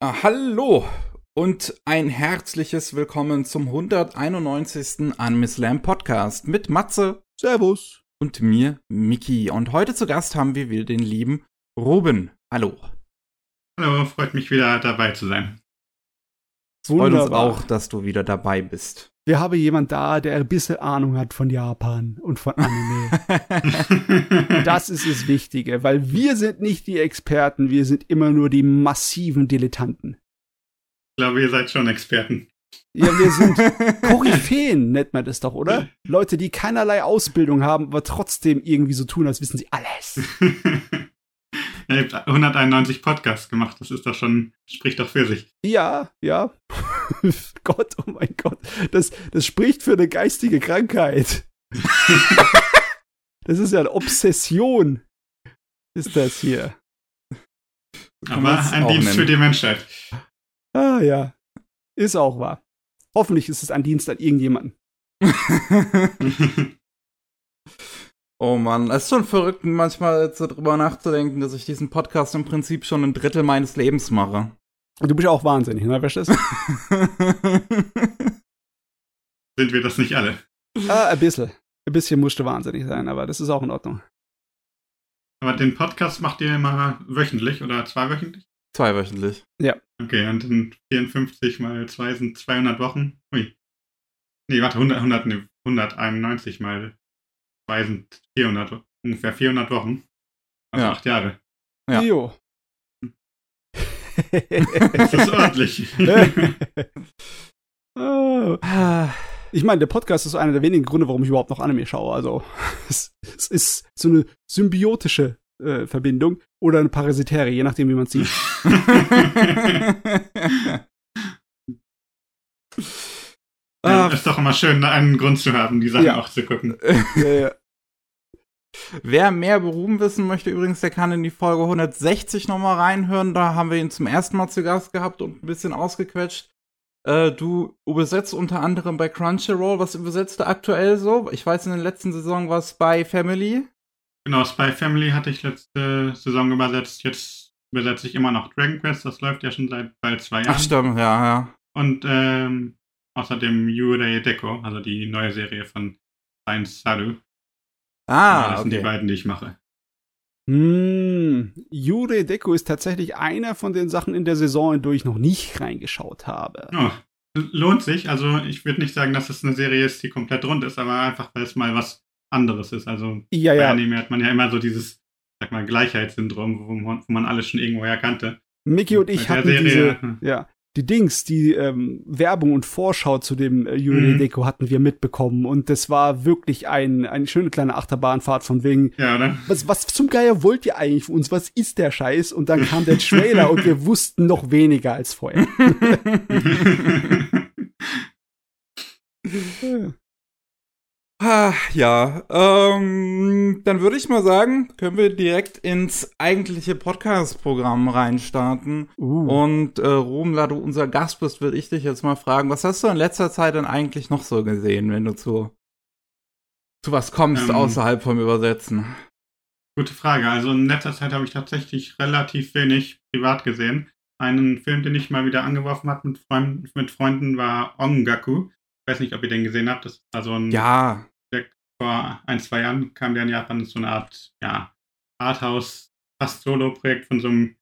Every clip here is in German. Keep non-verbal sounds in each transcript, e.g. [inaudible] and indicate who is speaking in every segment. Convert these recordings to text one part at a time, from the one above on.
Speaker 1: Ah, hallo und ein herzliches Willkommen zum 191. Anime Slam Podcast mit Matze.
Speaker 2: Servus.
Speaker 1: Und mir, Miki. Und heute zu Gast haben wir wieder den lieben Ruben. Hallo.
Speaker 3: Hallo, freut mich wieder dabei zu sein.
Speaker 1: Freut uns auch, dass du wieder dabei bist.
Speaker 2: Wir haben jemand da, der ein bisschen Ahnung hat von Japan und von Anime. [laughs] das ist das Wichtige, weil wir sind nicht die Experten, wir sind immer nur die massiven Dilettanten.
Speaker 3: Ich glaube, ihr seid schon Experten.
Speaker 2: Ja, wir sind [laughs] Koryphäen, nennt man das doch, oder? Leute, die keinerlei Ausbildung haben, aber trotzdem irgendwie so tun, als wissen sie alles. [laughs]
Speaker 3: Ihr habt 191 Podcasts gemacht, das ist doch schon, spricht doch für sich.
Speaker 2: Ja, ja. [laughs] Gott, oh mein Gott. Das, das spricht für eine geistige Krankheit. [laughs] das ist ja eine Obsession. Ist das hier.
Speaker 3: Aber ein Dienst nennen. für die Menschheit.
Speaker 2: Ah ja. Ist auch wahr. Hoffentlich ist es ein Dienst an irgendjemanden. [laughs]
Speaker 1: Oh Mann, es ist schon verrückt, manchmal so drüber nachzudenken, dass ich diesen Podcast im Prinzip schon ein Drittel meines Lebens mache.
Speaker 2: Du bist auch wahnsinnig, ne? Weißt du [laughs]
Speaker 3: Sind wir das nicht alle?
Speaker 2: Ah, ein bisschen. Ein bisschen musste wahnsinnig sein, aber das ist auch in Ordnung.
Speaker 3: Aber den Podcast macht ihr immer wöchentlich oder zweiwöchentlich?
Speaker 1: Zweiwöchentlich.
Speaker 2: Ja.
Speaker 3: Okay, und dann 54 mal 2 sind 200 Wochen. Ui. Nee, warte, 100, 100, nee, 191 mal zwei sind 400, ungefähr 400 Wochen. Also ja. acht Jahre.
Speaker 2: Ja. Jo.
Speaker 3: Das ist ordentlich.
Speaker 2: oh. [laughs] Ich meine, der Podcast ist einer der wenigen Gründe, warum ich überhaupt noch Anime schaue. Also, [laughs] es, es ist so eine symbiotische äh, Verbindung oder eine parasitäre, je nachdem, wie man es sieht. [laughs]
Speaker 3: Ja, ist doch immer schön, einen Grund zu haben, die Sachen ja. auch zu gucken. ja, ja.
Speaker 1: Wer mehr Beruben wissen möchte, übrigens, der kann in die Folge 160 nochmal reinhören. Da haben wir ihn zum ersten Mal zu Gast gehabt und ein bisschen ausgequetscht. Äh, du übersetzt unter anderem bei Crunchyroll. Was übersetzt du aktuell so? Ich weiß, in der letzten Saison war Spy Family.
Speaker 3: Genau, Spy Family hatte ich letzte Saison übersetzt. Jetzt übersetze ich immer noch Dragon Quest. Das läuft ja schon seit bald zwei Jahren.
Speaker 1: Ach, stimmt, ja, ja.
Speaker 3: Und ähm, Außerdem Yurei Deko, also die neue Serie von Science Saru.
Speaker 1: Ah,
Speaker 3: das
Speaker 1: sind
Speaker 3: die beiden, die ich mache.
Speaker 2: Mm, Yurei Deko ist tatsächlich einer von den Sachen in der Saison, in die ich noch nicht reingeschaut habe.
Speaker 3: Oh, lohnt sich. Also ich würde nicht sagen, dass es eine Serie ist, die komplett rund ist, aber einfach, weil es mal was anderes ist. Also
Speaker 2: ja, ja.
Speaker 3: bei Anime hat man ja immer so dieses, sag mal, Gleichheitssyndrom, wo man, wo man alles schon irgendwo erkannte.
Speaker 2: Mickey und ich hatten Serie, diese, hm. ja, die Dings, die ähm, Werbung und Vorschau zu dem äh, mhm. Deko hatten wir mitbekommen und das war wirklich ein, eine schöne kleine Achterbahnfahrt von wegen,
Speaker 3: ja, ne?
Speaker 2: was, was zum Geier wollt ihr eigentlich von uns? Was ist der Scheiß? Und dann kam der [laughs] Trailer und wir wussten noch weniger als vorher. [laughs] [laughs]
Speaker 1: Ah, ja, ähm, dann würde ich mal sagen, können wir direkt ins eigentliche Podcast-Programm reinstarten. Uh. Und äh, Ruhm, da du unser Gast bist, würde ich dich jetzt mal fragen, was hast du in letzter Zeit denn eigentlich noch so gesehen, wenn du zu, zu was kommst ähm, außerhalb vom Übersetzen?
Speaker 3: Gute Frage. Also in letzter Zeit habe ich tatsächlich relativ wenig privat gesehen. Einen Film, den ich mal wieder angeworfen habe mit, Freund, mit Freunden, war Ongaku weiß nicht, ob ihr den gesehen habt. Das ist also ein.
Speaker 1: Ja.
Speaker 3: vor ein, zwei Jahren kam der in Japan. So eine Art, ja, Arthouse, fast Solo-Projekt von so einem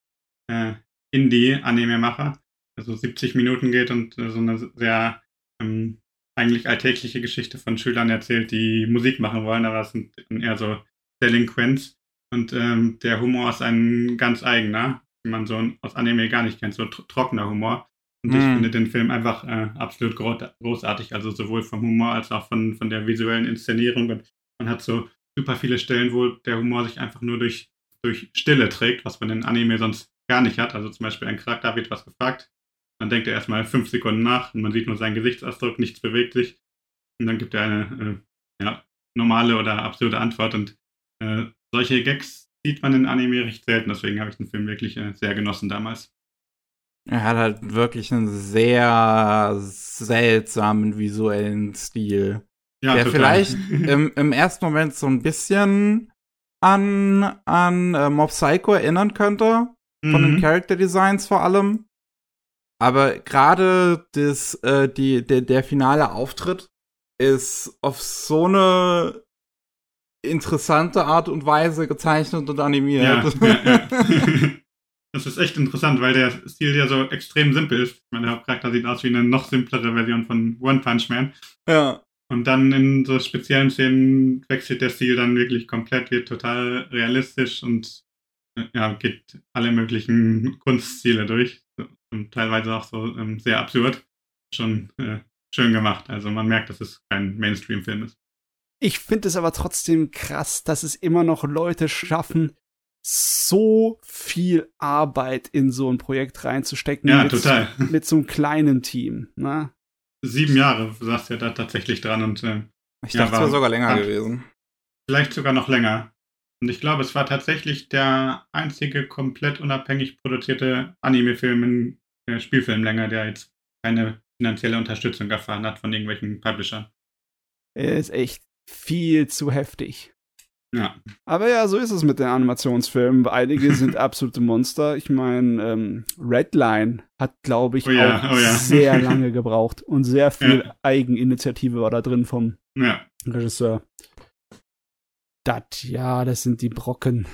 Speaker 3: äh, Indie-Anime-Macher. Also 70 Minuten geht und äh, so eine sehr ähm, eigentlich alltägliche Geschichte von Schülern erzählt, die Musik machen wollen, aber es sind eher so Delinquents. Und ähm, der Humor ist ein ganz eigener, den man so aus Anime gar nicht kennt, so trockener Humor. Und ich mm. finde den Film einfach äh, absolut großartig, also sowohl vom Humor als auch von, von der visuellen Inszenierung. Und man hat so super viele Stellen, wo der Humor sich einfach nur durch, durch Stille trägt, was man in Anime sonst gar nicht hat. Also zum Beispiel ein Charakter wird was gefragt, dann denkt er erstmal fünf Sekunden nach und man sieht nur seinen Gesichtsausdruck, nichts bewegt sich. Und dann gibt er eine äh, ja, normale oder absurde Antwort. Und äh, solche Gags sieht man in Anime recht selten, deswegen habe ich den Film wirklich äh, sehr genossen damals.
Speaker 1: Er hat halt wirklich einen sehr seltsamen visuellen Stil. Ja, der total. vielleicht [laughs] im, im, ersten Moment so ein bisschen an, an äh, Mob Psycho erinnern könnte. Mhm. Von den mhm. Character Designs vor allem. Aber gerade das, äh, die, der, der finale Auftritt ist auf so eine interessante Art und Weise gezeichnet und animiert. Ja, ja,
Speaker 3: ja. [laughs] [laughs] Das ist echt interessant, weil der Stil ja so extrem simpel ist. Ich meine, der Hauptcharakter sieht aus wie eine noch simplere Version von One Punch Man.
Speaker 1: Ja.
Speaker 3: Und dann in so speziellen Szenen wechselt der Stil dann wirklich komplett, wird total realistisch und ja, geht alle möglichen Kunststile durch. Und teilweise auch so ähm, sehr absurd. Schon äh, schön gemacht. Also man merkt, dass es kein Mainstream-Film ist.
Speaker 2: Ich finde es aber trotzdem krass, dass es immer noch Leute schaffen, so viel Arbeit in so ein Projekt reinzustecken.
Speaker 3: Ja,
Speaker 2: mit,
Speaker 3: total. [laughs]
Speaker 2: Mit so einem kleinen Team. Ne?
Speaker 3: Sieben Jahre saß er da tatsächlich dran und äh,
Speaker 1: ich ja, dachte, es war sogar länger
Speaker 3: hat,
Speaker 1: gewesen.
Speaker 3: Vielleicht sogar noch länger. Und ich glaube, es war tatsächlich der einzige komplett unabhängig produzierte Anime-Film in äh, Spielfilmlänge, der jetzt keine finanzielle Unterstützung erfahren hat von irgendwelchen Publishern.
Speaker 2: Er ist echt viel zu heftig.
Speaker 3: Ja.
Speaker 2: Aber ja, so ist es mit den Animationsfilmen. Einige sind [laughs] absolute Monster. Ich meine, ähm, Redline hat, glaube ich,
Speaker 3: oh ja,
Speaker 2: auch
Speaker 3: oh ja.
Speaker 2: sehr lange gebraucht und sehr viel ja. Eigeninitiative war da drin vom Regisseur. Das, ja, das sind die Brocken.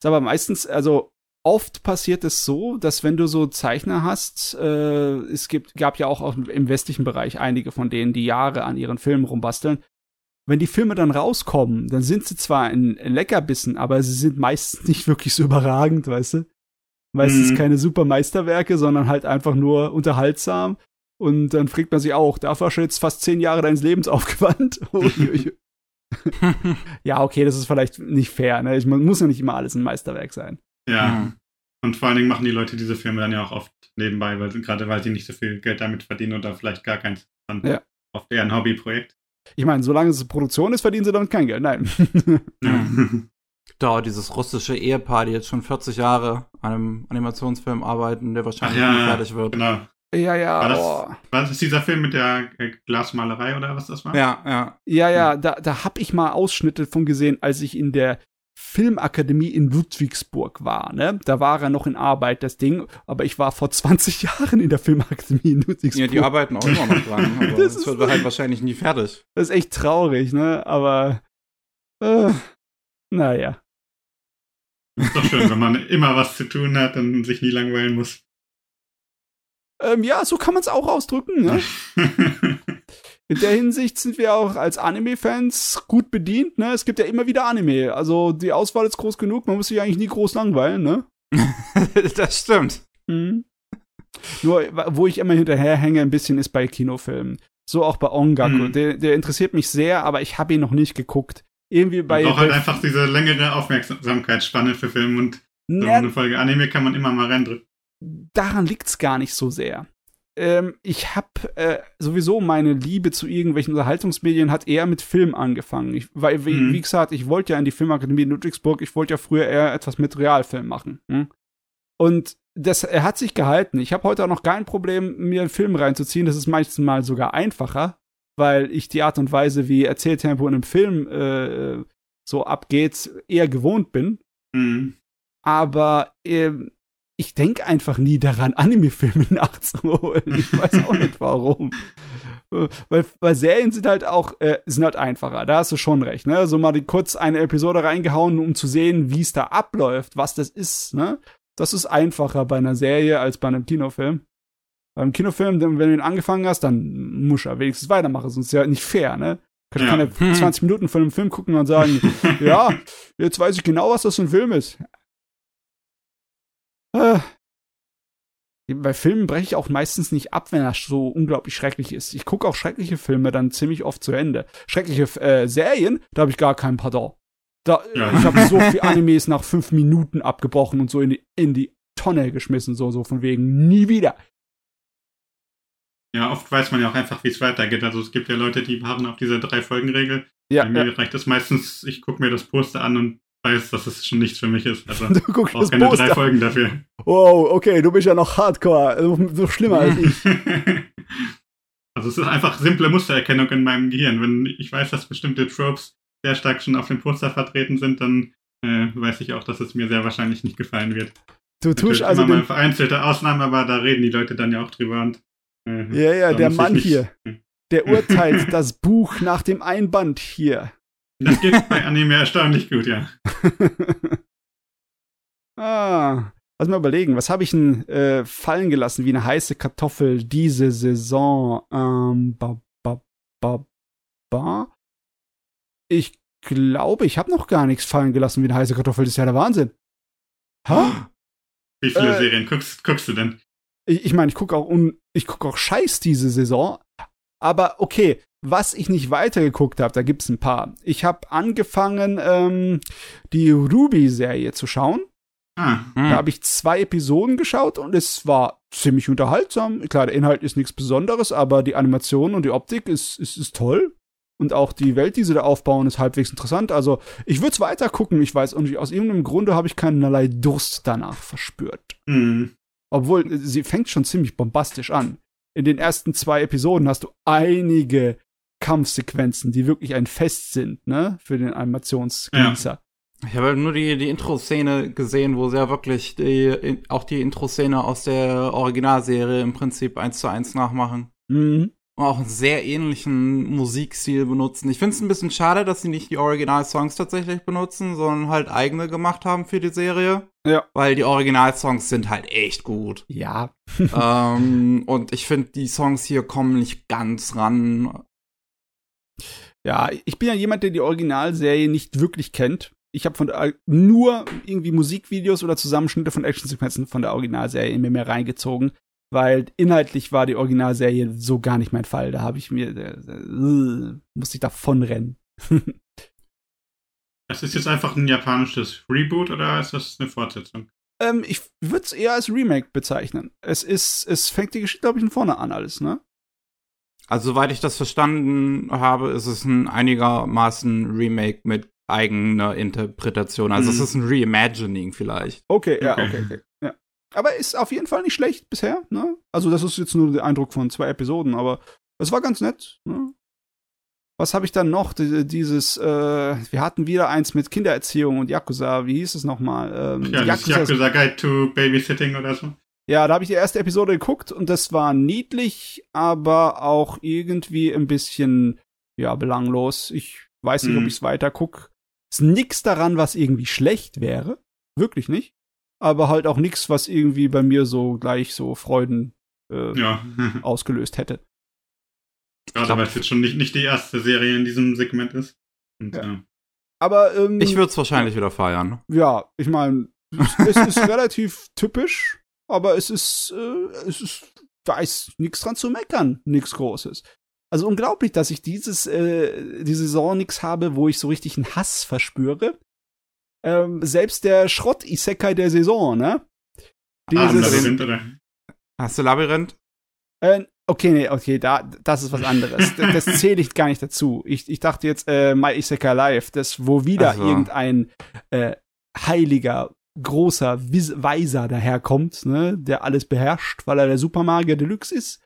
Speaker 2: Ist aber meistens, also oft passiert es so, dass wenn du so Zeichner hast, äh, es gibt, gab ja auch im westlichen Bereich einige von denen, die Jahre an ihren Filmen rumbasteln, wenn die Filme dann rauskommen, dann sind sie zwar ein Leckerbissen, aber sie sind meistens [laughs] nicht wirklich so überragend, weißt du? Meistens mhm. keine super Meisterwerke, sondern halt einfach nur unterhaltsam. Und dann fragt man sich auch, dafür hast du jetzt fast zehn Jahre deines Lebens [laughs] aufgewandt. [laughs] ja, okay, das ist vielleicht nicht fair. Ne? Ich, man muss ja nicht immer alles ein Meisterwerk sein.
Speaker 3: Ja. Mhm. Und vor allen Dingen machen die Leute diese Filme dann ja auch oft nebenbei, weil, gerade weil sie nicht so viel Geld damit verdienen oder vielleicht gar keins. Dann ja. oft eher ein Hobbyprojekt.
Speaker 2: Ich meine, solange es Produktion ist, verdienen sie damit kein Geld. Nein. [laughs] [laughs]
Speaker 1: Da, dieses russische Ehepaar, die jetzt schon 40 Jahre an einem Animationsfilm arbeiten, der wahrscheinlich ja, nie fertig wird.
Speaker 3: Genau.
Speaker 2: Ja, ja.
Speaker 3: War das, oh. war das dieser Film mit der äh, Glasmalerei oder was das war?
Speaker 1: Ja, ja.
Speaker 2: Ja, ja, da, da habe ich mal Ausschnitte von gesehen, als ich in der Filmakademie in Ludwigsburg war. Ne? Da war er noch in Arbeit, das Ding. Aber ich war vor 20 [laughs] Jahren in der Filmakademie in Ludwigsburg. Ja,
Speaker 1: die arbeiten auch immer noch dran. Aber [laughs] das, das wird halt wahrscheinlich nie fertig.
Speaker 2: Das ist echt traurig, ne? Aber äh, naja.
Speaker 3: Ist doch schön, wenn man immer was zu tun hat und sich nie langweilen muss.
Speaker 2: Ähm, ja, so kann man es auch ausdrücken. Ne? [laughs] In der Hinsicht sind wir auch als Anime-Fans gut bedient, ne? Es gibt ja immer wieder Anime. Also die Auswahl ist groß genug, man muss sich eigentlich nie groß langweilen, ne? [laughs]
Speaker 1: das stimmt.
Speaker 2: Mhm. Nur, wo ich immer hinterherhänge ein bisschen, ist bei Kinofilmen. So auch bei Ongaku. Mhm. Der, der interessiert mich sehr, aber ich habe ihn noch nicht geguckt. Irgendwie bei.
Speaker 3: Auch halt einfach diese längere Aufmerksamkeitsspanne für Filme und so eine Folge Anime kann man immer mal reindrücken.
Speaker 2: Daran liegt's gar nicht so sehr ähm, ich habe äh, sowieso meine Liebe zu irgendwelchen Unterhaltungsmedien hat eher mit Film angefangen. Ich, weil, wie, mhm. wie gesagt, ich wollte ja in die Filmakademie in Ludwigsburg, ich wollte ja früher eher etwas mit Realfilm machen. Hm? Und das, er hat sich gehalten. Ich habe heute auch noch kein Problem, mir einen Film reinzuziehen. Das ist meistens mal sogar einfacher, weil ich die Art und Weise, wie Erzähltempo in einem Film äh, so abgeht, eher gewohnt bin.
Speaker 3: Mhm.
Speaker 2: Aber äh, ich denke einfach nie daran, Anime-Filme [laughs] nachzuholen. Ich weiß auch nicht warum. Weil, weil Serien sind halt auch, äh, sind halt einfacher, da hast du schon recht, ne? So mal die, kurz eine Episode reingehauen, um zu sehen, wie es da abläuft, was das ist, ne? Das ist einfacher bei einer Serie als bei einem Kinofilm. Beim Kinofilm, wenn du ihn angefangen hast, dann muss er wenigstens weitermachen, sonst ist ja nicht fair, ne? Ich kann ja 20 [laughs] Minuten von einem Film gucken und sagen, [laughs] ja, jetzt weiß ich genau, was das für ein Film ist. Äh, bei Filmen breche ich auch meistens nicht ab, wenn das so unglaublich schrecklich ist. Ich gucke auch schreckliche Filme dann ziemlich oft zu Ende. Schreckliche äh, Serien, da habe ich gar keinen Pardon. Da, ja. Ich habe so [laughs] viele Animes nach fünf Minuten abgebrochen und so in die, in die Tonne geschmissen, so, so von wegen nie wieder.
Speaker 3: Ja, oft weiß man ja auch einfach, wie es weitergeht. Also es gibt ja Leute, die beharren auf diese Drei-Folgen-Regel.
Speaker 2: Ja,
Speaker 3: Bei mir
Speaker 2: ja.
Speaker 3: reicht es meistens, ich gucke mir das Poster an und weiß, dass es schon nichts für mich ist. Also [laughs]
Speaker 2: du guckst
Speaker 3: auch keine Poster. drei Folgen dafür.
Speaker 2: Wow, okay, du bist ja noch hardcore, so schlimmer als ich. [laughs]
Speaker 3: also es ist einfach simple Mustererkennung in meinem Gehirn. Wenn ich weiß, dass bestimmte Tropes sehr stark schon auf dem Poster vertreten sind, dann äh, weiß ich auch, dass es mir sehr wahrscheinlich nicht gefallen wird.
Speaker 2: Du tust also
Speaker 3: immer mal vereinzelte Ausnahmen, aber da reden die Leute dann ja auch drüber. Und,
Speaker 2: äh, ja, ja, der Mann nicht, hier, [laughs] der urteilt das Buch nach dem Einband hier.
Speaker 3: Das geht bei Anime erstaunlich gut, ja. [laughs]
Speaker 2: ah, lass mal überlegen, was habe ich denn äh, fallen gelassen wie eine heiße Kartoffel diese Saison? Ähm, ba, ba, ba, ba. Ich glaube, ich habe noch gar nichts fallen gelassen wie eine heiße Kartoffel. Das ist ja der Wahnsinn.
Speaker 3: Ha? Wie viele äh, Serien guckst, guckst, du denn?
Speaker 2: Ich, ich meine, ich gucke auch un, ich gucke auch Scheiß diese Saison. Aber okay, was ich nicht weitergeguckt habe, da gibt's ein paar. Ich habe angefangen, ähm, die Ruby-Serie zu schauen. Ah, da hm. habe ich zwei Episoden geschaut und es war ziemlich unterhaltsam. Klar, der Inhalt ist nichts Besonderes, aber die Animation und die Optik ist, ist, ist toll. Und auch die Welt, die sie da aufbauen, ist halbwegs interessant. Also, ich würde es weiter gucken. Ich weiß irgendwie, aus irgendeinem Grunde habe ich keinerlei Durst danach verspürt. Mhm. Obwohl, sie fängt schon ziemlich bombastisch an. In den ersten zwei Episoden hast du einige Kampfsequenzen, die wirklich ein Fest sind, ne, für den Animationsgenießer. Ja.
Speaker 1: Ich habe halt nur die, die Intro-Szene gesehen, wo sie ja wirklich die, auch die Intro-Szene aus der Originalserie im Prinzip eins zu eins nachmachen. Mhm. Und auch einen sehr ähnlichen Musikstil benutzen. Ich finde es ein bisschen schade, dass sie nicht die Original-Songs tatsächlich benutzen, sondern halt eigene gemacht haben für die Serie. Ja. Weil die Original-Songs sind halt echt gut.
Speaker 2: Ja.
Speaker 1: ähm, und ich finde, die Songs hier kommen nicht ganz ran.
Speaker 2: Ja, ich bin ja jemand, der die Originalserie nicht wirklich kennt ich habe von der, nur irgendwie Musikvideos oder Zusammenschnitte von Actionsequenzen von der Originalserie in mir mehr reingezogen, weil inhaltlich war die Originalserie so gar nicht mein Fall. Da habe ich mir äh, äh, musste ich davon rennen. [laughs]
Speaker 3: das ist jetzt einfach ein japanisches Reboot oder ist das eine Fortsetzung?
Speaker 2: Ähm, ich würde es eher als Remake bezeichnen. Es ist, es fängt die Geschichte, glaube ich, von vorne an alles, ne?
Speaker 1: Also, soweit ich das verstanden habe, ist es ein einigermaßen Remake mit eigene Interpretation. Also mhm. es ist ein Reimagining vielleicht.
Speaker 2: Okay, ja, okay, okay. okay. Ja. Aber ist auf jeden Fall nicht schlecht bisher. Ne? Also das ist jetzt nur der Eindruck von zwei Episoden, aber es war ganz nett. Ne? Was habe ich dann noch? Dieses, äh, wir hatten wieder eins mit Kindererziehung und Yakuza. Wie hieß es nochmal?
Speaker 3: Ähm, ja, Yakuza, Yakuza Guide to Babysitting oder so.
Speaker 2: Ja, da habe ich die erste Episode geguckt und das war niedlich, aber auch irgendwie ein bisschen, ja, belanglos. Ich weiß nicht, mhm. ob ich es weiter guck. Ist nix daran, was irgendwie schlecht wäre. Wirklich nicht. Aber halt auch nix, was irgendwie bei mir so gleich so Freuden äh, ja. [laughs] ausgelöst hätte.
Speaker 3: Gerade weil es jetzt schon nicht, nicht die erste Serie in diesem Segment ist. Und, ja.
Speaker 1: Ja. Aber ähm, ich würde es wahrscheinlich wieder feiern.
Speaker 2: Ja, ich meine, es, es ist [laughs] relativ typisch, aber es ist, äh, es ist, da ist nichts dran zu meckern, nichts Großes. Also unglaublich, dass ich dieses, äh, die Saison nix habe, wo ich so richtig einen Hass verspüre. Ähm, selbst der Schrott-Isekai der Saison, ne?
Speaker 3: Dieses, ah, Labyrinth, oder?
Speaker 1: Hast du Labyrinth?
Speaker 2: Äh, okay, nee, okay, da, das ist was anderes. das, [laughs] das zähle ich gar nicht dazu. Ich, ich dachte jetzt, äh, My Isekai Life, das, wo wieder so. irgendein äh, heiliger, großer Weiser daherkommt, ne, der alles beherrscht, weil er der Supermagier Deluxe ist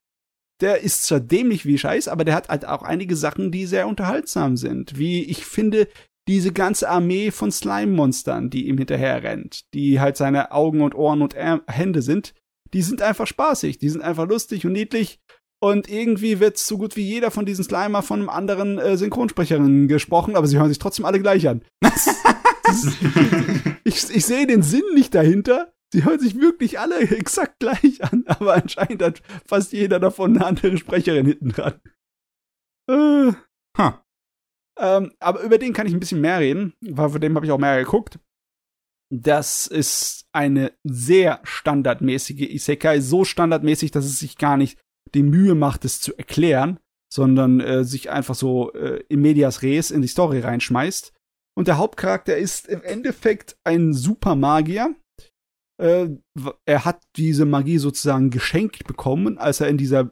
Speaker 2: der ist zwar dämlich wie Scheiß, aber der hat halt auch einige Sachen, die sehr unterhaltsam sind. Wie ich finde, diese ganze Armee von Slime-Monstern, die ihm hinterher rennt, die halt seine Augen und Ohren und er Hände sind, die sind einfach spaßig, die sind einfach lustig und niedlich. Und irgendwie wird so gut wie jeder von diesen Slimer von einem anderen äh, Synchronsprecherin gesprochen, aber sie hören sich trotzdem alle gleich an. [laughs] [laughs] ich, ich sehe den Sinn nicht dahinter, Sie hören sich wirklich alle exakt gleich an, aber anscheinend hat fast jeder davon eine andere Sprecherin hinten dran. Äh. Huh. Ähm, aber über den kann ich ein bisschen mehr reden, weil von dem habe ich auch mehr geguckt. Das ist eine sehr standardmäßige Isekai, so standardmäßig, dass es sich gar nicht die Mühe macht, es zu erklären, sondern äh, sich einfach so äh, in medias res in die Story reinschmeißt. Und der Hauptcharakter ist im Endeffekt ein Supermagier, äh, er hat diese Magie sozusagen geschenkt bekommen, als er in dieser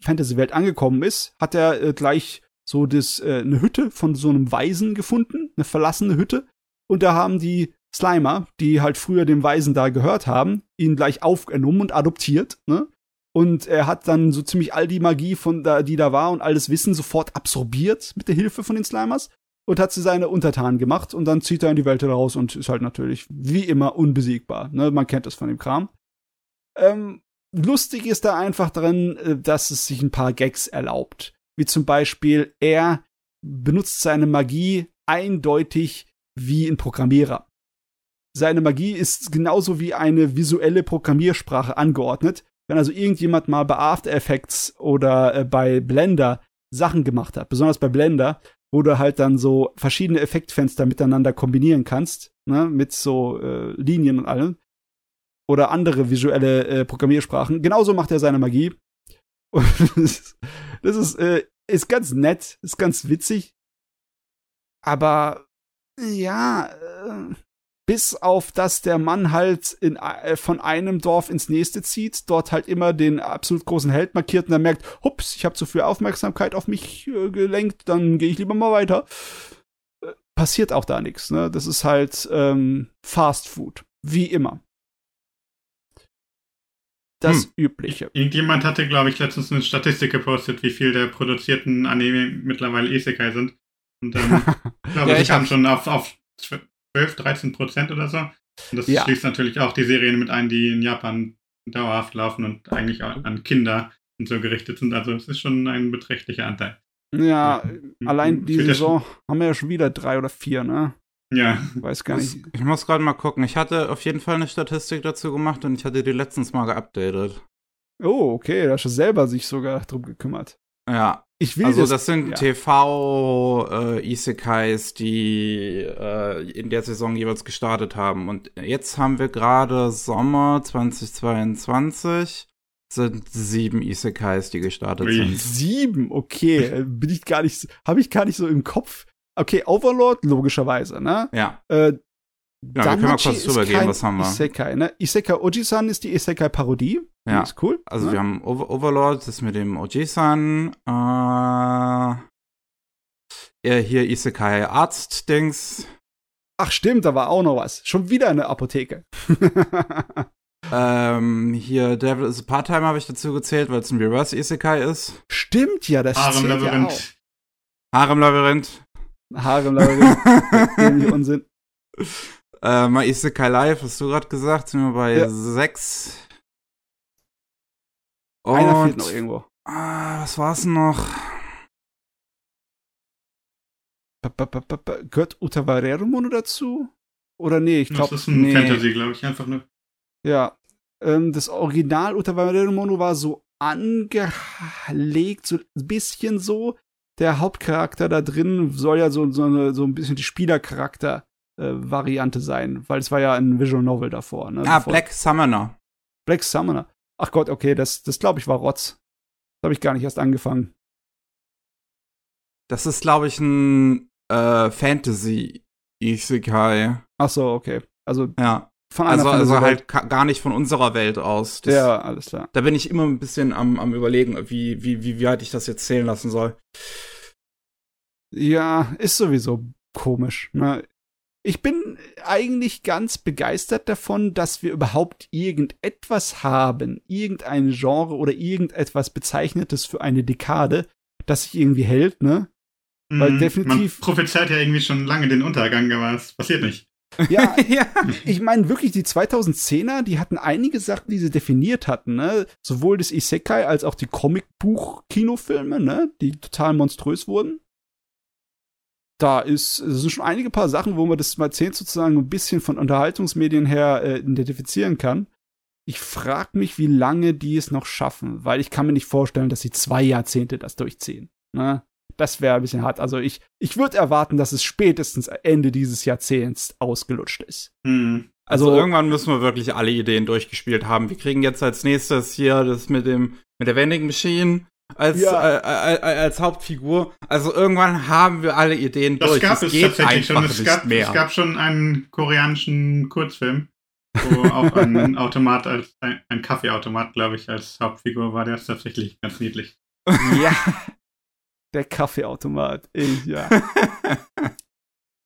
Speaker 2: Fantasy-Welt angekommen ist, hat er äh, gleich so das, äh, eine Hütte von so einem Weisen gefunden, eine verlassene Hütte. Und da haben die Slimer, die halt früher dem Weisen da gehört haben, ihn gleich aufgenommen und adoptiert, ne? Und er hat dann so ziemlich all die Magie von da, die da war und all das Wissen sofort absorbiert mit der Hilfe von den Slimers und hat sie seine Untertanen gemacht und dann zieht er in die Welt raus und ist halt natürlich wie immer unbesiegbar. Ne? Man kennt das von dem Kram. Ähm, lustig ist da einfach drin, äh, dass es sich ein paar Gags erlaubt. Wie zum Beispiel, er benutzt seine Magie eindeutig wie ein Programmierer. Seine Magie ist genauso wie eine visuelle Programmiersprache angeordnet. Wenn also irgendjemand mal bei After Effects oder äh, bei Blender Sachen gemacht hat, besonders bei Blender, wo du halt dann so verschiedene Effektfenster miteinander kombinieren kannst, ne, mit so äh, Linien und allem. Oder andere visuelle äh, Programmiersprachen. Genauso macht er seine Magie. [laughs] Und das ist, äh, ist ganz nett, ist ganz witzig. Aber ja, äh, bis auf dass der Mann halt in, äh, von einem Dorf ins nächste zieht, dort halt immer den absolut großen Held markiert und dann merkt, hups, ich habe zu viel Aufmerksamkeit auf mich äh, gelenkt, dann gehe ich lieber mal weiter. Äh, passiert auch da nichts. Ne? Das ist halt ähm, Fast Food, wie immer. Das hm. Übliche.
Speaker 3: Irgendjemand hatte, glaube ich, letztens eine Statistik gepostet, wie viel der produzierten Anime mittlerweile Isekai sind. Und ähm, [laughs] ich glaube, ja, sie kamen schon auf, auf 12, 13 Prozent oder so. Und das ja. schließt natürlich auch die Serien mit ein, die in Japan dauerhaft laufen und eigentlich an Kinder und so gerichtet sind. Also es ist schon ein beträchtlicher Anteil.
Speaker 2: Ja, ja. allein die Saison haben wir ja schon wieder drei oder vier, ne?
Speaker 3: Ja.
Speaker 2: Weiß gar nicht.
Speaker 1: Ich muss gerade mal gucken. Ich hatte auf jeden Fall eine Statistik dazu gemacht und ich hatte die letztens mal geupdatet.
Speaker 2: Oh, okay. Da hast du selber sich sogar drum gekümmert.
Speaker 1: Ja. Ich will also das, das sind ja. TV-Isekais, äh, die äh, in der Saison jeweils gestartet haben. Und jetzt haben wir gerade Sommer 2022. Sind sieben Isekais, die gestartet Wie? sind.
Speaker 2: Sieben, okay. Äh, bin ich gar nicht, habe ich gar nicht so im Kopf. Okay, Overlord, logischerweise, ne?
Speaker 1: Ja.
Speaker 2: Äh,
Speaker 1: ja, wir können mal kurz drüber gehen, was haben wir?
Speaker 2: Isekai, ne? Isekai Oji-san ist die Isekai-Parodie.
Speaker 1: Ja.
Speaker 2: ist cool.
Speaker 1: Also ne? wir haben Over Overlord, das mit dem Oji-san. Äh, ja, hier Isekai Arzt-Dings.
Speaker 2: Ach stimmt, da war auch noch was. Schon wieder eine Apotheke. [laughs] [laughs]
Speaker 1: ähm, hier Devil is a Part-Time habe ich dazu gezählt, weil es ein Reverse Isekai ist.
Speaker 2: Stimmt ja, das
Speaker 3: Harem zählt Labyrinth.
Speaker 1: Ja Harem Labyrinth.
Speaker 2: Harem Labyrinth. [laughs] Unsinn.
Speaker 1: Äh, mal Isekai Live, hast du gerade gesagt, sind wir bei ja. sechs.
Speaker 2: Und, Einer fehlt noch irgendwo.
Speaker 1: Ah, was war's denn noch?
Speaker 2: Gehört Utavarerumono dazu? Oder nee, ich glaube.
Speaker 3: Das ist ein
Speaker 2: nee.
Speaker 3: Fantasy, glaube ich, einfach nur.
Speaker 2: Ja. Ähm, das Original Utavarerumono war so angelegt, so ein bisschen so. Der Hauptcharakter da drin soll ja so, so, eine, so ein bisschen die Spielercharakter Variante sein, weil es war ja ein Visual Novel davor. Ne?
Speaker 1: Ah, davor. Black Summoner.
Speaker 2: Black Summoner. Ach Gott, okay, das, das glaube ich war Rotz. Das habe ich gar nicht erst angefangen.
Speaker 1: Das ist, glaube ich, ein äh, Fantasy Isekai.
Speaker 2: Ach so, okay. Also
Speaker 1: ja. Von einer also, also halt gar nicht von unserer Welt aus.
Speaker 2: Das, ja, alles klar.
Speaker 1: Da bin ich immer ein bisschen am, am überlegen, wie, wie, wie weit ich das jetzt zählen lassen soll.
Speaker 2: Ja, ist sowieso komisch. Ne? Ich bin eigentlich ganz begeistert davon, dass wir überhaupt irgendetwas haben, irgendein Genre oder irgendetwas Bezeichnetes für eine Dekade, das sich irgendwie hält, ne?
Speaker 3: Weil mhm. definitiv. Man prophezeit ja irgendwie schon lange den Untergang, aber es passiert nicht.
Speaker 2: Ja, [laughs] ja. ich meine wirklich, die 2010er, die hatten einige Sachen, die sie definiert hatten, ne? Sowohl das Isekai als auch die Comicbuch-Kinofilme, ne? Die total monströs wurden da ist, es sind schon einige paar Sachen, wo man das mal zehn sozusagen ein bisschen von Unterhaltungsmedien her äh, identifizieren kann. Ich frage mich, wie lange die es noch schaffen, weil ich kann mir nicht vorstellen, dass sie zwei Jahrzehnte das durchziehen. Ne? Das wäre ein bisschen hart. Also ich, ich würde erwarten, dass es spätestens Ende dieses Jahrzehnts ausgelutscht ist.
Speaker 1: Hm. Also, also, irgendwann müssen wir wirklich alle Ideen durchgespielt haben. Wir kriegen jetzt als nächstes hier das mit dem mit der Vending Machine als, ja. äh, äh, als Hauptfigur. Also irgendwann haben wir alle Ideen
Speaker 3: das
Speaker 1: durch.
Speaker 3: Gab es geht tatsächlich schon. Es gab,
Speaker 1: mehr.
Speaker 3: es gab schon einen koreanischen Kurzfilm, wo auch ein [laughs] Automat als ein, ein Kaffeeautomat, glaube ich, als Hauptfigur war. Der ist tatsächlich ganz niedlich.
Speaker 2: Ja. [laughs] Der Kaffeeautomat. Ich, ja. [laughs]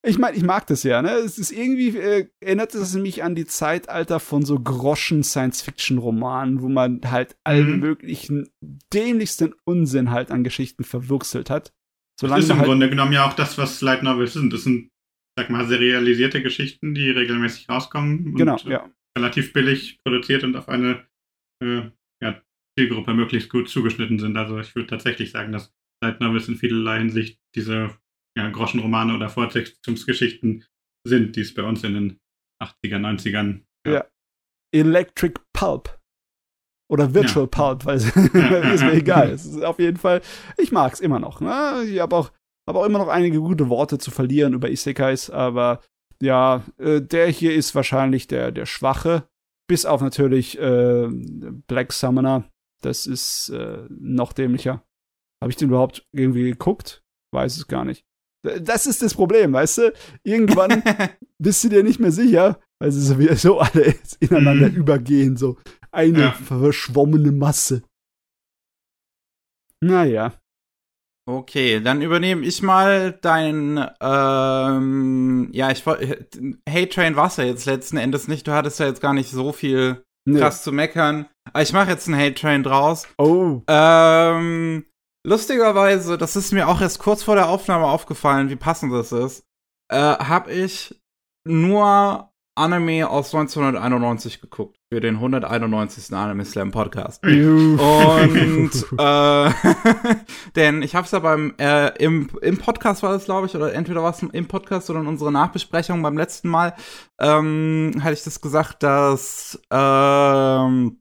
Speaker 2: Ich meine, ich mag das ja, ne? Es ist irgendwie, äh, erinnert es mich an die Zeitalter von so Groschen Science-Fiction-Romanen, wo man halt allen mhm. möglichen dämlichsten Unsinn halt an Geschichten verwurzelt hat.
Speaker 3: Solange das ist im halt Grunde genommen ja auch das, was Light Novels sind. Das sind, sag mal, serialisierte Geschichten, die regelmäßig rauskommen.
Speaker 2: Genau, und, ja.
Speaker 3: Relativ billig produziert und auf eine äh, ja, Zielgruppe möglichst gut zugeschnitten sind. Also ich würde tatsächlich sagen, dass Light Novels in vielerlei Hinsicht diese ja, Groschenromane oder Fortsetzungsgeschichten sind, die es bei uns in den 80er, 90ern
Speaker 2: ja. ja. Electric Pulp. Oder Virtual ja. Pulp, weil [laughs] ist mir egal. Es ist auf jeden Fall, ich mag es immer noch. Ne? Ich habe auch, hab auch immer noch einige gute Worte zu verlieren über Isekais, aber ja, äh, der hier ist wahrscheinlich der, der Schwache. Bis auf natürlich äh, Black Summoner. Das ist äh, noch dämlicher. Habe ich den überhaupt irgendwie geguckt? Weiß es gar nicht. Das ist das Problem, weißt du? Irgendwann [laughs] bist du dir nicht mehr sicher, weil sie sowieso alle ineinander mhm. übergehen, so eine ja. verschwommene Masse. Naja.
Speaker 1: Okay, dann übernehme ich mal dein, ähm, ja, ich wollte, Hate Train war's ja jetzt letzten Endes nicht. Du hattest ja jetzt gar nicht so viel nee. krass zu meckern. Aber ich mache jetzt einen Hate Train draus.
Speaker 2: Oh.
Speaker 1: Ähm, lustigerweise, das ist mir auch erst kurz vor der Aufnahme aufgefallen, wie passend das ist, äh, habe ich nur Anime aus 1991 geguckt für den 191. Anime Slam Podcast. [laughs] Und äh, [laughs] denn ich habe es ja beim äh, im, im Podcast war das glaube ich oder entweder war es im Podcast oder in unserer Nachbesprechung beim letzten Mal ähm, hatte ich das gesagt, dass ähm,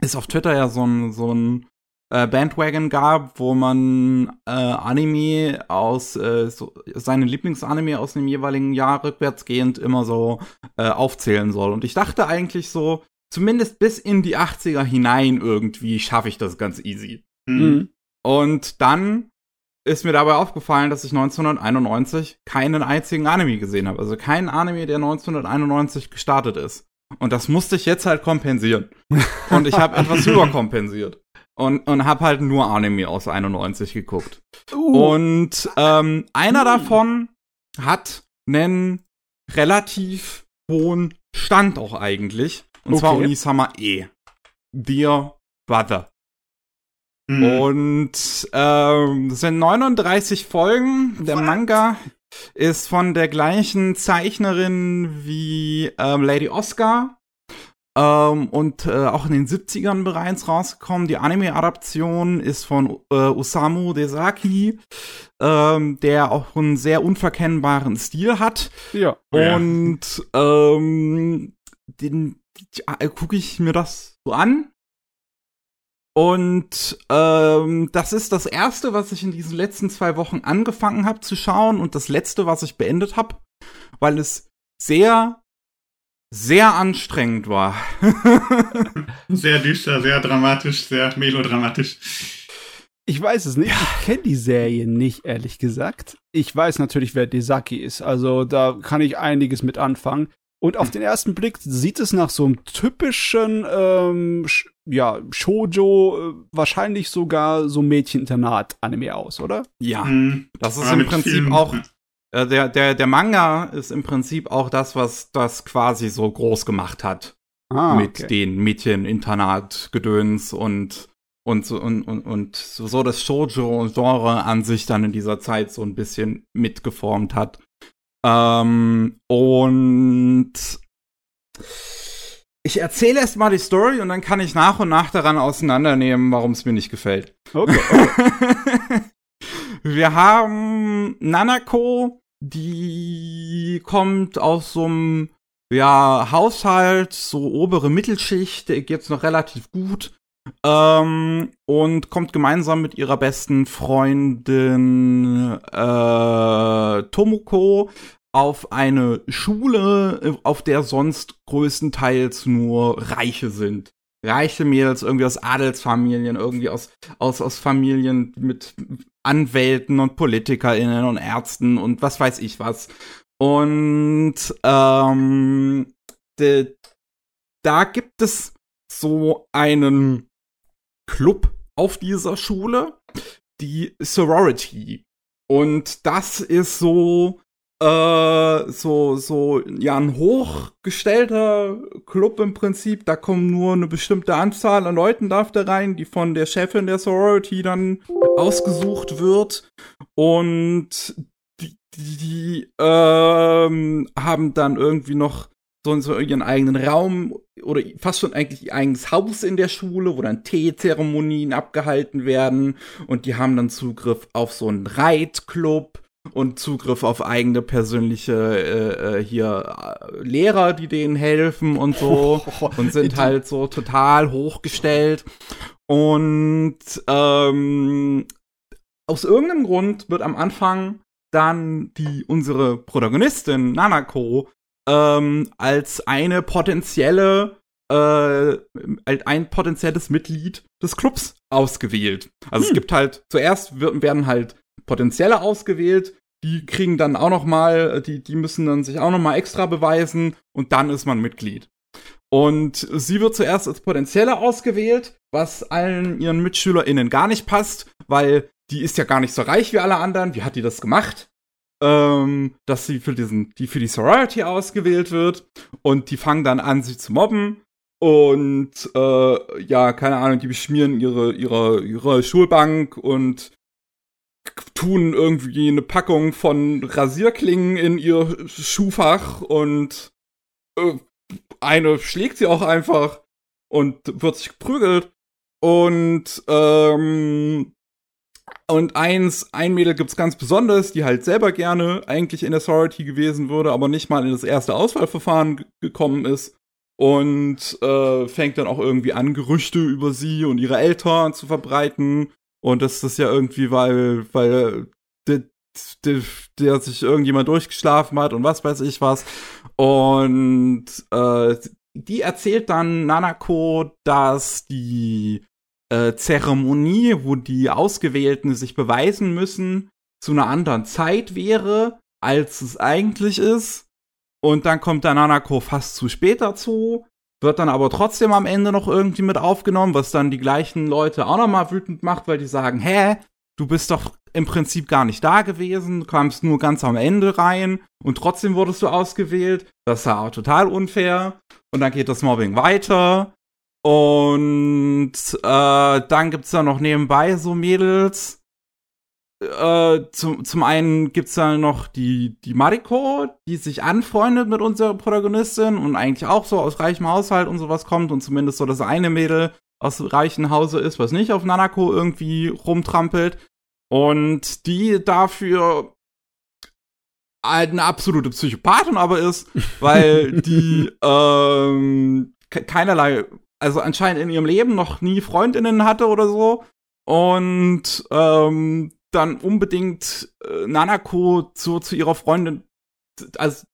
Speaker 1: ist auf Twitter ja so ein so ein äh, Bandwagon gab, wo man äh, Anime aus, äh, so, seine Lieblingsanime aus dem jeweiligen Jahr rückwärtsgehend immer so äh, aufzählen soll. Und ich dachte eigentlich so, zumindest bis in die 80er hinein irgendwie schaffe ich das ganz easy. Mhm. Und dann ist mir dabei aufgefallen, dass ich 1991 keinen einzigen Anime gesehen habe. Also keinen Anime, der 1991 gestartet ist. Und das musste ich jetzt halt kompensieren. [laughs] Und ich habe etwas überkompensiert und, und habe halt nur Anime aus 91 geguckt. Uh. Und ähm, einer uh. davon hat einen relativ hohen Stand auch eigentlich. Und okay. zwar Unisama E. Dear Brother. Mhm. Und ähm, sind 39 Folgen. Der What? Manga ist von der gleichen Zeichnerin wie ähm, Lady Oscar. Ähm, und äh, auch in den 70ern bereits rausgekommen. Die Anime-Adaption ist von äh, Osamu Desaki, ähm, der auch einen sehr unverkennbaren Stil hat.
Speaker 2: Ja.
Speaker 1: Und ähm, den äh, gucke ich mir das so an. Und ähm, das ist das erste, was ich in diesen letzten zwei Wochen angefangen habe zu schauen und das letzte, was ich beendet habe, weil es sehr sehr anstrengend war. [laughs]
Speaker 3: sehr düster, sehr dramatisch, sehr melodramatisch.
Speaker 2: Ich weiß es nicht. Ich kenne die Serie nicht, ehrlich gesagt. Ich weiß natürlich, wer Desaki ist. Also da kann ich einiges mit anfangen. Und auf den ersten Blick sieht es nach so einem typischen, ähm, ja, Shoujo, äh, wahrscheinlich sogar so Mädcheninternat-Anime aus, oder?
Speaker 1: Ja. Mhm. Das ist im Prinzip vielen, auch äh, der, der, der Manga ist im Prinzip auch das, was das quasi so groß gemacht hat. Ah, mit okay. den Mädchen-Internat-Gedöns und und so und, und, und so das Shoujo-Genre an sich dann in dieser Zeit so ein bisschen mitgeformt hat. Ähm, und ich erzähle erst mal die Story und dann kann ich nach und nach daran auseinandernehmen, warum es mir nicht gefällt.
Speaker 2: Okay. [laughs] okay.
Speaker 1: Wir haben Nanako, die kommt aus so einem ja, Haushalt, so obere Mittelschicht, der geht's noch relativ gut. Ähm, und kommt gemeinsam mit ihrer besten Freundin äh, Tomuko auf eine Schule, auf der sonst größtenteils nur Reiche sind. Reiche Mädels irgendwie aus Adelsfamilien, irgendwie aus, aus, aus Familien mit Anwälten und PolitikerInnen und Ärzten und was weiß ich was. Und ähm, de, da gibt es so einen Club auf dieser Schule, die Sorority. Und das ist so äh, so, so, ja, ein hochgestellter Club im Prinzip. Da kommen nur eine bestimmte Anzahl an Leuten darf da rein, die von der Chefin der Sorority dann ausgesucht wird. Und die, die, ähm, haben dann irgendwie noch so, so ihren eigenen Raum oder fast schon eigentlich ihr eigenes Haus in der Schule, wo dann Teezeremonien abgehalten werden und die haben dann Zugriff auf so einen Reitclub und Zugriff auf eigene persönliche äh, äh hier äh, Lehrer, die denen helfen und so [laughs] und sind halt so total hochgestellt und ähm, aus irgendeinem Grund wird am Anfang dann die unsere Protagonistin Nanako ähm, als eine potenzielle äh, ein potenzielles Mitglied des Clubs ausgewählt. Also hm. es gibt halt zuerst werden halt Potenzielle ausgewählt, die kriegen dann auch noch mal, die die müssen dann sich auch noch mal extra beweisen und dann ist man Mitglied. Und sie wird zuerst als Potenzielle ausgewählt, was allen ihren MitschülerInnen gar nicht passt, weil die ist ja gar nicht so reich wie alle anderen. Wie hat die das gemacht? ähm, dass sie für diesen, die für die Sorority ausgewählt wird und die fangen dann an, sie zu mobben und äh, ja, keine Ahnung, die beschmieren ihre, ihre, ihre Schulbank und tun irgendwie eine Packung von Rasierklingen in ihr Schuhfach und äh, eine schlägt sie auch einfach und wird sich geprügelt und ähm, und eins, ein Mädel gibt's ganz besonders, die halt selber gerne eigentlich in der Sorority gewesen würde, aber nicht mal in das erste Auswahlverfahren gekommen ist. Und äh, fängt dann auch irgendwie an, Gerüchte über sie und ihre Eltern zu verbreiten. Und das ist ja irgendwie, weil, weil der, der, der sich irgendjemand durchgeschlafen hat und was weiß ich was. Und äh, die erzählt dann Nanako, dass die äh, Zeremonie, wo die Ausgewählten sich beweisen müssen, zu einer anderen Zeit wäre, als es eigentlich ist. Und dann kommt der Nanako fast zu spät dazu, wird dann aber trotzdem am Ende noch irgendwie mit aufgenommen, was dann die gleichen Leute auch nochmal wütend macht, weil die sagen, hä, du bist doch im Prinzip gar nicht da gewesen, kamst nur ganz am Ende rein und trotzdem wurdest du ausgewählt. Das ist ja auch total unfair. Und dann geht das Mobbing weiter. Und äh, dann gibt's da noch nebenbei so Mädels. Äh, zum, zum einen gibt's da noch die, die Mariko, die sich anfreundet mit unserer Protagonistin und eigentlich auch so aus reichem Haushalt und sowas kommt und zumindest so das eine Mädel aus reichem Hause ist, was nicht auf Nanako irgendwie rumtrampelt. Und die dafür halt eine absolute Psychopathin aber ist, weil die [laughs] ähm, keinerlei also anscheinend in ihrem Leben noch nie Freundinnen hatte oder so. Und ähm, dann unbedingt äh, Nanako zu, zu ihrer Freundin, also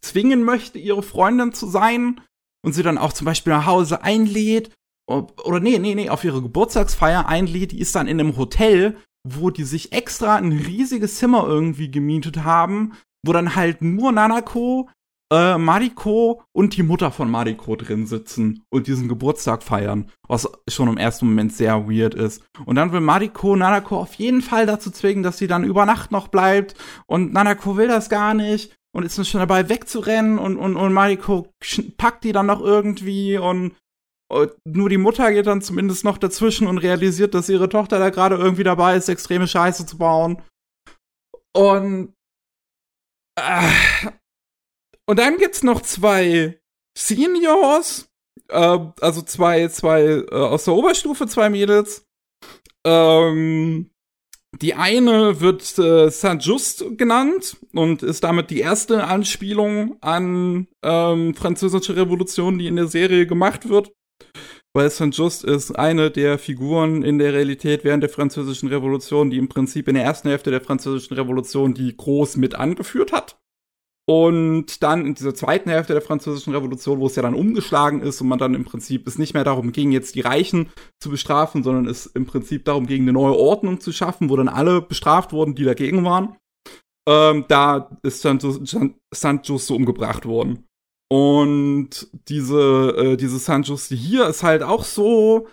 Speaker 1: zwingen möchte, ihre Freundin zu sein. Und sie dann auch zum Beispiel nach Hause einlädt. Oder nee, nee, nee, auf ihre Geburtstagsfeier einlädt. Die ist dann in einem Hotel, wo die sich extra ein riesiges Zimmer irgendwie gemietet haben, wo dann halt nur Nanako, äh, Mariko und die Mutter von Mariko drin sitzen und diesen Geburtstag feiern, was schon im ersten Moment sehr weird ist. Und dann will Mariko Nanako auf jeden Fall dazu zwingen, dass sie dann über Nacht noch bleibt und Nanako will das gar nicht und ist schon dabei wegzurennen und, und, und Mariko packt die dann noch irgendwie und, und nur die Mutter geht dann zumindest noch dazwischen und realisiert, dass ihre Tochter da gerade irgendwie dabei ist, extreme Scheiße zu bauen. Und äh, und dann gibt's noch zwei Seniors, äh, also zwei, zwei äh, aus der Oberstufe, zwei Mädels. Ähm, die eine wird äh, Saint-Just genannt und ist damit die erste Anspielung an ähm, französische Revolution, die in der Serie gemacht wird. Weil Saint-Just ist eine der Figuren in der Realität während der französischen Revolution, die im Prinzip in der ersten Hälfte der französischen Revolution die groß mit angeführt hat. Und dann in dieser zweiten Hälfte der Französischen Revolution, wo es ja dann umgeschlagen ist und man dann im Prinzip es nicht mehr darum ging, jetzt die Reichen zu bestrafen, sondern es im Prinzip darum ging, eine neue Ordnung zu schaffen, wo dann alle bestraft wurden, die dagegen waren. Ähm, da ist Santos so umgebracht worden. Und diese, äh, diese Santos hier ist halt auch so,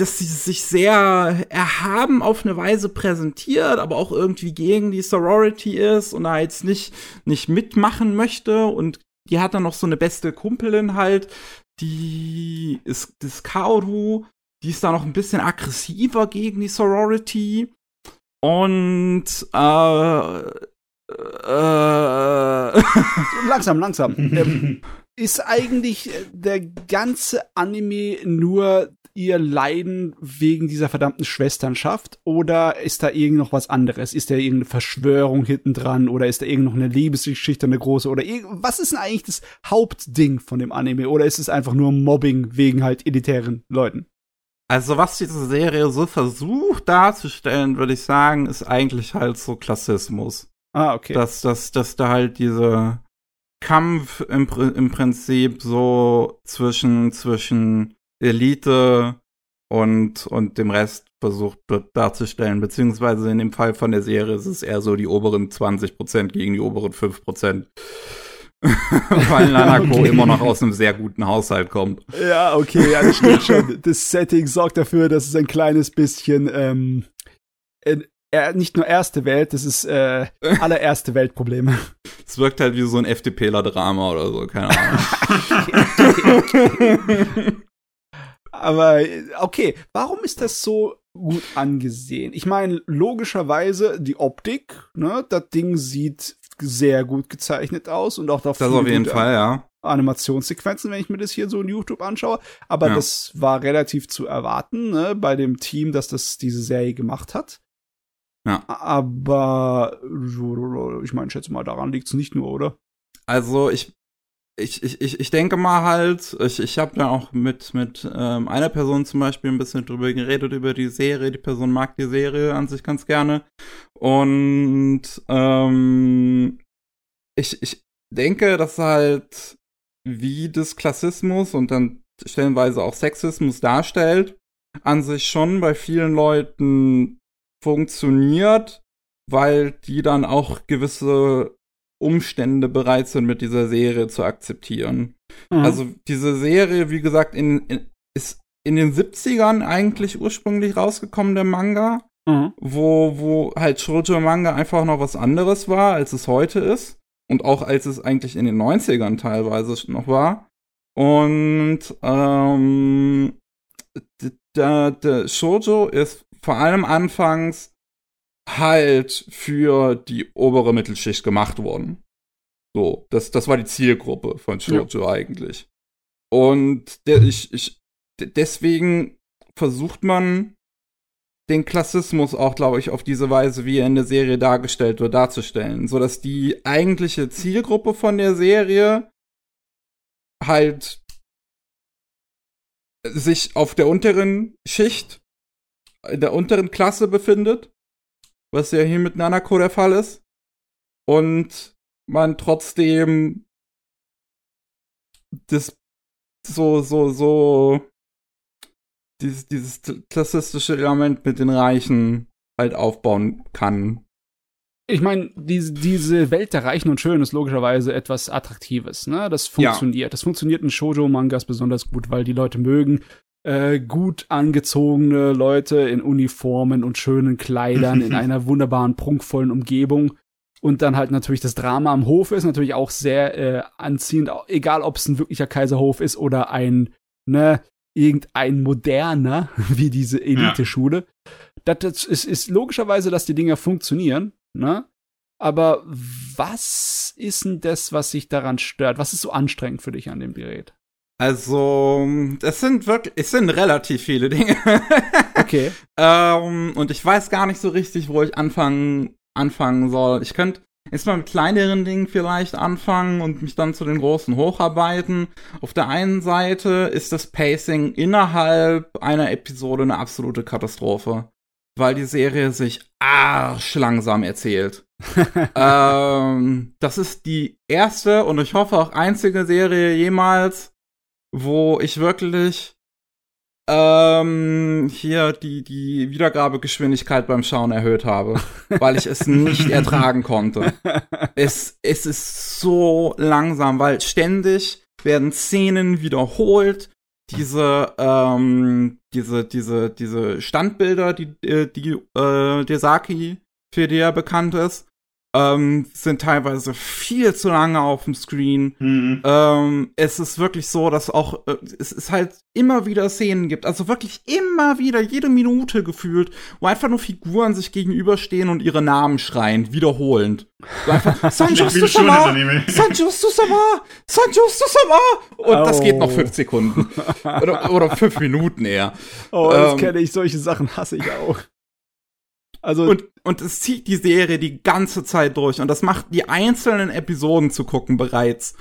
Speaker 1: dass sie sich sehr erhaben auf eine Weise präsentiert, aber auch irgendwie gegen die Sorority ist und da jetzt nicht, nicht mitmachen möchte. Und die hat dann noch so eine beste Kumpelin halt, die ist das Kaoru, die ist da noch ein bisschen aggressiver gegen die Sorority. Und äh,
Speaker 2: äh, [laughs] langsam, langsam. ähm, [laughs] ist eigentlich der ganze Anime nur ihr Leiden wegen dieser verdammten Schwesternschaft oder ist da irgend noch was anderes? Ist da irgendeine Verschwörung hinten dran oder ist da irgend noch eine Liebesgeschichte, eine große oder was ist denn eigentlich das Hauptding von dem Anime oder ist es einfach nur Mobbing wegen halt elitären Leuten?
Speaker 1: Also was diese Serie so versucht darzustellen, würde ich sagen, ist eigentlich halt so Klassismus.
Speaker 2: Ah, okay.
Speaker 1: Dass, dass, dass da halt diese Kampf im, im Prinzip so zwischen, zwischen Elite und, und dem Rest versucht wird darzustellen, beziehungsweise in dem Fall von der Serie ist es eher so die oberen 20% gegen die oberen 5%. [laughs] Weil [laughs] Nanako okay. immer noch aus einem sehr guten Haushalt kommt.
Speaker 2: Ja, okay, ja, das stimmt [laughs] schon. Das Setting sorgt dafür, dass es ein kleines bisschen ähm, äh, nicht nur erste Welt, das ist äh, [laughs] allererste Weltprobleme.
Speaker 1: Es wirkt halt wie so ein FDPler-Drama oder so, keine Ahnung. [laughs]
Speaker 2: Aber okay, warum ist das so gut angesehen? Ich meine, logischerweise die Optik, ne, das Ding sieht sehr gut gezeichnet aus und auch
Speaker 1: da Das auf jeden Fall, ja.
Speaker 2: Animationssequenzen, wenn ich mir das hier so in YouTube anschaue. Aber ja. das war relativ zu erwarten, ne, bei dem Team, das das diese Serie gemacht hat.
Speaker 1: Ja.
Speaker 2: Aber ich meine, schätze mal, daran liegt es nicht nur, oder?
Speaker 1: Also ich ich, ich, ich denke mal halt, ich, ich habe da auch mit, mit ähm, einer Person zum Beispiel ein bisschen drüber geredet, über die Serie. Die Person mag die Serie an sich ganz gerne. Und ähm, ich, ich denke, dass halt wie das Klassismus und dann stellenweise auch Sexismus darstellt, an sich schon bei vielen Leuten funktioniert, weil die dann auch gewisse Umstände bereit sind, mit dieser Serie zu akzeptieren. Mhm. Also diese Serie, wie gesagt, in, in, ist in den 70ern eigentlich ursprünglich rausgekommen, der Manga, mhm. wo, wo halt Shoujo Manga einfach noch was anderes war, als es heute ist. Und auch als es eigentlich in den 90ern teilweise noch war. Und ähm, der, der Shoujo ist vor allem anfangs halt für die obere Mittelschicht gemacht worden. So, das, das war die Zielgruppe von Shoujo ja. eigentlich. Und der, ich, ich, deswegen versucht man den Klassismus auch, glaube ich, auf diese Weise, wie er in der Serie dargestellt wird, darzustellen, so dass die eigentliche Zielgruppe von der Serie halt sich auf der unteren Schicht, in der unteren Klasse befindet was ja hier mit Nanako der Fall ist. Und man trotzdem das so, so, so dieses, dieses klassistische Element mit den Reichen halt aufbauen kann.
Speaker 2: Ich meine, diese, diese Welt der Reichen und Schönen ist logischerweise etwas Attraktives, ne? Das funktioniert. Ja. Das funktioniert in Shoujo-Mangas besonders gut, weil die Leute mögen äh, gut angezogene Leute in Uniformen und schönen Kleidern in [laughs] einer wunderbaren, prunkvollen Umgebung. Und dann halt natürlich das Drama am Hof ist natürlich auch sehr äh, anziehend, egal ob es ein wirklicher Kaiserhof ist oder ein, ne, irgendein moderner, [laughs] wie diese Elite-Schule. Ja. Das ist, ist logischerweise, dass die Dinger funktionieren, ne? Aber was ist denn das, was sich daran stört? Was ist so anstrengend für dich an dem Gerät?
Speaker 1: Also, es sind wirklich, es sind relativ viele Dinge. [laughs]
Speaker 2: okay.
Speaker 1: ähm, und ich weiß gar nicht so richtig, wo ich anfangen, anfangen soll. Ich könnte erstmal mit kleineren Dingen vielleicht anfangen und mich dann zu den großen hocharbeiten. Auf der einen Seite ist das Pacing innerhalb einer Episode eine absolute Katastrophe, weil die Serie sich arschlangsam erzählt. [laughs] ähm, das ist die erste und ich hoffe auch einzige Serie jemals, wo ich wirklich ähm, hier die, die Wiedergabegeschwindigkeit beim Schauen erhöht habe, [laughs] weil ich es nicht ertragen konnte. Es, es ist so langsam, weil ständig werden Szenen wiederholt, diese, ähm, diese, diese, diese Standbilder, die, äh, die, äh, Desaki, für die er bekannt ist, ähm, sind teilweise viel zu lange auf dem Screen. Mhm. Ähm, es ist wirklich so, dass auch äh, es ist halt immer wieder Szenen gibt, also wirklich immer wieder jede Minute gefühlt, wo einfach nur Figuren sich gegenüberstehen und ihre Namen schreien, wiederholend. So einfach Sanjustu-sama, Sanjustu-sama, Sanjustu-sama und oh. das geht noch fünf Sekunden oder, oder fünf Minuten eher.
Speaker 2: Oh, das ähm, kenne ich, solche Sachen hasse ich auch.
Speaker 1: Also und, und es zieht die Serie die ganze Zeit durch und das macht die einzelnen Episoden zu gucken bereits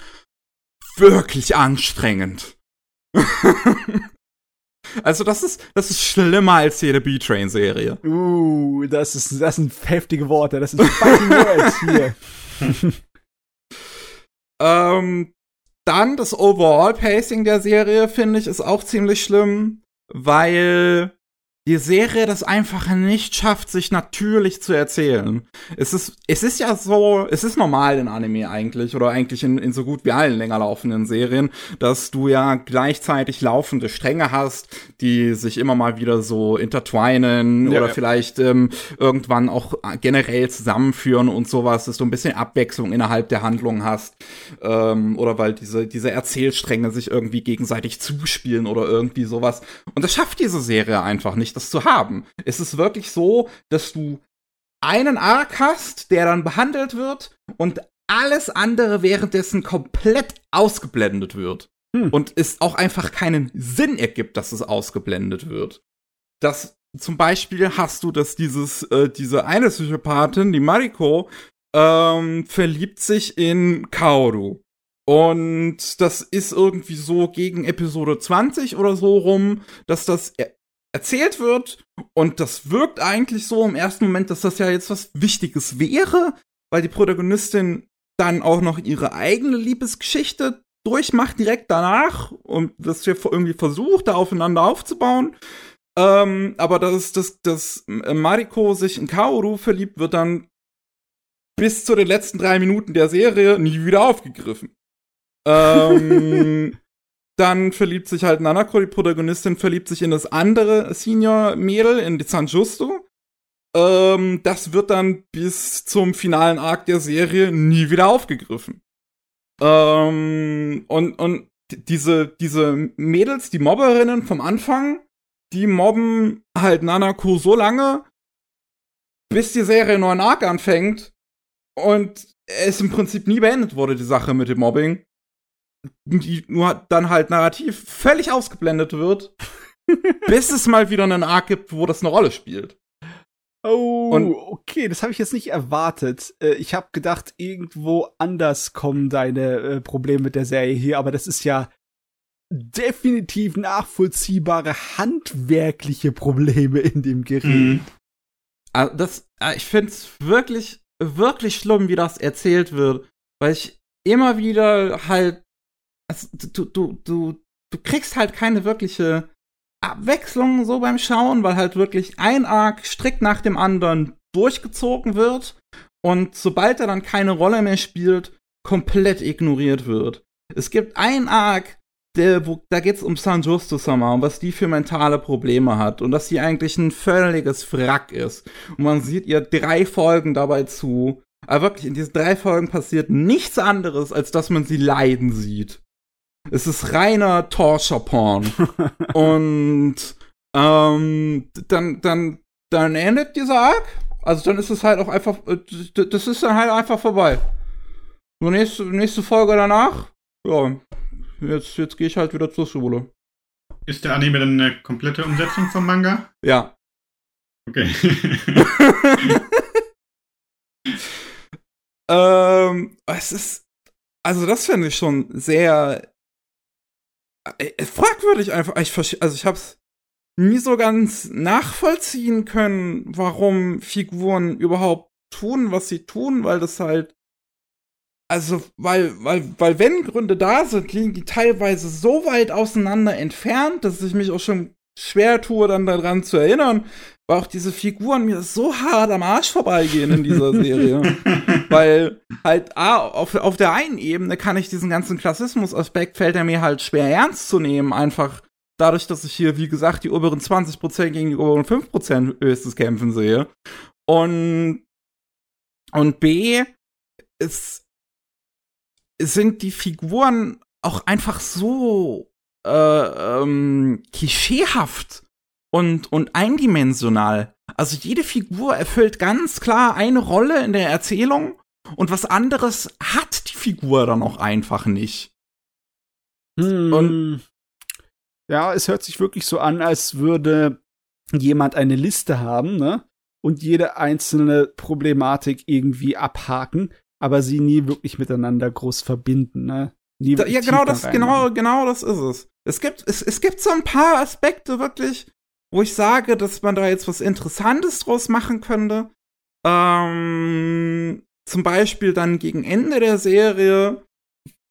Speaker 1: wirklich anstrengend. [laughs] also das ist das ist schlimmer als jede B-Train Serie.
Speaker 2: Uh, das ist das sind heftige Worte, das ist fucking words hier. [laughs]
Speaker 1: ähm, dann das Overall Pacing der Serie finde ich ist auch ziemlich schlimm, weil die Serie das einfach nicht schafft, sich natürlich zu erzählen. Es ist, es ist ja so, es ist normal in Anime eigentlich, oder eigentlich in, in so gut wie allen länger laufenden Serien, dass du ja gleichzeitig laufende Stränge hast, die sich immer mal wieder so intertwinen ja, oder ja. vielleicht ähm, irgendwann auch generell zusammenführen und sowas, dass du ein bisschen Abwechslung innerhalb der Handlung hast. Ähm, oder weil diese, diese Erzählstränge sich irgendwie gegenseitig zuspielen oder irgendwie sowas. Und das schafft diese Serie einfach nicht das zu haben. Es ist wirklich so, dass du einen Arc hast, der dann behandelt wird und alles andere währenddessen komplett ausgeblendet wird. Hm. Und es auch einfach keinen Sinn ergibt, dass es ausgeblendet wird. Das zum Beispiel hast du, dass dieses, äh, diese eine Psychopathin, die Mariko, ähm, verliebt sich in Kaoru. Und das ist irgendwie so gegen Episode 20 oder so rum, dass das erzählt wird. Und das wirkt eigentlich so im ersten Moment, dass das ja jetzt was Wichtiges wäre, weil die Protagonistin dann auch noch ihre eigene Liebesgeschichte durchmacht direkt danach und das hier irgendwie versucht, da aufeinander aufzubauen. Ähm, aber dass, dass, dass Mariko sich in Kaoru verliebt, wird dann bis zu den letzten drei Minuten der Serie nie wieder aufgegriffen. [laughs] ähm, Dann verliebt sich halt Nanako, die Protagonistin, verliebt sich in das andere Senior-Mädel, in San Justo. Ähm, das wird dann bis zum finalen Arc der Serie nie wieder aufgegriffen. Ähm, und, und diese, diese Mädels, die Mobberinnen vom Anfang, die mobben halt Nanako so lange, bis die Serie einen neuen Arc anfängt und es im Prinzip nie beendet wurde, die Sache mit dem Mobbing die nur dann halt narrativ völlig ausgeblendet wird, [laughs] bis es mal wieder einen Arc gibt, wo das eine Rolle spielt.
Speaker 2: Oh, und okay, das habe ich jetzt nicht erwartet. Äh, ich habe gedacht, irgendwo anders kommen deine äh, Probleme mit der Serie hier, aber das ist ja definitiv nachvollziehbare handwerkliche Probleme in dem Gerät. Mhm.
Speaker 1: Also das, äh, ich finde es wirklich, wirklich schlimm, wie das erzählt wird, weil ich immer wieder halt also, du, du, du, du kriegst halt keine wirkliche Abwechslung so beim Schauen, weil halt wirklich ein Arc strikt nach dem anderen durchgezogen wird und sobald er dann keine Rolle mehr spielt, komplett ignoriert wird. Es gibt ein Arc, der, wo, da geht's um San Justo Sama und was die für mentale Probleme hat und dass sie eigentlich ein völliges Wrack ist. Und man sieht ihr drei Folgen dabei zu. Aber wirklich, in diesen drei Folgen passiert nichts anderes, als dass man sie leiden sieht. Es ist reiner Torture-Porn. [laughs] und ähm, dann, dann, dann endet dieser Arc. Also dann ist es halt auch einfach, äh, das ist dann halt einfach vorbei. So nächste, nächste Folge danach, ja, jetzt, jetzt gehe ich halt wieder zur Schule.
Speaker 3: Ist der Anime dann eine komplette Umsetzung vom Manga?
Speaker 1: Ja.
Speaker 3: Okay. [laughs]
Speaker 1: ähm, es ist, also das finde ich schon sehr fragwürdig einfach. Ich, also ich hab's nie so ganz nachvollziehen können, warum Figuren überhaupt tun, was sie tun, weil das halt also, weil, weil, weil wenn Gründe da sind, liegen die teilweise so weit auseinander entfernt, dass ich mich auch schon schwer tue, dann daran zu erinnern, weil auch diese Figuren mir so hart am Arsch vorbeigehen in dieser Serie. [laughs] weil halt, ah, auf, auf der einen Ebene kann ich diesen ganzen Klassismus-Aspekt, fällt er mir halt schwer ernst zu nehmen, einfach dadurch, dass ich hier, wie gesagt, die oberen 20% gegen die oberen 5% höchstes kämpfen sehe. Und, und B, es, es sind die Figuren auch einfach so äh, ähm, klischeehaft und, und eindimensional. Also jede Figur erfüllt ganz klar eine Rolle in der Erzählung und was anderes hat die Figur dann auch einfach nicht.
Speaker 2: Hm. Und ja, es hört sich wirklich so an, als würde jemand eine Liste haben, ne? Und jede einzelne Problematik irgendwie abhaken, aber sie nie wirklich miteinander groß verbinden, ne?
Speaker 1: Da, ja, genau das, genau, genau das ist es. Es gibt, es, es gibt so ein paar Aspekte wirklich, wo ich sage, dass man da jetzt was Interessantes draus machen könnte. Ähm, zum Beispiel dann gegen Ende der Serie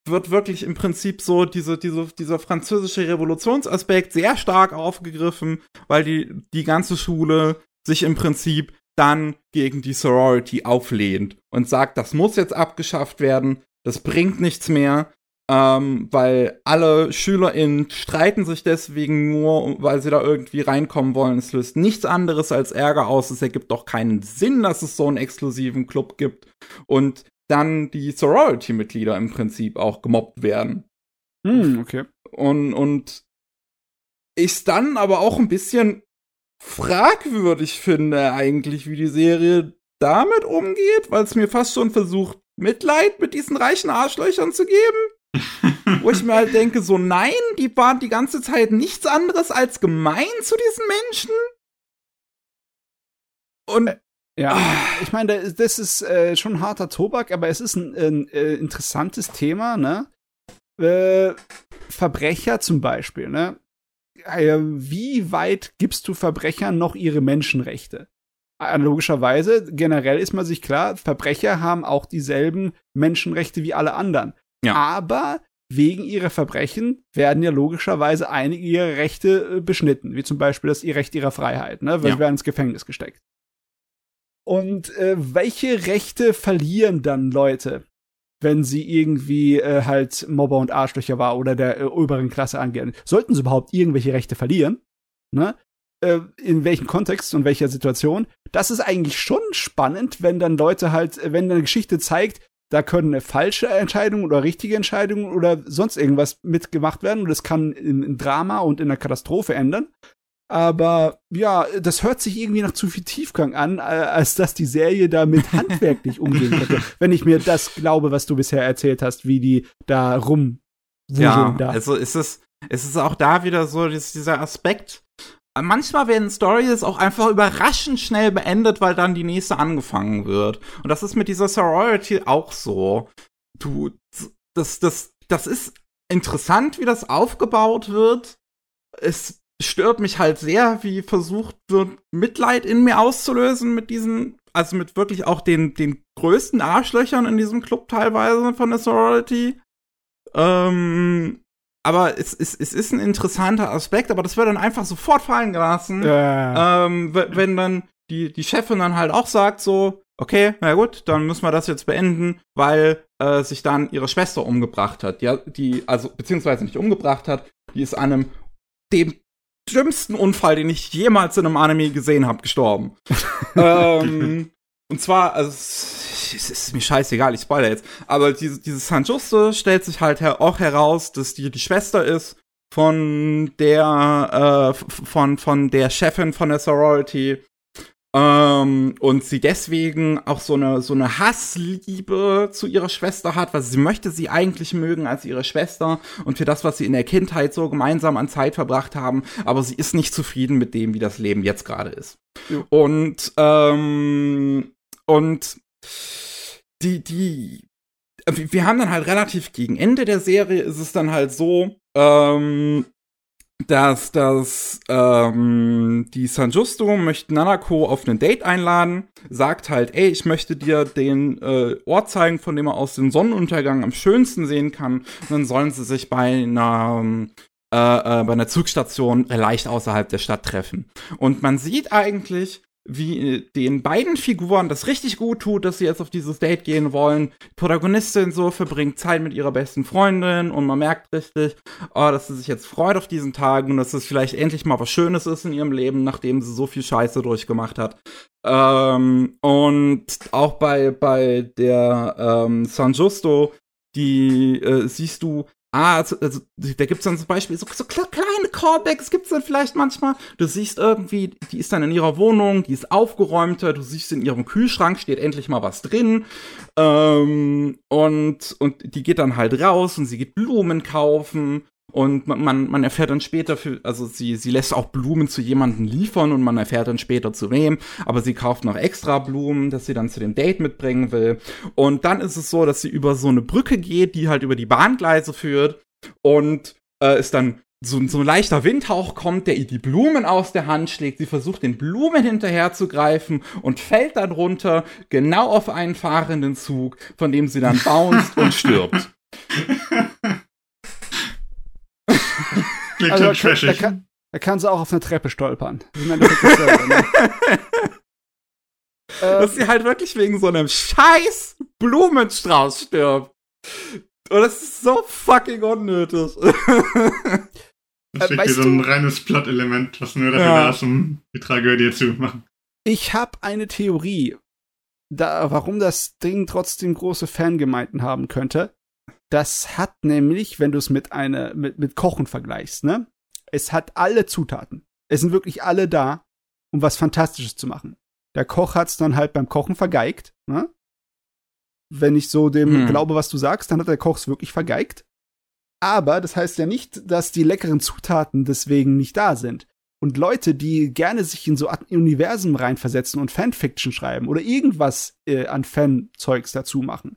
Speaker 1: wird wirklich im Prinzip so diese, diese, dieser französische Revolutionsaspekt sehr stark aufgegriffen, weil die, die ganze Schule sich im Prinzip dann gegen die Sorority auflehnt und sagt, das muss jetzt abgeschafft werden, das bringt nichts mehr, ähm, weil alle SchülerInnen streiten sich deswegen nur, weil sie da irgendwie reinkommen wollen. Es löst nichts anderes als Ärger aus. Es ergibt doch keinen Sinn, dass es so einen exklusiven Club gibt. Und dann die Sorority-Mitglieder im Prinzip auch gemobbt werden.
Speaker 2: Hm, okay.
Speaker 1: Und, und ich dann aber auch ein bisschen fragwürdig finde eigentlich, wie die Serie damit umgeht, weil es mir fast schon versucht, Mitleid mit diesen reichen Arschlöchern zu geben. [laughs] Wo ich mir halt denke, so nein, die waren die ganze Zeit nichts anderes als gemein zu diesen Menschen.
Speaker 2: Und äh, ja, ah. ich meine, das ist äh, schon harter Tobak, aber es ist ein, ein äh, interessantes Thema, ne? Äh, Verbrecher zum Beispiel, ne? Äh, wie weit gibst du Verbrechern noch ihre Menschenrechte? Logischerweise, generell ist man sich klar, Verbrecher haben auch dieselben Menschenrechte wie alle anderen. Ja. Aber wegen ihrer Verbrechen werden ja logischerweise einige ihrer Rechte äh, beschnitten, wie zum Beispiel das Recht ihrer Freiheit, ne? Weil ja. sie werden ins Gefängnis gesteckt. Und äh, welche Rechte verlieren dann Leute, wenn sie irgendwie äh, halt Mobber und Arschlöcher war oder der äh, oberen Klasse angehen? Sollten sie überhaupt irgendwelche Rechte verlieren? Ne? Äh, in welchem Kontext und welcher Situation? Das ist eigentlich schon spannend, wenn dann Leute halt, wenn eine Geschichte zeigt, da können falsche Entscheidungen oder richtige Entscheidungen oder sonst irgendwas mitgemacht werden und das kann in Drama und in einer Katastrophe ändern. Aber ja, das hört sich irgendwie nach zu viel Tiefgang an, als dass die Serie damit [laughs] handwerklich umgehen könnte. Wenn ich mir das glaube, was du bisher erzählt hast, wie die da rum.
Speaker 1: Ja, da. also ist es, ist es auch da wieder so, dass dieser Aspekt. Manchmal werden Stories auch einfach überraschend schnell beendet, weil dann die nächste angefangen wird. Und das ist mit dieser Sorority auch so. Du, das, das, das ist interessant, wie das aufgebaut wird. Es stört mich halt sehr, wie versucht wird, Mitleid in mir auszulösen mit diesen, also mit wirklich auch den, den größten Arschlöchern in diesem Club teilweise von der Sorority. Ähm, aber es, es, es ist ein interessanter Aspekt, aber das wird dann einfach sofort fallen gelassen. Ja. Ähm, wenn dann die, die Chefin dann halt auch sagt so, okay, na gut, dann müssen wir das jetzt beenden, weil äh, sich dann ihre Schwester umgebracht hat. Ja, die, also, beziehungsweise nicht umgebracht hat, die ist an einem dem schlimmsten Unfall, den ich jemals in einem Anime gesehen habe, gestorben. [laughs] ähm, und zwar, also es ist mir scheißegal, ich spoilere jetzt, aber diese, dieses San Justo stellt sich halt auch heraus, dass die die Schwester ist von der äh, von von der Chefin von der Sorority ähm, und sie deswegen auch so eine, so eine Hassliebe zu ihrer Schwester hat, weil sie möchte sie eigentlich mögen als ihre Schwester und für das, was sie in der Kindheit so gemeinsam an Zeit verbracht haben, aber sie ist nicht zufrieden mit dem, wie das Leben jetzt gerade ist. Ja. Und, ähm, und die, die, wir haben dann halt relativ gegen Ende der Serie ist es dann halt so, ähm, dass das ähm, die San Justo möchte Nanako auf ein Date einladen, sagt halt, ey, ich möchte dir den äh, Ort zeigen, von dem er aus den Sonnenuntergang am schönsten sehen kann. Und dann sollen sie sich bei einer äh, äh, bei einer Zugstation leicht außerhalb der Stadt treffen. Und man sieht eigentlich, wie den beiden Figuren das richtig gut tut, dass sie jetzt auf dieses Date gehen wollen. Die Protagonistin so verbringt Zeit mit ihrer besten Freundin und man merkt richtig, oh, dass sie sich jetzt freut auf diesen Tag und dass es vielleicht endlich mal was Schönes ist in ihrem Leben, nachdem sie so viel Scheiße durchgemacht hat. Ähm, und auch bei, bei der ähm, San Justo, die äh, siehst du, Ah, also, also da gibt's dann zum Beispiel so, so kleine Callbacks, gibt's dann vielleicht manchmal. Du siehst irgendwie, die ist dann in ihrer Wohnung, die ist aufgeräumter, du siehst in ihrem Kühlschrank steht endlich mal was drin. Ähm, und, und die geht dann halt raus und sie geht Blumen kaufen und man, man, man erfährt dann später, für, also sie, sie lässt auch Blumen zu jemandem liefern und man erfährt dann später zu wem, aber sie kauft noch extra Blumen, dass sie dann zu dem Date mitbringen will. Und dann ist es so, dass sie über so eine Brücke geht, die halt über die Bahngleise führt und äh, es dann so, so ein leichter Windhauch kommt, der ihr die Blumen aus der Hand schlägt. Sie versucht, den Blumen hinterher zu greifen und fällt dann runter, genau auf einen fahrenden Zug, von dem sie dann bounced und stirbt. [laughs]
Speaker 3: Klingt
Speaker 2: Also,
Speaker 3: schon
Speaker 2: da, kann, da,
Speaker 3: trashig.
Speaker 2: kann, da kann sie auch auf eine Treppe stolpern. Das ist dasselbe, ne? [laughs]
Speaker 1: dass
Speaker 2: ähm,
Speaker 1: sie halt wirklich wegen so einem scheiß Blumenstrauß stirbt. Und das ist so fucking unnötig.
Speaker 3: Das [laughs]
Speaker 2: Äh,
Speaker 3: ist wie
Speaker 2: weißt
Speaker 3: so ein reines Plot-Element, was nur dafür
Speaker 1: Ja.
Speaker 3: da ist, um die Tragödie zu machen.
Speaker 2: ich habe eine Theorie, da, warum das Ding trotzdem große Fangemeinden haben könnte. Das hat nämlich, wenn du es mit einer mit, mit Kochen vergleichst, ne? Es hat alle Zutaten. Es sind wirklich alle da, um was Fantastisches zu machen. Der Koch hat's dann halt beim Kochen vergeigt, ne? Wenn ich so dem
Speaker 1: Hm.
Speaker 2: glaube, was du sagst, dann hat der Koch es wirklich vergeigt. Aber das heißt ja nicht, dass die leckeren Zutaten deswegen nicht da sind. Und Leute, die gerne sich in so Art Universen reinversetzen und Fanfiction schreiben oder irgendwas äh, an Fanzeugs dazu machen,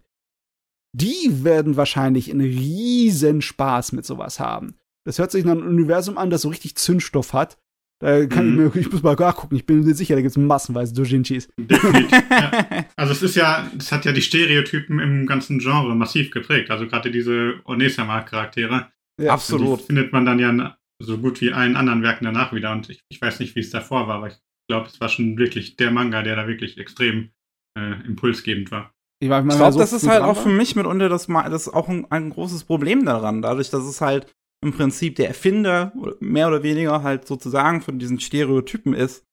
Speaker 2: die werden wahrscheinlich einen riesen Spaß mit sowas haben. Das hört sich nach einem Universum an, das so richtig Zündstoff hat. Da kann
Speaker 3: Mhm.
Speaker 2: ich mir, ich muss mal nachgucken, ich bin mir sicher, da gibt's massenweise Dojinchis.
Speaker 3: Definitiv. ja. [laughs] Also es ist ja, es hat ja die Stereotypen im ganzen Genre massiv geprägt. Also gerade diese Onesama-Charaktere.
Speaker 2: Ja.
Speaker 1: Absolut.
Speaker 3: Die findet man dann ja so gut wie allen anderen Werken danach wieder. Und ich, ich weiß nicht, wie es davor war, aber ich glaube, es war schon wirklich der Manga, der da wirklich extrem äh, impulsgebend war.
Speaker 2: Ich, mein,
Speaker 1: Ich
Speaker 2: so
Speaker 1: glaube, das ist halt auch für mich mitunter das, das ist auch ein, ein großes Problem daran, dadurch, dass es halt im Prinzip der Erfinder mehr oder weniger halt sozusagen von diesen Stereotypen ist,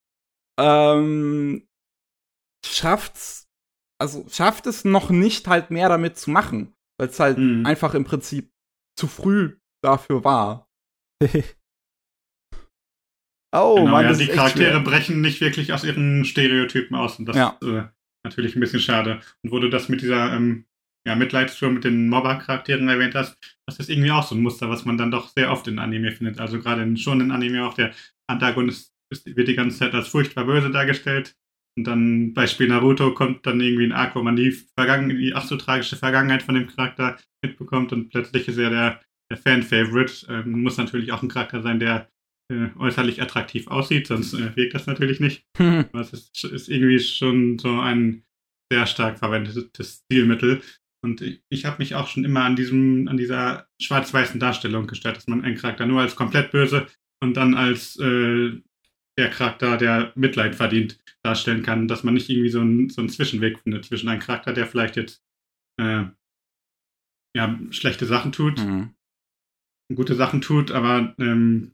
Speaker 1: ähm, schafft's, also schafft es noch nicht halt mehr damit zu machen, weil es halt
Speaker 3: Mhm.
Speaker 1: einfach im Prinzip zu früh dafür war. [laughs]
Speaker 2: oh,
Speaker 3: genau,
Speaker 2: Mann,
Speaker 3: ja,
Speaker 2: das
Speaker 3: die
Speaker 2: ist echt
Speaker 3: Charaktere
Speaker 2: schwer.
Speaker 3: brechen nicht wirklich aus ihren Stereotypen aus. Und das
Speaker 1: Ja.
Speaker 3: ist äh, natürlich ein bisschen schade. Und wo du das mit dieser ähm, ja, Mitleidstour mit den Mobber-Charakteren erwähnt hast, das ist irgendwie auch so ein Muster, was man dann doch sehr oft in Anime findet. Also gerade in schon in Anime auch der Antagonist ist, wird die ganze Zeit als furchtbar böse dargestellt. Und dann Beispiel Naruto kommt dann irgendwie ein Arc, wo man die, Vergangen die ach so tragische Vergangenheit von dem Charakter mitbekommt und plötzlich ist er der, der Fan-Favorite. Ähm, muss natürlich auch ein Charakter sein, der äh, äußerlich attraktiv aussieht, sonst äh, wirkt das natürlich nicht. [laughs] Aber es ist, ist irgendwie schon so ein sehr stark verwendetes Stilmittel. Und ich, ich habe mich auch schon immer an diesem, an dieser schwarz-weißen Darstellung gestört, dass man einen Charakter nur als komplett böse und dann als äh, der Charakter, der Mitleid verdient, darstellen kann, dass man nicht irgendwie so einen, so einen Zwischenweg findet zwischen einem Charakter, der vielleicht jetzt äh, ja, schlechte Sachen tut,
Speaker 1: Mhm.
Speaker 3: gute Sachen tut, aber ähm,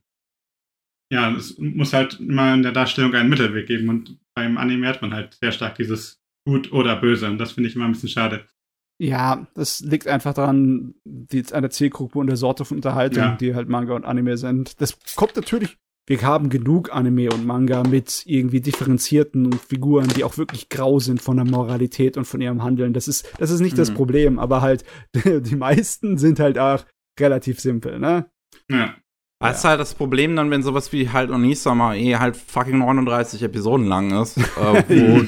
Speaker 3: ja, es muss halt immer in der Darstellung einen Mittelweg geben und beim Anime hat man halt sehr stark dieses gut oder böse und das finde ich immer ein bisschen schade.
Speaker 2: Ja, das liegt einfach daran, die, an der Zielgruppe und der Sorte von Unterhaltung,
Speaker 3: Ja.
Speaker 2: die halt Manga und Anime sind. Das kommt natürlich, wir haben genug Anime und Manga mit irgendwie differenzierten Figuren, die auch wirklich grau sind von der Moralität und von ihrem Handeln. Das ist, das ist nicht das
Speaker 1: Mhm.
Speaker 2: Problem, aber halt, [laughs] die meisten sind halt auch relativ simpel, ne?
Speaker 3: Ja,
Speaker 1: Das ist halt das Problem dann, wenn sowas wie halt Onisama eh halt fucking 39 Episoden lang ist, äh, wo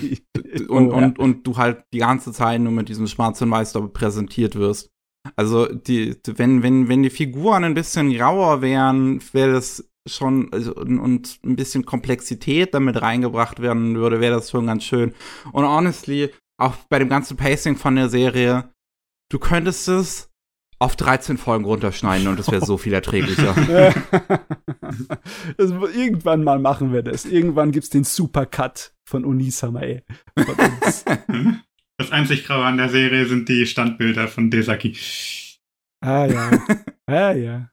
Speaker 1: [laughs] und,
Speaker 2: Oh, ja.
Speaker 1: und, und du halt die ganze Zeit nur mit diesem Schwarz und Weiß da präsentiert wirst. Also die, wenn, wenn, wenn die Figuren ein bisschen grauer wären, wäre das schon, also, und, und ein bisschen Komplexität damit reingebracht werden würde, wäre das schon ganz schön. Und honestly, auch bei dem ganzen Pacing von der Serie, du könntest es auf 13 Folgen runterschneiden und es wäre so viel erträglicher. [laughs]
Speaker 2: das, irgendwann mal machen wir das. Irgendwann gibt's den Supercut. von Unisama, ey. [laughs]
Speaker 3: Das einzig Graue an der Serie sind die Standbilder von Desaki.
Speaker 2: Ah ja. [laughs] ah ja.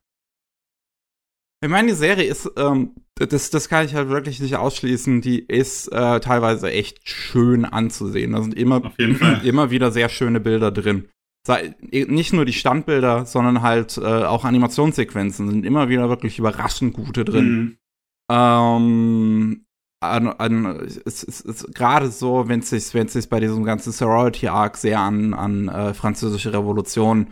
Speaker 1: Ich meine, die Serie ist, ähm, das, das kann ich halt wirklich nicht ausschließen, die ist äh, teilweise echt schön anzusehen. Da sind immer,
Speaker 3: Auf jeden Fall. [clears throat]
Speaker 1: immer wieder sehr schöne Bilder drin. Sei, nicht nur die Standbilder, sondern halt äh, auch Animationssequenzen sind immer wieder wirklich überraschend gute drin.
Speaker 3: Mhm.
Speaker 1: Ähm, an, an, es ist, gerade so, wenn es sich, wenn es sich bei diesem ganzen Sorority Arc sehr an, an äh, französische Revolution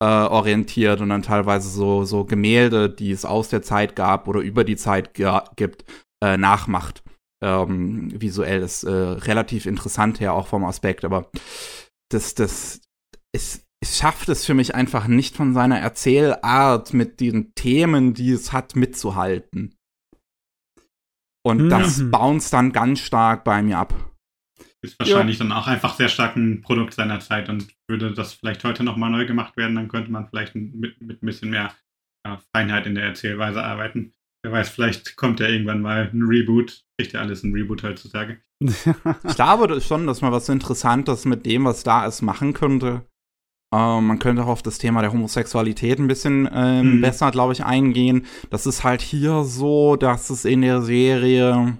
Speaker 1: äh, orientiert und dann teilweise so, so Gemälde, die es aus der Zeit gab oder über die Zeit gibt, äh, nachmacht. Ähm, visuell ist äh, relativ interessant her, auch vom Aspekt, aber das, das, es, es schafft es für mich einfach nicht von seiner Erzählart mit den Themen, die es hat, mitzuhalten. Und
Speaker 2: Mhm.
Speaker 1: das bounced dann ganz stark bei mir ab.
Speaker 3: Ist wahrscheinlich dann auch einfach sehr stark ein Produkt seiner Zeit und würde das vielleicht heute nochmal neu gemacht werden, dann könnte man vielleicht mit, mit ein bisschen mehr ja, Feinheit in der Erzählweise arbeiten. Wer weiß, vielleicht kommt ja irgendwann mal ein Reboot. Kriegt ja alles ein Reboot heutzutage. [laughs]
Speaker 1: Ich glaube schon, dass man was Interessantes mit dem, was da ist, machen könnte. Ähm, man könnte auch auf das Thema der Homosexualität ein bisschen ähm,
Speaker 3: Mhm.
Speaker 1: besser, glaube ich, eingehen. Das ist halt hier so, dass es in der Serie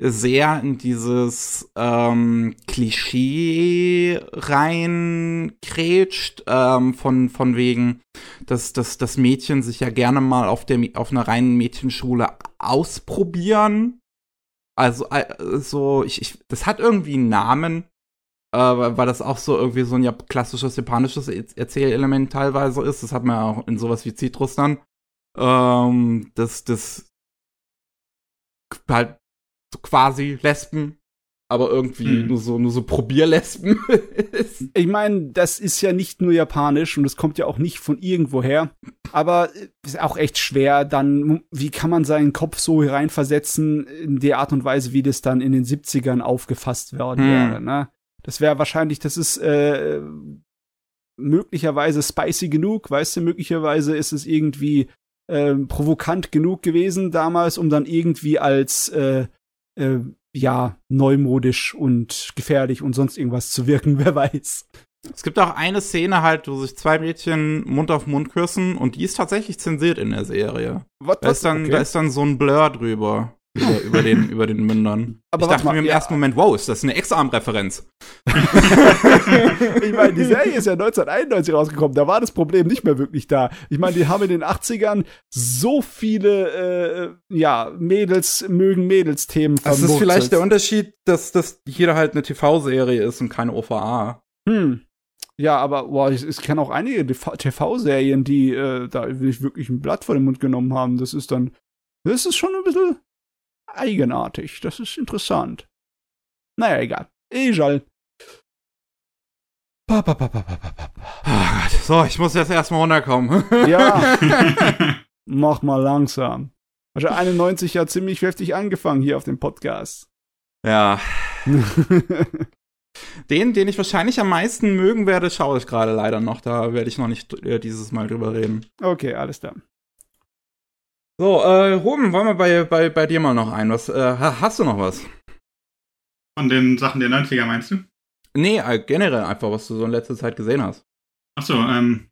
Speaker 1: sehr in dieses ähm, Klischee reinkrätscht, ähm, von, von wegen, dass, dass das Mädchen sich ja gerne mal auf, der, auf einer reinen Mädchenschule ausprobieren. Also, äh, so, ich, ich, das hat irgendwie einen Namen, äh, weil das auch so irgendwie so ein jap klassisches japanisches Er- Erzählelement teilweise ist. Das hat man ja auch in sowas wie Citrus dann. Ähm, das, das halt so quasi Lesben, aber irgendwie
Speaker 3: Mhm.
Speaker 1: nur so, nur so Probierlesben [laughs] ist.
Speaker 2: Ich meine, das ist ja nicht nur japanisch und es kommt ja auch nicht von irgendwoher. Aber äh, ist auch echt schwer, dann, wie kann man seinen Kopf so reinversetzen in die Art und Weise, wie das dann in den 70ern aufgefasst worden
Speaker 1: Hm.
Speaker 2: wäre, ne? Das wäre wahrscheinlich, das ist äh, möglicherweise spicy genug, weißt du, möglicherweise ist es irgendwie ähm, provokant genug gewesen damals, um dann irgendwie als äh, äh, ja, neumodisch und gefährlich und sonst irgendwas zu wirken, [laughs] wer weiß.
Speaker 1: Es gibt auch eine Szene halt, wo sich zwei Mädchen Mund auf Mund küssen und die ist tatsächlich zensiert in der Serie.
Speaker 2: Was,
Speaker 1: Da ist dann, da ist dann so ein Blur drüber. Über, über, den, über den Mündern.
Speaker 2: Aber
Speaker 1: ich dachte
Speaker 2: mal,
Speaker 1: mir im
Speaker 2: ja.
Speaker 1: ersten Moment, wow, ist das eine Ex-Arm-Referenz?
Speaker 2: ich meine, die Serie ist ja 1991 rausgekommen, da war das Problem nicht mehr wirklich da. Ich meine, die haben in den 80ern so viele, äh, ja, Mädels mögen Mädels-Themen
Speaker 1: Das ist vielleicht der Unterschied, dass das hier halt eine TV-Serie ist und keine OVA.
Speaker 2: Hm. Ja, aber boah, ich, ich kenne auch einige TV-Serien, die äh, da nicht wirklich ein Blatt vor den Mund genommen haben. Das ist dann, das ist schon ein bisschen eigenartig. Das ist interessant. Naja, egal. Egal. Pa, pa, pa, pa, pa, pa, pa.
Speaker 1: Ah Gott. So, ich muss jetzt erstmal runterkommen. [laughs]
Speaker 2: Ja, mach mal langsam. Also 91 ja ziemlich heftig angefangen hier auf dem Podcast.
Speaker 1: ja. [laughs] Den, den ich wahrscheinlich am meisten mögen werde, schaue ich gerade leider noch. Da werde ich noch nicht äh, dieses Mal drüber reden.
Speaker 2: okay, alles klar.
Speaker 1: So, äh, Ruben, wollen wir bei, bei, bei dir mal noch ein? Was, äh, ha- hast du noch was?
Speaker 3: Von den Sachen der 90er meinst du?
Speaker 1: Nee, äh, generell einfach, was du so in letzter Zeit gesehen hast.
Speaker 3: Achso, ähm,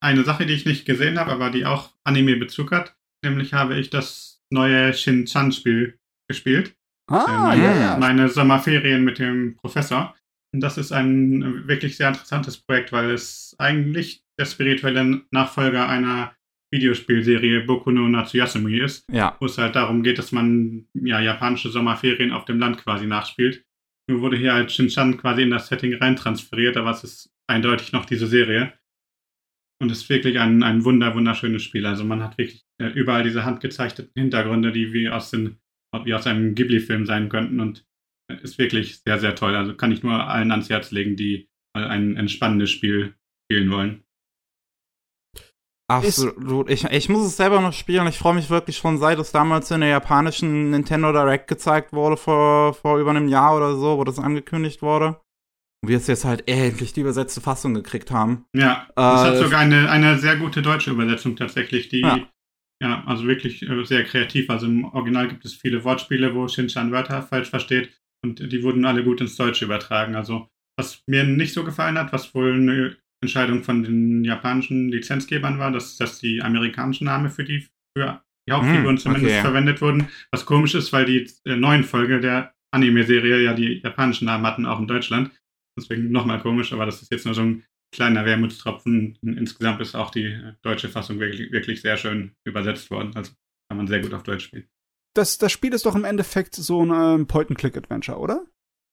Speaker 3: eine Sache, die ich nicht gesehen habe, aber die auch Anime-Bezug hat. Nämlich habe ich das neue Shin-Chan-Spiel gespielt.
Speaker 2: Ah,
Speaker 3: Ähm,
Speaker 2: ja, ja.
Speaker 3: Meine Sommerferien mit dem Professor. Und das ist ein wirklich sehr interessantes Projekt, weil es eigentlich der spirituelle Nachfolger einer Videospielserie Boku no Natsuyasumi ist,
Speaker 1: Ja.
Speaker 3: wo es halt darum geht, dass man ja japanische Sommerferien auf dem Land quasi nachspielt. Nur wurde hier halt Shinchan quasi in das Setting reintransferiert, aber es ist eindeutig noch diese Serie. Und es ist wirklich ein, ein wunder, wunderschönes Spiel. Also man hat wirklich äh, überall diese handgezeichneten Hintergründe, die wie aus, den, wie aus einem Ghibli-Film sein könnten und äh, ist wirklich sehr, sehr toll. Also kann ich nur allen ans Herz legen, die mal ein entspannendes Spiel spielen wollen.
Speaker 1: Absolut. Ich, ich muss es selber noch spielen. Ich freue mich wirklich schon, seit es damals in der japanischen Nintendo Direct gezeigt wurde, vor, vor über einem Jahr oder so, wo das angekündigt wurde. Und wir es jetzt halt endlich die übersetzte Fassung gekriegt haben.
Speaker 3: Ja, es
Speaker 1: Äh,
Speaker 3: hat sogar eine, eine sehr gute deutsche Übersetzung tatsächlich, die
Speaker 1: Ja.
Speaker 3: ja, also wirklich äh, sehr kreativ. Also im Original gibt es viele Wortspiele, wo Shinchan Wörter falsch versteht. und die wurden alle gut ins Deutsche übertragen. Also was mir nicht so gefallen hat, was wohl eine Entscheidung von den japanischen Lizenzgebern war, dass, dass die amerikanischen Namen für die, für die Hauptfiguren mm, zumindest okay. verwendet wurden. Was komisch ist, weil die äh, neuen Folge der Anime-Serie ja die japanischen Namen hatten, auch in Deutschland. Deswegen nochmal komisch, aber das ist jetzt nur so ein kleiner Wermutstropfen. Insgesamt ist auch die deutsche Fassung wirklich, wirklich sehr schön übersetzt worden. Also kann man sehr gut auf Deutsch spielen.
Speaker 2: Das, das Spiel ist doch im Endeffekt so ein ähm, Point-and-Click-Adventure, oder?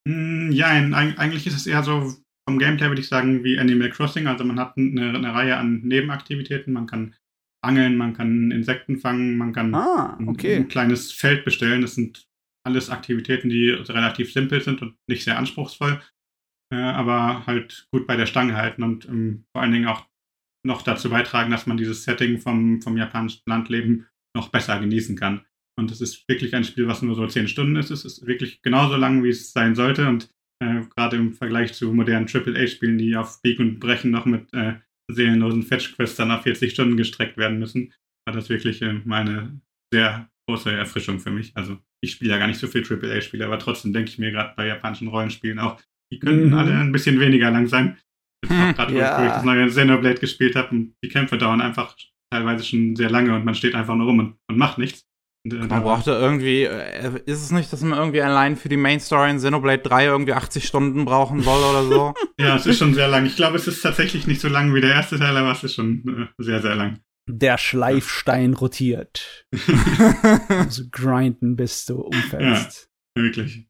Speaker 3: Mm, ja, eigentlich ist es eher so vom Gameplay, würde ich sagen, wie Animal Crossing. Also man hat eine, eine Reihe an Nebenaktivitäten. Man kann angeln, man kann Insekten fangen, man kann
Speaker 2: ah, okay.
Speaker 3: ein, ein, kleines Feld bestellen. Das sind alles Aktivitäten, die relativ simpel sind und nicht sehr anspruchsvoll, äh, aber halt gut bei der Stange halten und ähm, vor allen Dingen auch noch dazu beitragen, dass man dieses Setting vom, vom japanischen Landleben noch besser genießen kann. Und es ist wirklich ein Spiel, was nur so zehn Stunden ist. Es ist wirklich genauso lang, wie es sein sollte. Und äh, gerade im Vergleich zu modernen AAA-Spielen, die auf Bieg und Brechen noch mit äh, seelenlosen Fetch-Quests dann auf 40 Stunden gestreckt werden müssen, war das wirklich äh, meine sehr große Erfrischung für mich. Also ich spiele ja gar nicht so viel AAA-Spiele, aber trotzdem denke ich mir gerade bei japanischen Rollenspielen auch, die könnten mhm. alle ein bisschen weniger lang sein. [laughs] Gerade ja. wo ich das neue Xenoblade gespielt habe und die Kämpfe dauern einfach teilweise schon sehr lange und man steht einfach nur rum und, und macht nichts.
Speaker 1: Man braucht da irgendwie, äh, ist es nicht, dass man irgendwie allein für die Main Story in Xenoblade 3 irgendwie 80 Stunden brauchen soll oder so? [laughs]
Speaker 3: ja, es ist schon sehr lang. Ich glaube, es ist tatsächlich nicht so lang wie der erste Teil, aber es ist schon äh, sehr, sehr lang.
Speaker 2: Der Schleifstein rotiert. also grinden, bis du umfällst.
Speaker 3: Ja, wirklich.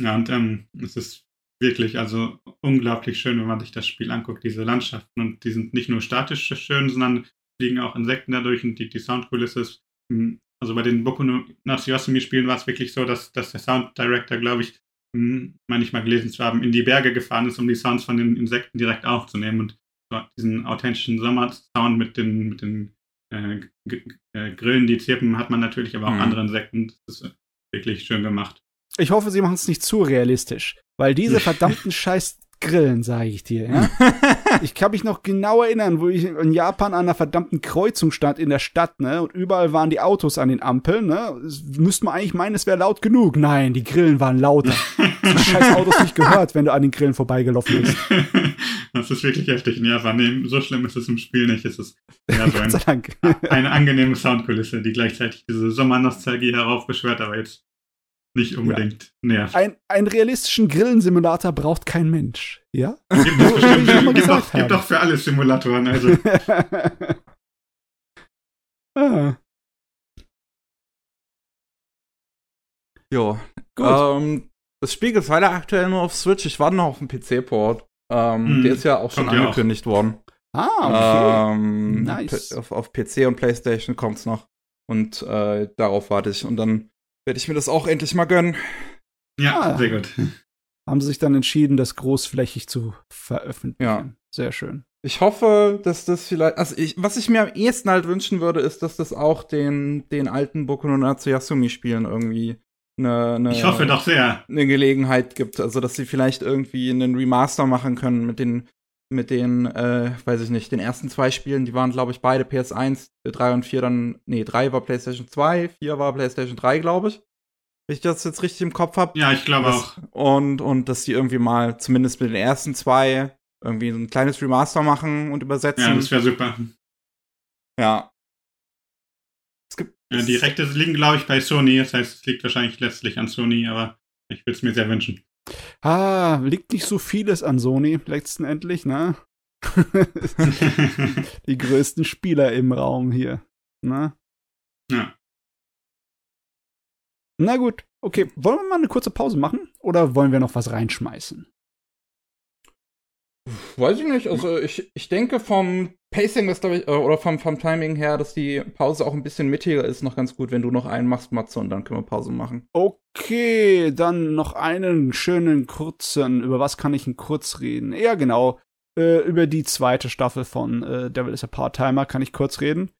Speaker 3: Ja, und ähm, es ist wirklich also unglaublich schön, wenn man sich das Spiel anguckt, diese Landschaften. Und die sind nicht nur statisch schön, sondern fliegen auch Insekten dadurch und die, die Soundkulisse ist. Hm, also bei den Boku no Natsuyasumi-Spielen war es wirklich so, dass, dass der Sound Director, glaube ich, hm, meine ich mal gelesen zu haben, in die Berge gefahren ist, um die Sounds von den Insekten direkt aufzunehmen. Und diesen authentischen Sommersound mit den, mit den äh, äh, Grillen, die zirpen, hat man natürlich aber auch mhm. andere Insekten. Das ist wirklich schön gemacht.
Speaker 2: Ich hoffe, sie machen es nicht zu realistisch, weil diese [laughs] verdammten scheiß Grillen, sage ich dir. Ja? [laughs] ich kann mich noch genau erinnern, wo ich in Japan an einer verdammten Kreuzung stand in der Stadt, ne? Und überall waren die Autos an den Ampeln, ne? Müsste man eigentlich meinen, es wäre laut genug. Nein, die Grillen waren lauter. [laughs] die scheiß Autos nicht gehört, wenn du an den Grillen vorbeigelaufen bist. [laughs]
Speaker 3: Das ist wirklich heftig in Japan. Nee, so schlimm ist es im Spiel nicht. Es ist ja so ein, eine angenehme Soundkulisse, die gleichzeitig diese Sommernostalgie heraufbeschwört, aber jetzt nicht unbedingt ja. nervt.
Speaker 2: Ein, einen realistischen Grillensimulator braucht kein Mensch, ja?
Speaker 3: Gibt es bestimmt. gibt, doch, gibt doch für alle Simulatoren, also. [laughs]
Speaker 1: ah. Jo. Ähm, das Spiel gibt es leider aktuell nur auf Switch. Ich warte noch auf den PC-Port. Ähm, hm. Der ist ja auch schon Kommt angekündigt auch. worden.
Speaker 2: Ah, okay. Ähm, nice.
Speaker 1: Auf, auf, PC und PlayStation kommt es noch. Und äh, darauf warte ich. Und dann werde ich mir das auch endlich mal gönnen.
Speaker 3: Ja, ah, sehr gut.
Speaker 2: Haben sie sich dann entschieden, das großflächig zu veröffentlichen. Ja. Sehr schön.
Speaker 1: Ich hoffe, dass das vielleicht, also ich, was ich mir am ehesten halt wünschen würde, ist, dass das auch den, den alten Boku no Natsuyasumi Spielen irgendwie eine, eine,
Speaker 3: ich hoffe doch sehr.
Speaker 1: eine Gelegenheit gibt. Also, dass sie vielleicht irgendwie einen Remaster machen können mit den, mit den, äh, weiß ich nicht, den ersten zwei Spielen, die waren, glaube ich, beide PS1, 3 und 4 dann, nee, 3 war PlayStation 2, 4 war PlayStation 3, glaube ich. Wenn ich das jetzt richtig im Kopf habe.
Speaker 3: Ja, ich glaube auch.
Speaker 1: Und, und dass die irgendwie mal, zumindest mit den ersten zwei, irgendwie ein kleines Remaster machen und übersetzen.
Speaker 3: Ja, das wäre super.
Speaker 1: Ja.
Speaker 3: Es gibt. Ja, die Rechte liegen, glaube ich, bei Sony. Das heißt, es liegt wahrscheinlich letztlich an Sony, aber ich würde es mir sehr wünschen.
Speaker 2: Ah, liegt nicht so vieles an Sony, letztendlich, ne? [laughs] die größten Spieler im Raum hier, ne?
Speaker 3: Ja.
Speaker 2: Na gut, okay. Wollen wir mal eine kurze Pause machen? Oder wollen wir noch was reinschmeißen?
Speaker 1: Weiß ich nicht. Also ich, ich denke vom Pacing ist, ich, äh, oder vom, vom Timing her, dass die Pause auch ein bisschen mittiger ist, noch ganz gut, wenn du noch einen machst, Matze, und dann können wir Pause machen.
Speaker 2: Okay, dann noch einen schönen kurzen. Über was kann ich denn kurz reden? Ja, genau. Äh, über die zweite Staffel von äh, Devil is a Part-Timer kann ich kurz reden.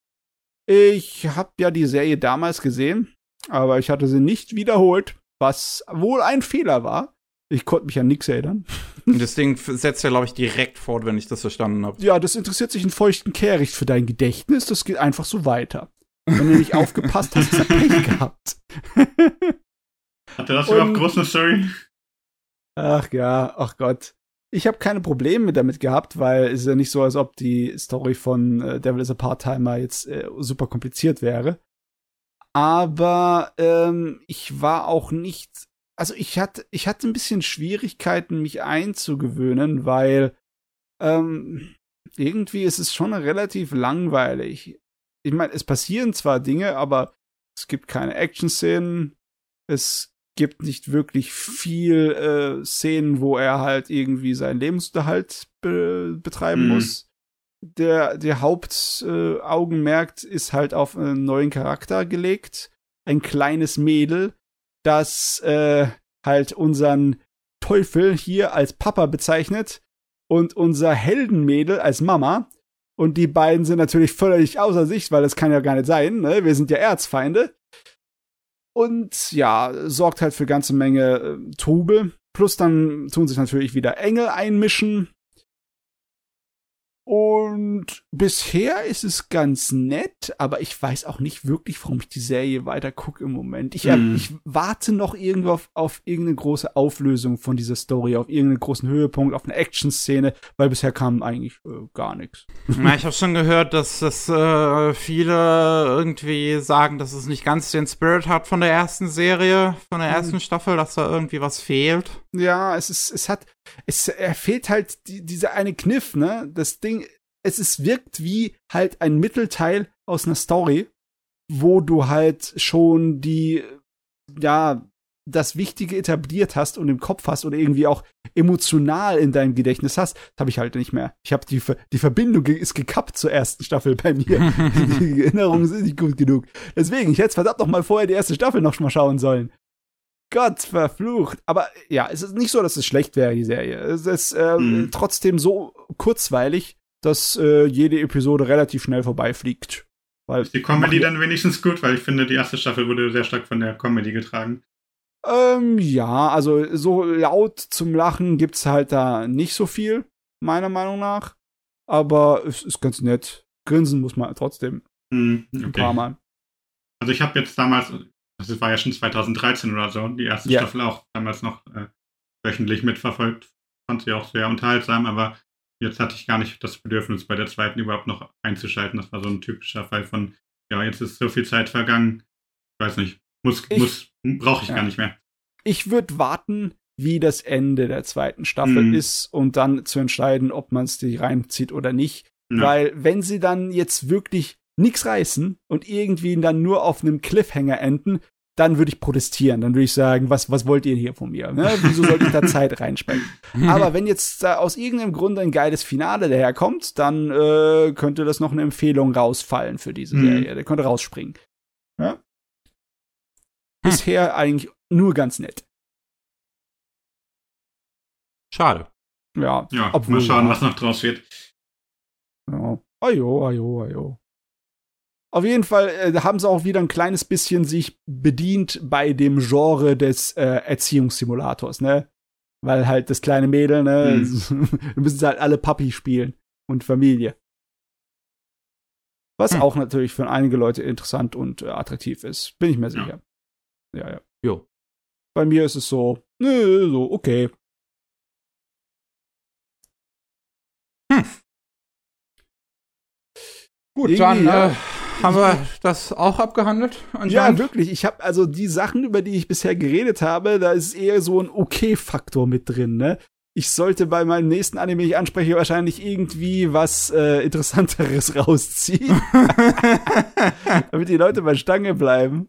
Speaker 2: Ich habe ja die Serie damals gesehen, aber ich hatte sie nicht wiederholt, was wohl ein Fehler war. Ich konnte mich an nichts erinnern.
Speaker 1: Das Ding setzt ja, glaube ich, direkt fort, wenn ich das verstanden habe.
Speaker 2: Ja, das interessiert sich einen feuchten Kehricht für dein Gedächtnis. Das geht einfach so weiter. Wenn du nicht aufgepasst hast, hast du Pech [laughs] gehabt.
Speaker 3: Hatte das überhaupt große Story?
Speaker 2: Ach ja, ach Gott. Ich habe keine Probleme damit gehabt, weil es ist ja nicht so, als ob die Story von äh, Devil is a Part-Timer jetzt äh, super kompliziert wäre. Aber ähm, ich war auch nicht, also ich hatte, ich hatte ein bisschen Schwierigkeiten, mich einzugewöhnen, weil ähm, irgendwie ist es schon relativ langweilig. Ich meine, es passieren zwar Dinge, aber es gibt keine Action-Szenen. Es gibt nicht wirklich viel äh, Szenen, wo er halt irgendwie seinen Lebensunterhalt be betreiben mhm. muss. Der, der Hauptaugenmerk äh, ist halt auf einen neuen Charakter gelegt. Ein kleines Mädel, das äh, halt unseren Teufel hier als Papa bezeichnet und unser Heldenmädel als Mama. Und die beiden sind natürlich völlig außer sich, weil das kann ja gar nicht sein. Ne? Wir sind ja Erzfeinde. Und ja, sorgt halt für ganze Menge äh, Trubel. Plus dann tun sich natürlich wieder Engel einmischen. Und bisher ist es ganz nett, aber ich weiß auch nicht wirklich, warum ich die Serie weiter gucke im Moment. Ich, mm. ich warte noch irgendwo auf, auf irgendeine große Auflösung von dieser Story, auf irgendeinen großen Höhepunkt, auf eine Action-Szene, weil bisher kam eigentlich äh, gar nichts.
Speaker 1: Na, ich habe schon gehört, dass, dass äh, viele irgendwie sagen, dass es nicht ganz den Spirit hat von der ersten Serie, von der hm. ersten mm. Staffel, dass da irgendwie was fehlt.
Speaker 2: Ja, es ist, es hat, es er fehlt halt die, dieser eine Kniff, ne? Das Ding, es ist, wirkt wie halt ein Mittelteil aus einer Story, wo du halt schon die, ja, das Wichtige etabliert hast und im Kopf hast oder irgendwie auch emotional in deinem Gedächtnis hast, das habe ich halt nicht mehr. Ich habe die, die Verbindung ist gekappt zur ersten Staffel bei mir. [laughs] die Erinnerungen sind nicht gut genug. Deswegen, ich hätte verdammt noch mal vorher die erste Staffel noch mal schauen sollen. Gott, verflucht. Aber ja, es ist nicht so, dass es schlecht wäre, die Serie. Es ist äh, mhm. trotzdem so kurzweilig, dass äh, jede Episode relativ schnell vorbeifliegt.
Speaker 3: Weil ist die Comedy dann wenigstens gut? Weil ich finde, die erste Staffel wurde sehr stark von der Comedy getragen.
Speaker 2: Ähm, ja, also so laut zum Lachen gibt's halt da nicht so viel, meiner Meinung nach. Aber es ist ganz nett. Grinsen muss man trotzdem.
Speaker 3: Mhm, okay. Ein paar Mal. Also ich habe jetzt damals, das war ja schon 2013 oder so, die erste ja. Staffel auch damals noch äh, wöchentlich mitverfolgt. Fand sie auch sehr unterhaltsam, aber jetzt hatte ich gar nicht das Bedürfnis, bei der zweiten überhaupt noch einzuschalten. Das war so ein typischer Fall von, ja, jetzt ist so viel Zeit vergangen. Ich weiß nicht, muss, ich, muss, brauche ich ja. gar nicht mehr.
Speaker 2: Ich würde warten, wie das Ende der zweiten Staffel mhm. ist, um dann zu entscheiden, ob man es die reinzieht oder nicht. Ja. Weil wenn sie dann jetzt wirklich nichts reißen und irgendwie dann nur auf einem Cliffhanger enden, dann würde ich protestieren. Dann würde ich sagen, was, was wollt ihr hier von mir? Ne? Wieso sollte ich da [laughs] Zeit reinsprechen? Aber wenn jetzt äh, aus irgendeinem Grund ein geiles Finale daherkommt, dann äh, könnte das noch eine Empfehlung rausfallen für diese mhm. Serie. Der könnte rausspringen. Ja? Hm. Bisher eigentlich nur ganz nett.
Speaker 1: Schade.
Speaker 2: Ja,
Speaker 3: ja obwohl, mal schauen, was noch draus wird.
Speaker 2: Ja. Ajo, ajo, ajo. Auf jeden Fall äh, haben sie auch wieder ein kleines bisschen sich bedient bei dem Genre des äh, Erziehungssimulators, ne? Weil halt das kleine Mädel, ne, mhm. [laughs] müssen sie halt alle Papi spielen und Familie. Was hm. auch natürlich für einige Leute interessant und äh, attraktiv ist, bin ich mir sicher. Ja, ja. ja.
Speaker 1: Jo.
Speaker 2: Bei mir ist es so, nö, so, okay.
Speaker 1: Hm. Gut, dann ja. äh, haben wir das auch abgehandelt?
Speaker 2: Ja, wirklich. Ich habe also die Sachen, über die ich bisher geredet habe, da ist eher so ein Okay-Faktor mit drin, ne? Ich sollte bei meinem nächsten Anime, ich anspreche, wahrscheinlich irgendwie was äh, Interessanteres [laughs] rausziehen. [laughs] Damit die Leute bei Stange bleiben.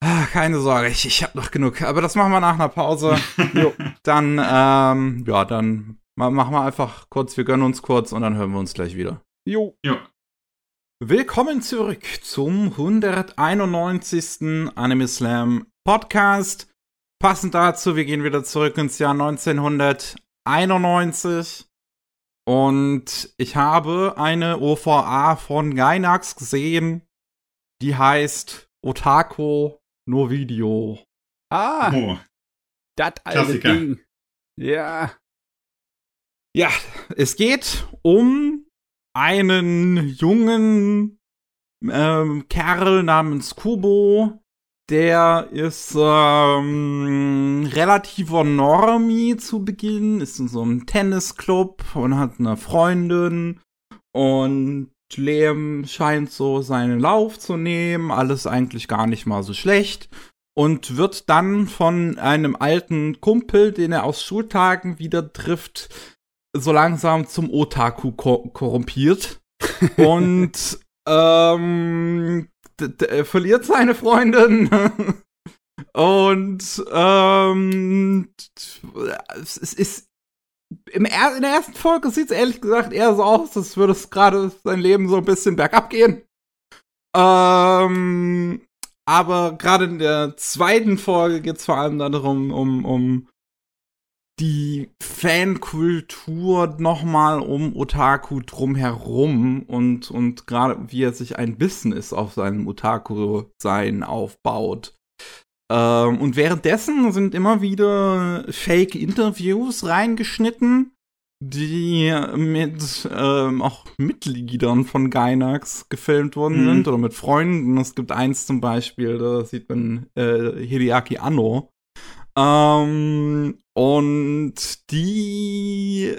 Speaker 1: Ah, keine Sorge, ich, ich habe noch genug. Aber das machen wir nach einer Pause. [laughs] Dann, ähm, ja, dann machen wir einfach kurz, wir gönnen uns kurz und dann hören wir uns gleich wieder.
Speaker 2: Jo.
Speaker 3: jo.
Speaker 1: Willkommen zurück zum 191. Anime Slam Podcast. Passend dazu, wir gehen wieder zurück ins Jahr 1991. Und ich habe eine OVA von Gainax gesehen, die heißt Otako no Video.
Speaker 2: Ah, oh. das alte Ding. Ja.
Speaker 1: Ja, es geht um einen jungen ähm, Kerl namens Kubo, der ist ähm, relativer Normie zu Beginn, ist in so einem Tennisclub und hat eine Freundin und Leben scheint so seinen Lauf zu nehmen, alles eigentlich gar nicht mal so schlecht und wird dann von einem alten Kumpel, den er aus Schultagen wieder trifft, so langsam zum Otaku ko korrumpiert [laughs] und ähm, verliert seine Freundin und ähm, es ist im er in der ersten Folge sieht es ehrlich gesagt eher so aus, als würde es gerade sein Leben so ein bisschen bergab gehen. Ähm, aber gerade in der zweiten Folge geht es vor allem darum, um, um die Fankultur nochmal um Otaku drumherum und, und gerade wie er sich ein Business auf seinem Otaku-Sein aufbaut. Ähm, und währenddessen sind immer wieder Fake-Interviews reingeschnitten, die mit ähm, auch Mitgliedern von Gainax gefilmt worden mhm. sind oder mit Freunden. Es gibt eins zum Beispiel, da sieht man äh, Hideaki Anno. Ähm, und die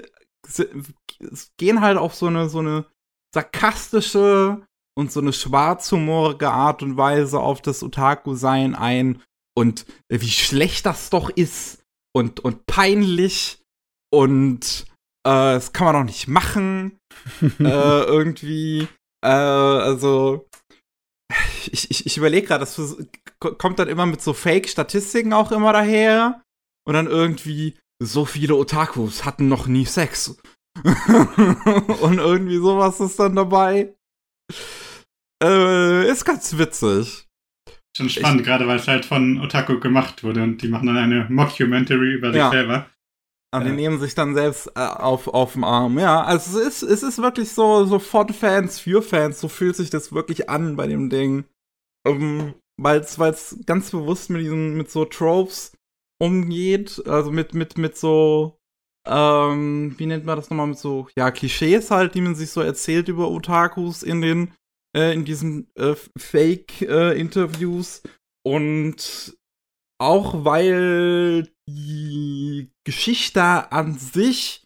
Speaker 1: gehen halt auf so eine, so eine sarkastische und so eine schwarzhumorige Art und Weise auf das Otaku-Sein ein und wie schlecht das doch ist und, und peinlich und äh, das kann man doch nicht machen. [laughs] äh, irgendwie. Äh, also. Ich, ich, ich überlege gerade, das kommt dann immer mit so Fake-Statistiken auch immer daher. Und dann irgendwie, so viele Otakus hatten noch nie Sex. [laughs] und irgendwie sowas ist dann dabei. Äh, ist ganz witzig.
Speaker 3: Schon spannend, ich, gerade weil es halt von Otaku gemacht wurde und die machen dann eine Mockumentary über sich ja. selber.
Speaker 1: Und ja. die nehmen sich dann selbst äh, auf, auf den Arm. Ja, also es ist, es ist wirklich so, so von Fans für Fans. So fühlt sich das wirklich an bei dem Ding. Um, weil es ganz bewusst mit diesen, mit so Tropes umgeht. Also mit, mit, mit so, ähm, wie nennt man das nochmal? Mit so, ja, Klischees halt, die man sich so erzählt über Otakus in den, äh, in diesen äh, Fake-Interviews. Äh, Und auch weil die Geschichte an sich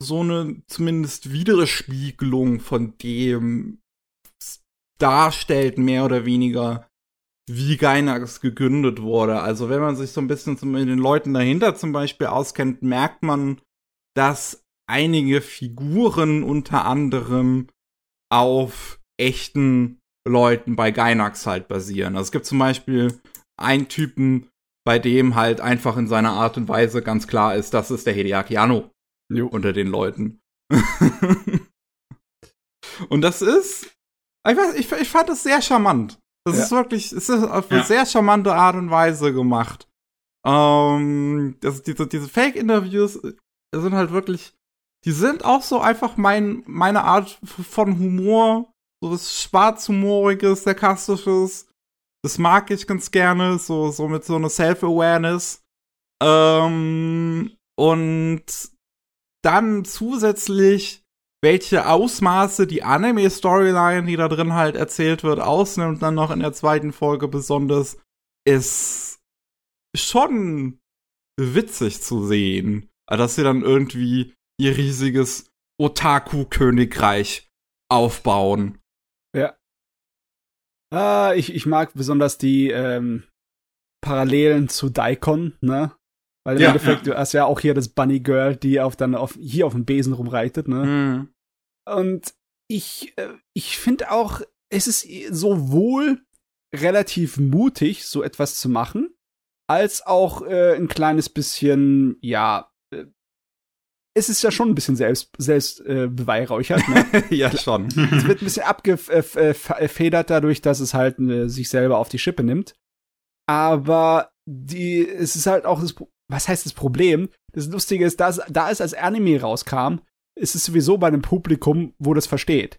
Speaker 1: so eine zumindest Widerspiegelung von dem darstellt, mehr oder weniger, wie Gainax gegründet wurde. Also wenn man sich so ein bisschen mit den Leuten dahinter zum Beispiel auskennt, merkt man, dass einige Figuren unter anderem auf echten Leuten bei Gainax halt basieren. Also es gibt zum Beispiel einen Typen, bei dem halt einfach in seiner Art und Weise ganz klar ist, das ist der Hideaki Anno jo. unter den Leuten. [laughs] und das ist, ich, weiß, ich, ich fand das sehr charmant. Das ja. ist wirklich, es ist auf eine ja. sehr charmante Art und Weise gemacht. Ähm, das, diese, diese Fake-Interviews sind halt wirklich, die sind auch so einfach mein, meine Art von Humor, so was schwarzhumoriges, sarkastisches, das mag ich ganz gerne, so, so mit so einer Self-Awareness. Ähm, und dann zusätzlich, welche Ausmaße die Anime-Storyline, die da drin halt erzählt wird, ausnimmt, dann noch in der zweiten Folge besonders, ist schon witzig zu sehen. Dass sie dann irgendwie ihr riesiges Otaku-Königreich aufbauen.
Speaker 2: Ja. Ah, ich, ich mag besonders die ähm, Parallelen zu Daikon, ne? Weil im ja, Endeffekt, ja. du hast ja auch hier das Bunny Girl, die auf dann auf, hier auf dem Besen rumreitet, ne? Mhm. Und ich, äh, ich finde auch, es ist sowohl relativ mutig, so etwas zu machen, als auch äh, ein kleines bisschen, ja, es ist ja schon ein bisschen selbst, selbst äh, beweihräuchert. Ne? [laughs]
Speaker 1: ja, schon.
Speaker 2: es wird ein bisschen abgefedert dadurch, dass es halt äh, sich selber auf die Schippe nimmt. Aber die, es ist halt auch das, was heißt das Problem? Das Lustige ist, dass, da es als Anime rauskam, ist es sowieso bei einem Publikum, wo das versteht.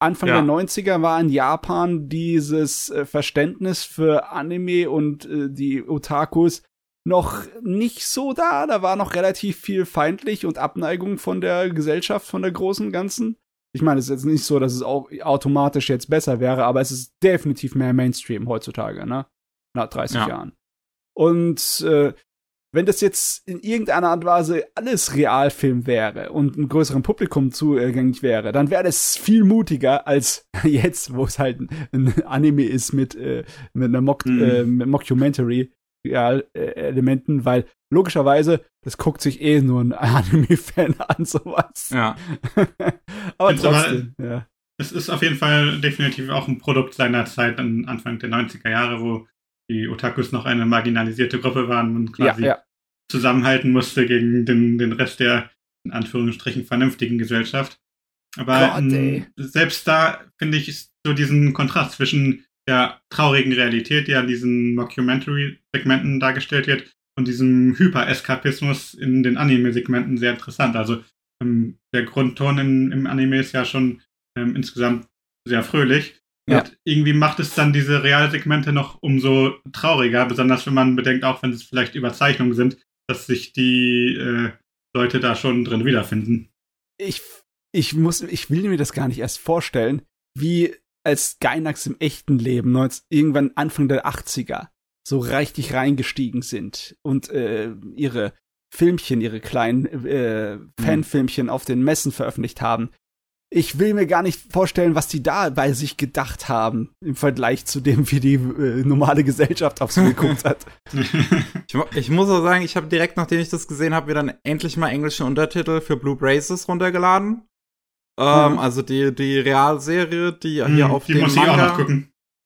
Speaker 2: Anfang ja. der 90er war in Japan dieses äh, Verständnis für Anime und äh, die Otakus noch nicht so da. Da war noch relativ viel feindlich und Abneigung von der Gesellschaft, von der großen Ganzen. Ich meine, es ist jetzt nicht so, dass es auch automatisch jetzt besser wäre, aber es ist definitiv mehr Mainstream heutzutage, ne? nach 30 ja. Jahren. Und äh, wenn das jetzt in irgendeiner Art und Weise alles Realfilm wäre und einem größeren Publikum zugänglich wäre, dann wäre das viel mutiger als [laughs] jetzt, wo es halt ein Anime ist mit, äh, mit einer Mock, mhm. äh, mit Mockumentary Elementen, weil logischerweise, das guckt sich eh nur ein Anime-Fan [laughs] an, sowas.
Speaker 1: Ja. [laughs]
Speaker 2: aber trotzdem, aber, ja.
Speaker 3: Es ist auf jeden Fall definitiv auch ein Produkt seiner Zeit, Anfang der 90er Jahre, wo die Otakus noch eine marginalisierte Gruppe waren und quasi ja, ja. zusammenhalten musste gegen den, den Rest der, in Anführungsstrichen, vernünftigen Gesellschaft. Aber Gott, m, selbst da, finde ich, so diesen Kontrast zwischen der traurigen Realität, die an diesen Mockumentary-Segmenten dargestellt wird, und diesem Hyper-Eskapismus in den Anime-Segmenten sehr interessant. Also ähm, der Grundton in, im Anime ist ja schon ähm, insgesamt sehr fröhlich. Ja. Und irgendwie macht es dann diese Realsegmente noch umso trauriger, besonders wenn man bedenkt, auch wenn es vielleicht Überzeichnungen sind, dass sich die äh, Leute da schon drin wiederfinden.
Speaker 2: Ich, ich muss, ich will mir das gar nicht erst vorstellen, wie als Gainax im echten Leben, irgendwann Anfang der 80er, so richtig reingestiegen sind und äh, ihre Filmchen, ihre kleinen äh, mhm. Fanfilmchen auf den Messen veröffentlicht haben ich will mir gar nicht vorstellen, was die da bei sich gedacht haben im Vergleich zu dem, wie die äh, normale Gesellschaft auf sie geguckt hat. [laughs]
Speaker 1: ich, ich, muss auch sagen, ich habe direkt, nachdem ich das gesehen habe, mir dann endlich mal englische Untertitel für Blue Braces runtergeladen. Ähm, mhm. Also die, die Realserie, die mhm, hier auf die dem Manga,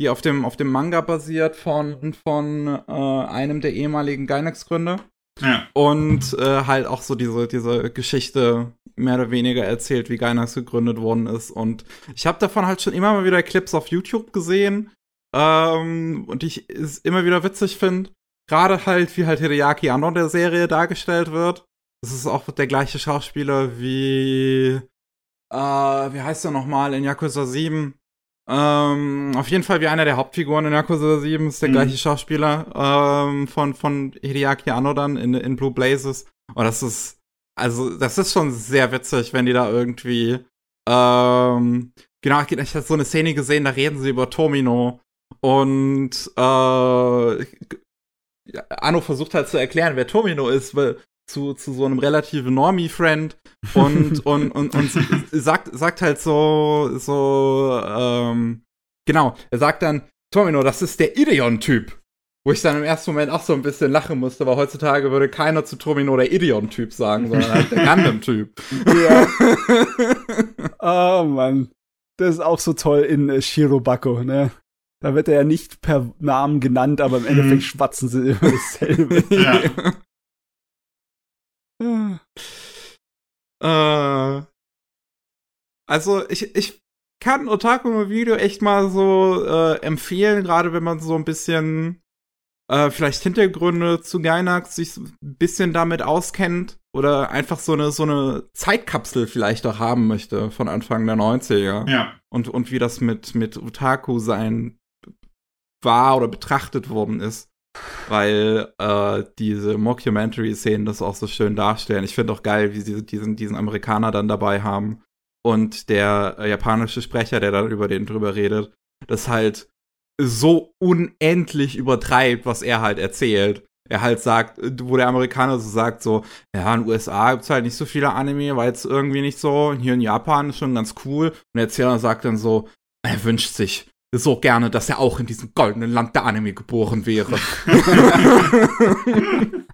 Speaker 1: die auf dem, auf dem Manga basiert von, von äh, einem der ehemaligen Gainax-Gründer.
Speaker 3: Ja.
Speaker 1: Und äh, halt auch so diese, diese Geschichte mehr oder weniger erzählt, wie Gainax gegründet worden ist. Und ich habe davon halt schon immer mal wieder Clips auf YouTube gesehen. Ähm, und ich es immer wieder witzig finde. Gerade halt, wie halt Hideaki Anno in der Serie dargestellt wird. Das ist auch der gleiche Schauspieler wie. Äh, wie heißt er nochmal in Yakuza 7? Ähm, auf jeden Fall wie einer der Hauptfiguren in Yakuza 7 ist der mhm. gleiche Schauspieler ähm, von, von Hideaki Anno dann in, in Blue Blazes. Und das ist, also, das ist schon sehr witzig, wenn die da irgendwie, ähm, genau, ich habe so eine Szene gesehen, da reden sie über Tomino und äh, Anno versucht halt zu erklären, wer Tomino ist, weil zu, zu so einem relativen Normie-Friend [laughs] und, und, und, und sagt, sagt halt so, so, ähm, genau, er sagt dann, Tomino, das ist der Ideon-Typ. Wo ich dann im ersten Moment auch so ein bisschen lachen musste, weil heutzutage würde keiner zu Tomino der Ideon-Typ sagen, sondern halt der [laughs] Gundam-Typ. Ja. [laughs]
Speaker 2: oh Mann. Das ist auch so toll in äh, Shirobako, ne? Da wird er ja nicht per Namen genannt, aber im Endeffekt mhm. schwatzen sie immer dasselbe. Ja.
Speaker 1: Äh, also ich, ich kann Otaku no Video echt mal so äh, empfehlen, gerade wenn man so ein bisschen äh, vielleicht Hintergründe zu Gainax sich ein bisschen damit auskennt oder einfach so eine so eine Zeitkapsel vielleicht auch haben möchte von Anfang der 90er.
Speaker 3: Ja.
Speaker 1: Und, und wie das mit, mit Otaku sein war oder betrachtet worden ist weil äh, diese Mockumentary-Szenen das auch so schön darstellen. Ich finde auch geil, wie sie diesen, diesen Amerikaner dann dabei haben und der äh, japanische Sprecher, der dann über den drüber redet, das halt so unendlich übertreibt, was er halt erzählt. Er halt sagt, wo der Amerikaner so sagt, so, ja, in den USA gibt's halt nicht so viele Anime, weil es irgendwie nicht so, hier in Japan ist schon ganz cool. Und der Erzähler sagt dann so, er wünscht sich so gerne, dass er auch in diesem goldenen Land der Anime geboren wäre. [laughs]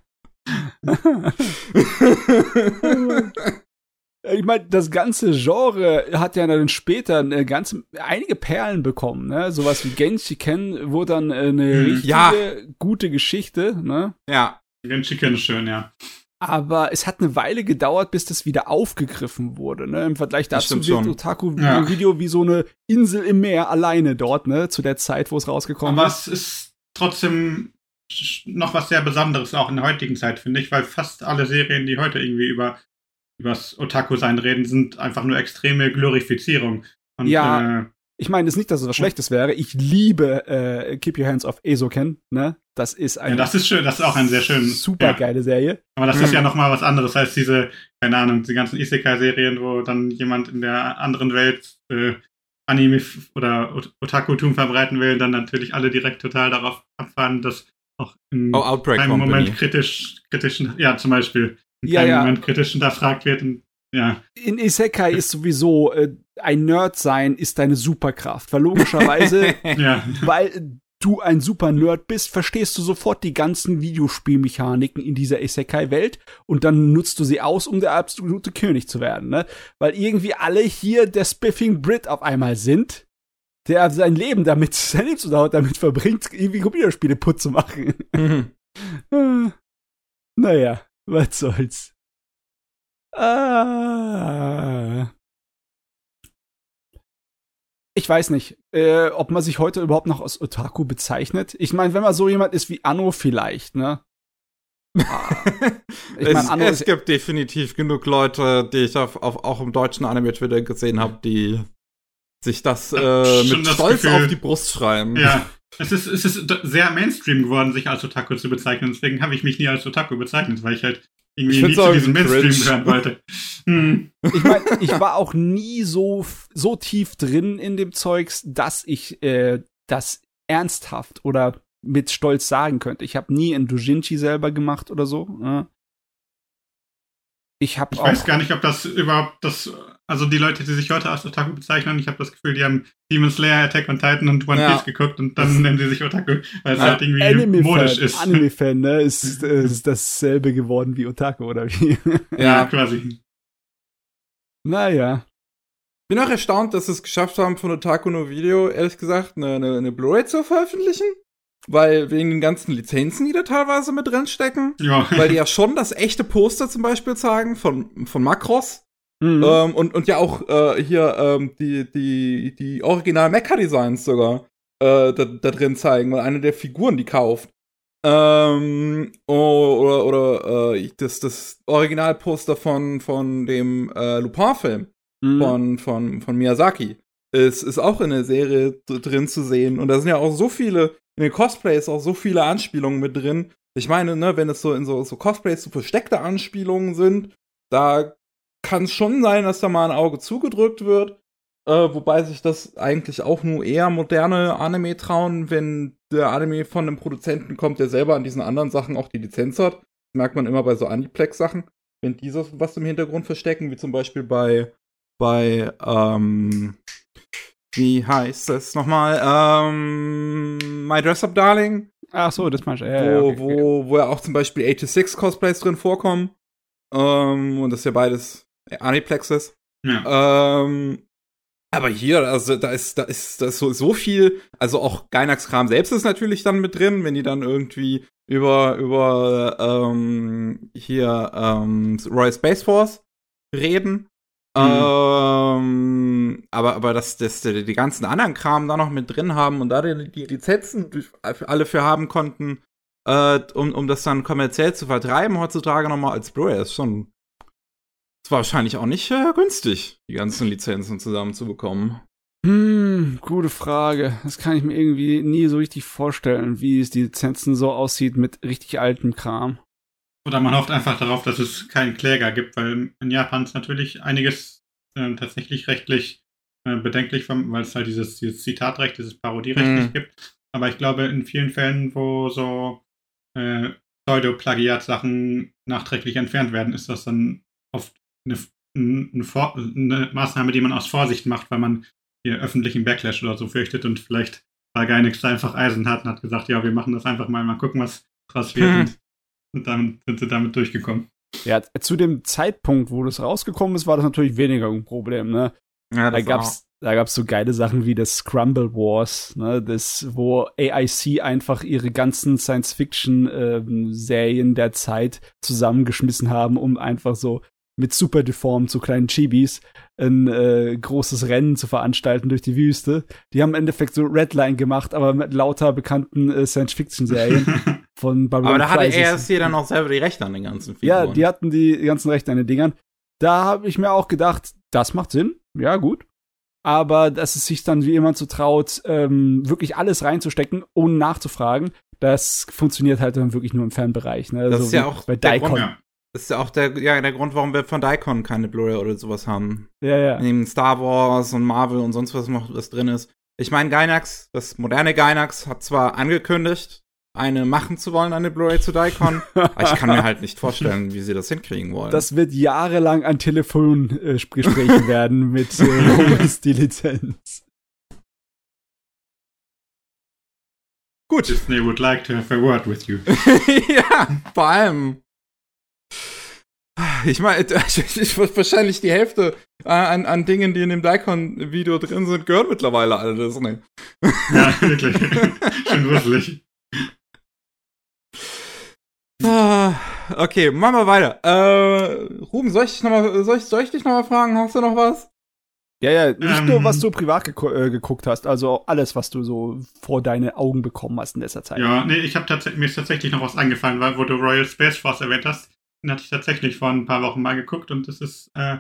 Speaker 2: ich meine, das ganze Genre hat ja dann später eine ganze, einige Perlen bekommen, ne? Sowas wie Genshi Ken wurde dann eine hm, richtige, ja. gute Geschichte, ne?
Speaker 1: Ja.
Speaker 3: Genshi Ken ist schön, ja
Speaker 2: aber es hat eine Weile gedauert, bis das wieder aufgegriffen wurde. Ne? Im Vergleich dazu wird Otaku ja. Video wie so eine Insel im Meer alleine dort, ne? Zu der Zeit, wo es rausgekommen
Speaker 3: aber ist. Aber es ist trotzdem noch was sehr Besonderes, auch in der heutigen Zeit, finde ich, weil fast alle Serien, die heute irgendwie über übers Otaku-Sein reden, sind einfach nur extreme Glorifizierung.
Speaker 2: Und, ja. Äh, ich meine es nicht, dass es was Schlechtes wäre. Ich liebe äh, Keep Your Hands Off Esoken, ne? Das ist eine
Speaker 3: ja, das ist schön, das ist auch ein sehr schön
Speaker 2: super geile ja. Serie.
Speaker 3: Aber das mhm. ist ja noch mal was anderes als diese, keine Ahnung, die ganzen Isekai-Serien, wo dann jemand in der anderen Welt äh, Anime oder Otaku-Tum verbreiten will, dann natürlich alle direkt total darauf abfahren, dass auch in
Speaker 1: oh,
Speaker 3: einem Moment kritisch, kritisch, ja, zum Beispiel, in
Speaker 2: ja,
Speaker 3: keinem
Speaker 2: ja.
Speaker 3: Moment kritisch hinterfragt wird und ja.
Speaker 2: In Isekai ist sowieso äh, ein Nerd sein ist deine Superkraft, weil logischerweise, [laughs]
Speaker 3: ja.
Speaker 2: weil du ein super Nerd bist, verstehst du sofort die ganzen Videospielmechaniken in dieser Isekai-Welt und dann nutzt du sie aus, um der absolute König zu werden, ne? Weil irgendwie alle hier der Spiffing Brit auf einmal sind, der sein Leben damit, [laughs] sein Lebensunterhalt damit verbringt, irgendwie Computerspiele putz zu machen.
Speaker 1: Mhm. [laughs]
Speaker 2: naja, was soll's. Ah. Ich weiß nicht, äh, ob man sich heute überhaupt noch als Otaku bezeichnet. Ich meine, wenn man so jemand ist wie Anno vielleicht, ne? Ah. [laughs] ich
Speaker 1: es,
Speaker 2: mein, Anno
Speaker 1: es
Speaker 2: ist,
Speaker 1: gibt definitiv genug Leute, die ich auf, auf, auch im deutschen Anime-Twitter gesehen habe, die sich das äh, mit
Speaker 3: das
Speaker 1: Stolz
Speaker 3: Gefühl-
Speaker 1: auf die Brust schreiben.
Speaker 3: Ja, [laughs] es ist, es ist sehr Mainstream geworden, sich als Otaku zu bezeichnen. Deswegen habe ich mich nie als Otaku bezeichnet, weil ich halt irgendwie
Speaker 1: auch
Speaker 3: zu diesem Mainstream gehören wollte. [laughs] Hm.
Speaker 2: ich meine, ich war auch nie so, so tief drin in dem Zeugs, dass ich äh, das ernsthaft oder mit Stolz sagen könnte. Ich habe nie ein Dojinshi selber gemacht oder so. Ne? Ich habe
Speaker 3: Ich
Speaker 2: auch.
Speaker 3: weiß gar nicht, ob das überhaupt das, also die Leute, die sich heute als Otaku bezeichnen, ich habe das Gefühl, die haben Demon Slayer, Attack on Titan und One
Speaker 1: Ja.
Speaker 3: Piece geguckt und dann nennen sie sich Otaku, weil es halt irgendwie
Speaker 2: Anime-Fan,
Speaker 3: modisch ist.
Speaker 2: Anime-Fan, ne? [laughs] Ist, äh, ist dasselbe geworden wie Otaku, oder wie?
Speaker 3: ja,
Speaker 1: Ja.
Speaker 3: quasi.
Speaker 2: naja.
Speaker 1: Bin auch erstaunt, dass sie es geschafft haben, von Otaku no Video, ehrlich gesagt, eine, eine, eine Blu-ray zu veröffentlichen. Weil wegen den ganzen Lizenzen, die da teilweise mit drin stecken.
Speaker 3: Ja.
Speaker 1: Weil die ja [laughs] schon das echte Poster zum Beispiel zeigen von, von Macross.
Speaker 2: Mhm.
Speaker 1: Ähm, und, und ja auch äh, hier ähm, die, die, die original Mecha-Designs sogar äh, da, da drin zeigen, weil eine der Figuren die kauft. Ähm, o- oder oder äh, das, das Originalposter von, von dem äh, Lupin-Film
Speaker 2: Mhm.
Speaker 1: von, von, von Miyazaki ist, ist auch in der Serie drin zu sehen. Und da sind ja auch so viele, in den Cosplays auch so viele Anspielungen mit drin. Ich meine, ne, wenn es so in so, so Cosplays so versteckte Anspielungen sind, da kann es schon sein, dass da mal ein Auge zugedrückt wird. Äh, wobei sich das eigentlich auch nur eher moderne Anime trauen, wenn der Anime von einem Produzenten kommt, der selber an diesen anderen Sachen auch die Lizenz hat. Das merkt man immer bei so Aniplex-Sachen. Wenn die so was im Hintergrund verstecken, wie zum Beispiel bei, bei, ähm, wie heißt das nochmal? Ähm, My Dress Up Darling,
Speaker 2: Ach so, das meinst du. Ja,
Speaker 1: wo,
Speaker 2: ja, okay, okay.
Speaker 1: wo, wo ja auch zum Beispiel 86 Cosplays drin vorkommen. Ähm, und das ist ja beides Aniplexes.
Speaker 3: Ja.
Speaker 1: Ähm, aber hier, also da ist, da ist, da ist so, so viel, also auch Gainax Kram selbst ist natürlich dann mit drin, wenn die dann irgendwie über, über ähm, hier ähm, Royal Space Force reden. Ähm, aber, aber dass, dass die, die ganzen anderen Kram da noch mit drin haben und da die, die Lizenzen alle für haben konnten, äh, um, um das dann kommerziell zu vertreiben, heutzutage nochmal als Blu-ray, ist schon. Wahrscheinlich auch nicht äh, günstig, die ganzen Lizenzen zusammenzubekommen.
Speaker 2: Hm, gute Frage. Das kann ich mir irgendwie nie so richtig vorstellen, wie es die Lizenzen so aussieht mit richtig altem Kram.
Speaker 3: Oder man hofft einfach darauf, dass es keinen Kläger gibt, weil in Japan ist natürlich einiges äh, tatsächlich rechtlich äh, bedenklich, weil es halt dieses, dieses Zitatrecht, dieses Parodierecht
Speaker 1: Mhm.
Speaker 3: nicht gibt. Aber ich glaube, in vielen Fällen, wo so äh, Pseudo-Plagiat-Sachen nachträglich entfernt werden, ist das dann oft eine, eine, Vor eine Maßnahme, die man aus Vorsicht macht, weil man hier öffentlichen Backlash oder so fürchtet und vielleicht war Gainax da einfach Eisen hat und hat gesagt, ja, wir machen das einfach mal, mal gucken, was draus wird.
Speaker 1: Hm.
Speaker 3: Und, und dann sind sie damit durchgekommen.
Speaker 2: Ja, zu dem Zeitpunkt, wo das rausgekommen ist, war das natürlich weniger ein Problem, ne?
Speaker 1: Ja,
Speaker 2: Da gab's, da gab's so geile Sachen wie das Scramble Wars, ne, das, wo AIC einfach ihre ganzen Science-Fiction-Serien der Zeit zusammengeschmissen haben, um einfach so mit super deformed, so kleinen Chibis, ein äh, großes Rennen zu veranstalten durch die Wüste. Die haben im Endeffekt so Redline gemacht, aber mit lauter bekannten äh, Science-Fiction-Serien [laughs] von Babylon
Speaker 1: aber da hatte
Speaker 2: Crisis.
Speaker 1: ESC dann auch selber die Rechte an den ganzen
Speaker 2: Ja,
Speaker 1: Figuren.
Speaker 2: die hatten die ganzen Rechte an den Dingern. Da habe ich mir auch gedacht, das macht Sinn. Ja, gut. Aber dass es sich dann wie jemand so traut, ähm, wirklich alles reinzustecken, ohne nachzufragen, das funktioniert halt dann wirklich nur im Fanbereich. Ne?
Speaker 1: Das
Speaker 2: so
Speaker 1: ist ja auch
Speaker 2: bei Daikon.
Speaker 3: Ja.
Speaker 1: Das ist ja auch der, ja, der Grund, warum wir von Daikon keine Blu-ray oder sowas haben.
Speaker 2: Ja, ja.
Speaker 1: Neben Star Wars und Marvel und sonst was noch was drin ist. Ich meine, Gainax, das moderne Gainax hat zwar angekündigt, eine machen zu wollen, eine Blu-ray zu Daikon, [laughs] aber ich kann mir halt nicht vorstellen, wie sie das hinkriegen wollen.
Speaker 2: Das wird jahrelang ein Telefongespräch [laughs] werden mit äh, [laughs] die Lizenz.
Speaker 3: Gut. Disney would like to have a word with you.
Speaker 1: ja, vor allem. Ich meine, [laughs] wahrscheinlich die Hälfte äh, an, an Dingen, die in dem Daikon-Video drin sind, gehört mittlerweile alle Disney. [laughs]
Speaker 3: ja, wirklich. [laughs] Schön gruselig.
Speaker 1: Ah, okay, machen wir weiter. Äh, Ruben, soll ich, noch mal, soll, ich, soll ich dich noch mal fragen? Hast du noch was?
Speaker 2: Ja, ja, nicht ähm, nur, was du privat geku äh, geguckt hast, also alles, was du so vor deine Augen bekommen hast in letzter Zeit.
Speaker 3: Ja, nee, ich habe tatsächlich, mir ist tatsächlich noch was eingefallen, weil, wo du Royal Space Force erwähnt hast. Hatte ich tatsächlich vor ein paar Wochen mal geguckt und das ist äh,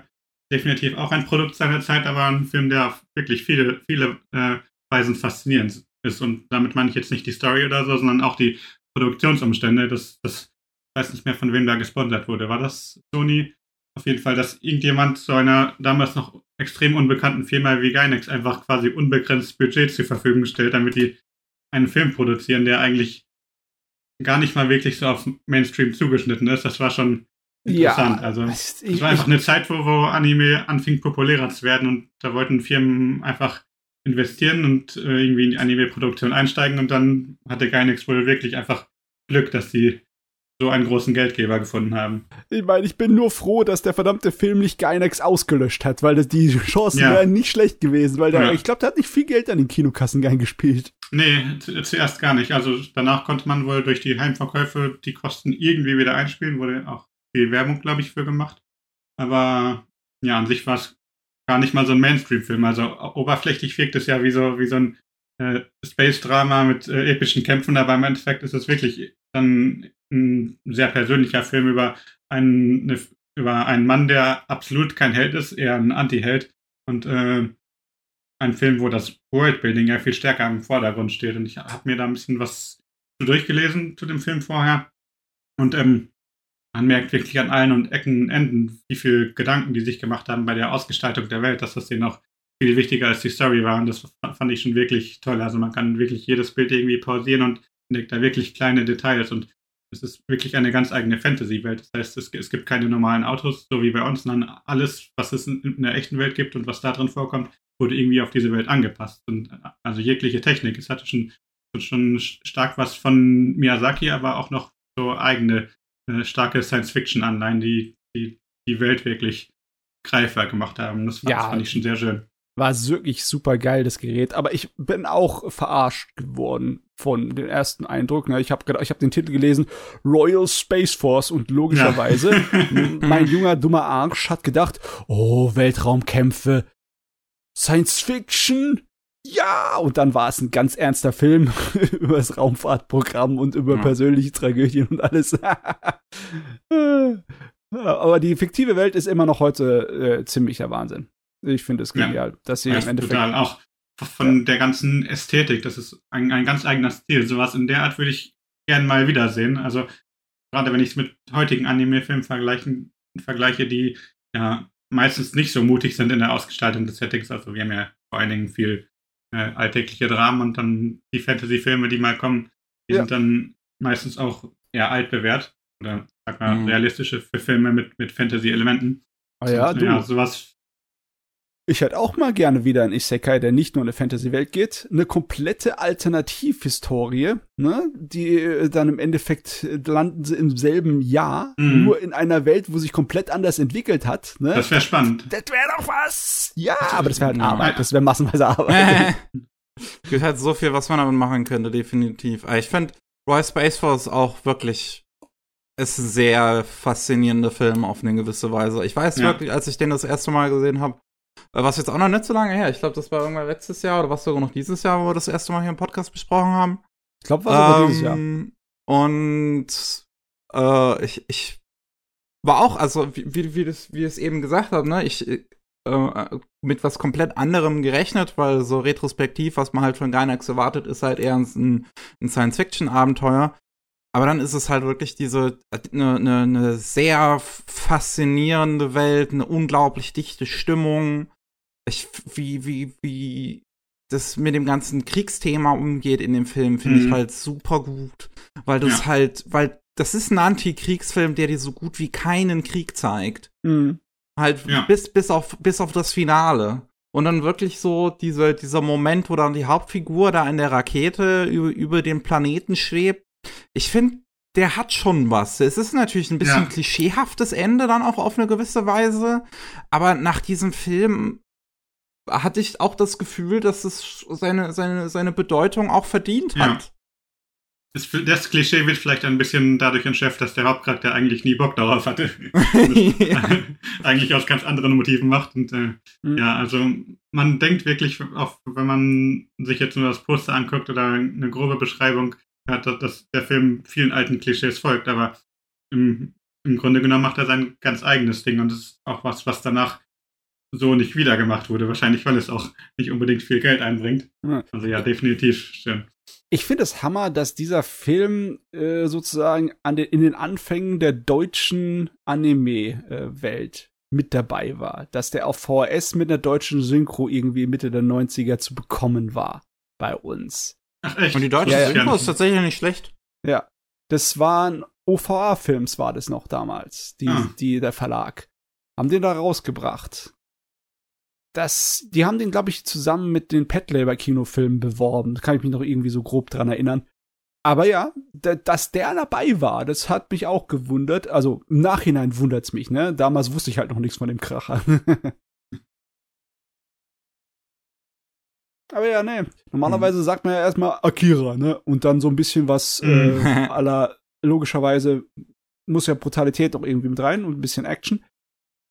Speaker 3: definitiv auch ein Produkt seiner Zeit, aber ein Film, der auf wirklich viele, viele äh, Weisen faszinierend ist. Und damit meine ich jetzt nicht die Story oder so, sondern auch die Produktionsumstände. Das, das weiß nicht mehr, von wem da gesponsert wurde. War das Sony? Auf jeden Fall, dass irgendjemand zu einer damals noch extrem unbekannten Firma wie Gynex einfach quasi unbegrenzt Budget zur Verfügung stellt, damit die einen Film produzieren, der eigentlich gar nicht mal wirklich so auf Mainstream zugeschnitten ist. Das war schon interessant. Ja, also es war einfach eine Zeit, wo, wo Anime anfing populärer zu werden und da wollten Firmen einfach investieren und äh, irgendwie in die Anime-Produktion einsteigen und dann hatte Gynex wohl wirklich einfach Glück, dass sie so einen großen Geldgeber gefunden haben.
Speaker 2: Ich meine, ich bin nur froh, dass der verdammte Film nicht Gainax ausgelöscht hat, weil das, die Chancen ja. wären nicht schlecht gewesen, weil der, ja. ich glaube, der hat nicht viel Geld an den Kinokassen eingespielt.
Speaker 3: Nee, zuerst gar nicht. Also danach konnte man wohl durch die Heimverkäufe die Kosten irgendwie wieder einspielen, wurde auch viel Werbung, glaube ich, für gemacht. Aber ja, an sich war es gar nicht mal so ein Mainstream-Film. Also oberflächlich wirkt es ja wie so, wie so ein äh, Space-Drama mit äh, epischen Kämpfen, aber im Endeffekt ist es wirklich dann ein sehr persönlicher Film über einen, eine, über einen Mann, der absolut kein Held ist, eher ein Anti-Held. Und äh, ein Film, wo das Worldbuilding ja viel stärker im Vordergrund steht. Und ich habe mir da ein bisschen was durchgelesen zu dem Film vorher. Und ähm, man merkt wirklich an allen und Ecken und Enden, wie viel Gedanken die sich gemacht haben bei der Ausgestaltung der Welt, dass das denen noch viel wichtiger als die Story war. Und das fand ich schon wirklich toll. Also man kann wirklich jedes Bild irgendwie pausieren und entdeckt da wirklich kleine Details. Und es ist wirklich eine ganz eigene Fantasy-Welt. Das heißt, es, es, gibt keine normalen Autos, so wie bei uns, sondern alles, was es in, in der echten Welt gibt und was da drin vorkommt, wurde irgendwie auf diese Welt angepasst. Und also jegliche Technik. Es hatte schon, schon stark was von Miyazaki, aber auch noch so eigene äh, starke Science-Fiction-Anleihen, die, die die Welt wirklich greifbar gemacht haben. Das, ja, das fand ich schon sehr schön.
Speaker 2: War wirklich super geil, das Gerät. Aber ich bin auch verarscht geworden von dem ersten Eindruck. Ne? Ich habe ich hab den Titel gelesen, Royal Space Force und logischerweise, ja. [laughs] mein junger, dummer Arsch hat gedacht, oh, Weltraumkämpfe, Science Fiction, ja, und dann war es ein ganz ernster Film [laughs] über das Raumfahrtprogramm und über ja. persönliche Tragödien und alles. [laughs] Aber die fiktive Welt ist immer noch heute äh, ziemlich der Wahnsinn. Ich finde es genial, ja, dass sie im Endeffekt.
Speaker 3: Total. Auch von ja. der ganzen Ästhetik, das ist ein, ein ganz eigener Stil. Sowas in der Art würde ich gern mal wiedersehen. Also, gerade wenn ich es mit heutigen Anime-Filmen vergleiche, die ja meistens nicht so mutig sind in der Ausgestaltung des Settings. Also, wir haben ja vor allen Dingen viel äh, alltägliche Dramen und dann die Fantasy-Filme, die mal kommen, die ja. sind dann meistens auch eher altbewährt oder sag mal mhm. realistische Filme mit, mit Fantasy-Elementen.
Speaker 2: Ah ja, du. Ja,
Speaker 3: sowas
Speaker 2: ich hätte auch mal gerne wieder ein Isekai, der nicht nur in eine Fantasy-Welt geht. Eine komplette Alternativhistorie, ne? Die äh, dann im Endeffekt äh, landen sie im selben Jahr, mm. nur in einer Welt, wo sich komplett anders entwickelt hat. Ne?
Speaker 3: Das wäre spannend.
Speaker 2: Das wäre doch was! Ja, aber das wäre halt Arbeit. Das wäre massenweise Arbeit.
Speaker 1: es [laughs] [laughs] gibt halt so viel, was man damit machen könnte, definitiv. Ich finde Roy Space Force auch wirklich ist ein sehr faszinierender Film auf eine gewisse Weise. Ich weiß ja. wirklich, als ich den das erste Mal gesehen habe, was jetzt auch noch nicht so lange her. Ich glaube, das war irgendwann letztes Jahr oder was sogar noch dieses Jahr, wo wir das erste Mal hier im Podcast besprochen haben.
Speaker 2: Ich glaube, war sogar ähm, dieses Jahr.
Speaker 1: Ähm, und äh, ich, ich war auch, also wie, wie, wie, das, wie es eben gesagt habe, ne, ich äh, mit was komplett anderem gerechnet, weil so retrospektiv, was man halt von Gainax erwartet, ist halt eher ein, ein Science-Fiction-Abenteuer. Aber dann ist es halt wirklich diese eine ne, ne sehr faszinierende Welt, eine unglaublich dichte Stimmung. Ich, wie, wie, wie das mit dem ganzen Kriegsthema umgeht in dem Film, finde mhm. ich halt super gut. Weil das ja. halt, weil das ist ein Antikriegsfilm, der dir so gut wie keinen Krieg zeigt. Mhm. Halt ja. bis, bis, auf, bis auf das Finale. Und dann wirklich so diese, dieser Moment, wo dann die Hauptfigur da in der Rakete über, über den Planeten schwebt. Ich finde, der hat schon was. Es ist natürlich ein bisschen ja. klischeehaftes Ende dann auch auf eine gewisse Weise. Aber nach diesem Film hatte ich auch das Gefühl, dass es seine, seine, seine Bedeutung auch verdient hat. Ja.
Speaker 3: Das, das, Klischee wird vielleicht ein bisschen dadurch entschärft, dass der Hauptcharakter eigentlich nie Bock darauf hatte. [laughs] [laughs] ja. eigentlich aus ganz anderen Motiven macht. Und äh, mhm. ja, also man denkt wirklich, auch wenn man sich jetzt nur das Poster anguckt oder eine grobe Beschreibung hat, dass der Film vielen alten Klischees folgt, aber im, im Grunde genommen macht er sein ganz eigenes Ding und das ist auch was, was danach so nicht wieder gemacht wurde. Wahrscheinlich, weil es auch nicht unbedingt viel Geld einbringt. Also ja, definitiv stimmt.
Speaker 2: Ich finde es Hammer, dass dieser Film äh, sozusagen den, in den Anfängen der deutschen Anime-Welt äh, mit dabei war. Dass der auf VHS mit einer deutschen Synchro irgendwie Mitte der 90er zu bekommen war bei uns.
Speaker 1: Ach echt? Und die deutsche ja, Synchro ja. ist tatsächlich nicht schlecht.
Speaker 2: Ja. Das waren OVA-Films war das noch damals, die, ah. die der Verlag. Haben den da rausgebracht das, die haben den, glaube ich, zusammen mit den Pet Labor Kinofilmen beworben. Da kann ich mich noch irgendwie so grob dran erinnern. Aber ja, dass der dabei war, das hat mich auch gewundert. Also im Nachhinein wundert's mich, ne? Damals wusste ich halt noch nichts von dem Kracher. [laughs] Aber ja, ne. Normalerweise mhm. sagt man ja erstmal Akira, ne? Und dann so ein bisschen was äh, mhm. [laughs] aller logischerweise muss ja Brutalität auch irgendwie mit rein und ein bisschen Action.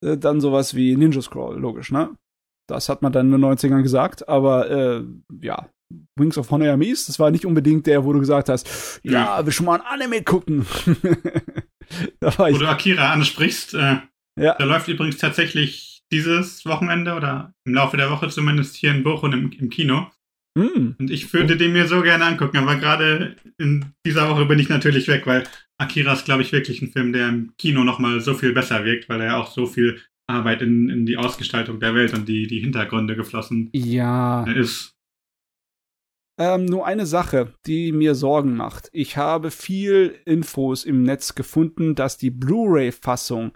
Speaker 2: Äh, dann sowas wie Ninja Scroll, logisch, ne? Das hat man dann in den 90ern gesagt, aber äh, ja, Wings of Honor Mies, das war nicht unbedingt der, wo du gesagt hast, ja, wir schon mal ein Anime gucken. [laughs]
Speaker 3: wo du Akira ansprichst, äh, ja. der läuft übrigens tatsächlich dieses Wochenende oder im Laufe der Woche zumindest hier in Bochum im, im Kino. Mm. Und ich würde den mir so gerne angucken, aber gerade in dieser Woche bin ich natürlich weg, weil Akira ist, glaube ich, wirklich ein Film, der im Kino nochmal so viel besser wirkt, weil er auch so viel Arbeit in, in die Ausgestaltung der Welt und die, die Hintergründe geflossen
Speaker 2: ja.
Speaker 3: ist.
Speaker 2: Ähm, nur eine Sache, die mir Sorgen macht. Ich habe viel Infos im Netz gefunden, dass die Blu-ray-Fassung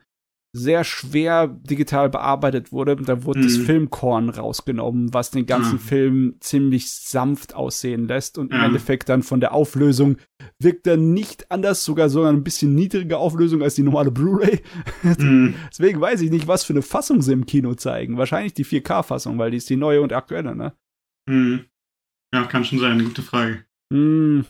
Speaker 2: sehr schwer digital bearbeitet wurde. Da wurde mhm. das Filmkorn rausgenommen, was den ganzen mhm. Film ziemlich sanft aussehen lässt und ja. im Endeffekt dann von der Auflösung wirkt er nicht anders, sogar sogar ein bisschen niedrige Auflösung als die normale Blu-ray. [laughs] Mhm. Deswegen weiß ich nicht, was für eine Fassung sie im Kino zeigen. Wahrscheinlich die 4K-Fassung, weil die ist die neue und aktuelle, ne?
Speaker 3: Mhm. Ja, kann schon sein, eine gute Frage.
Speaker 2: Mhm.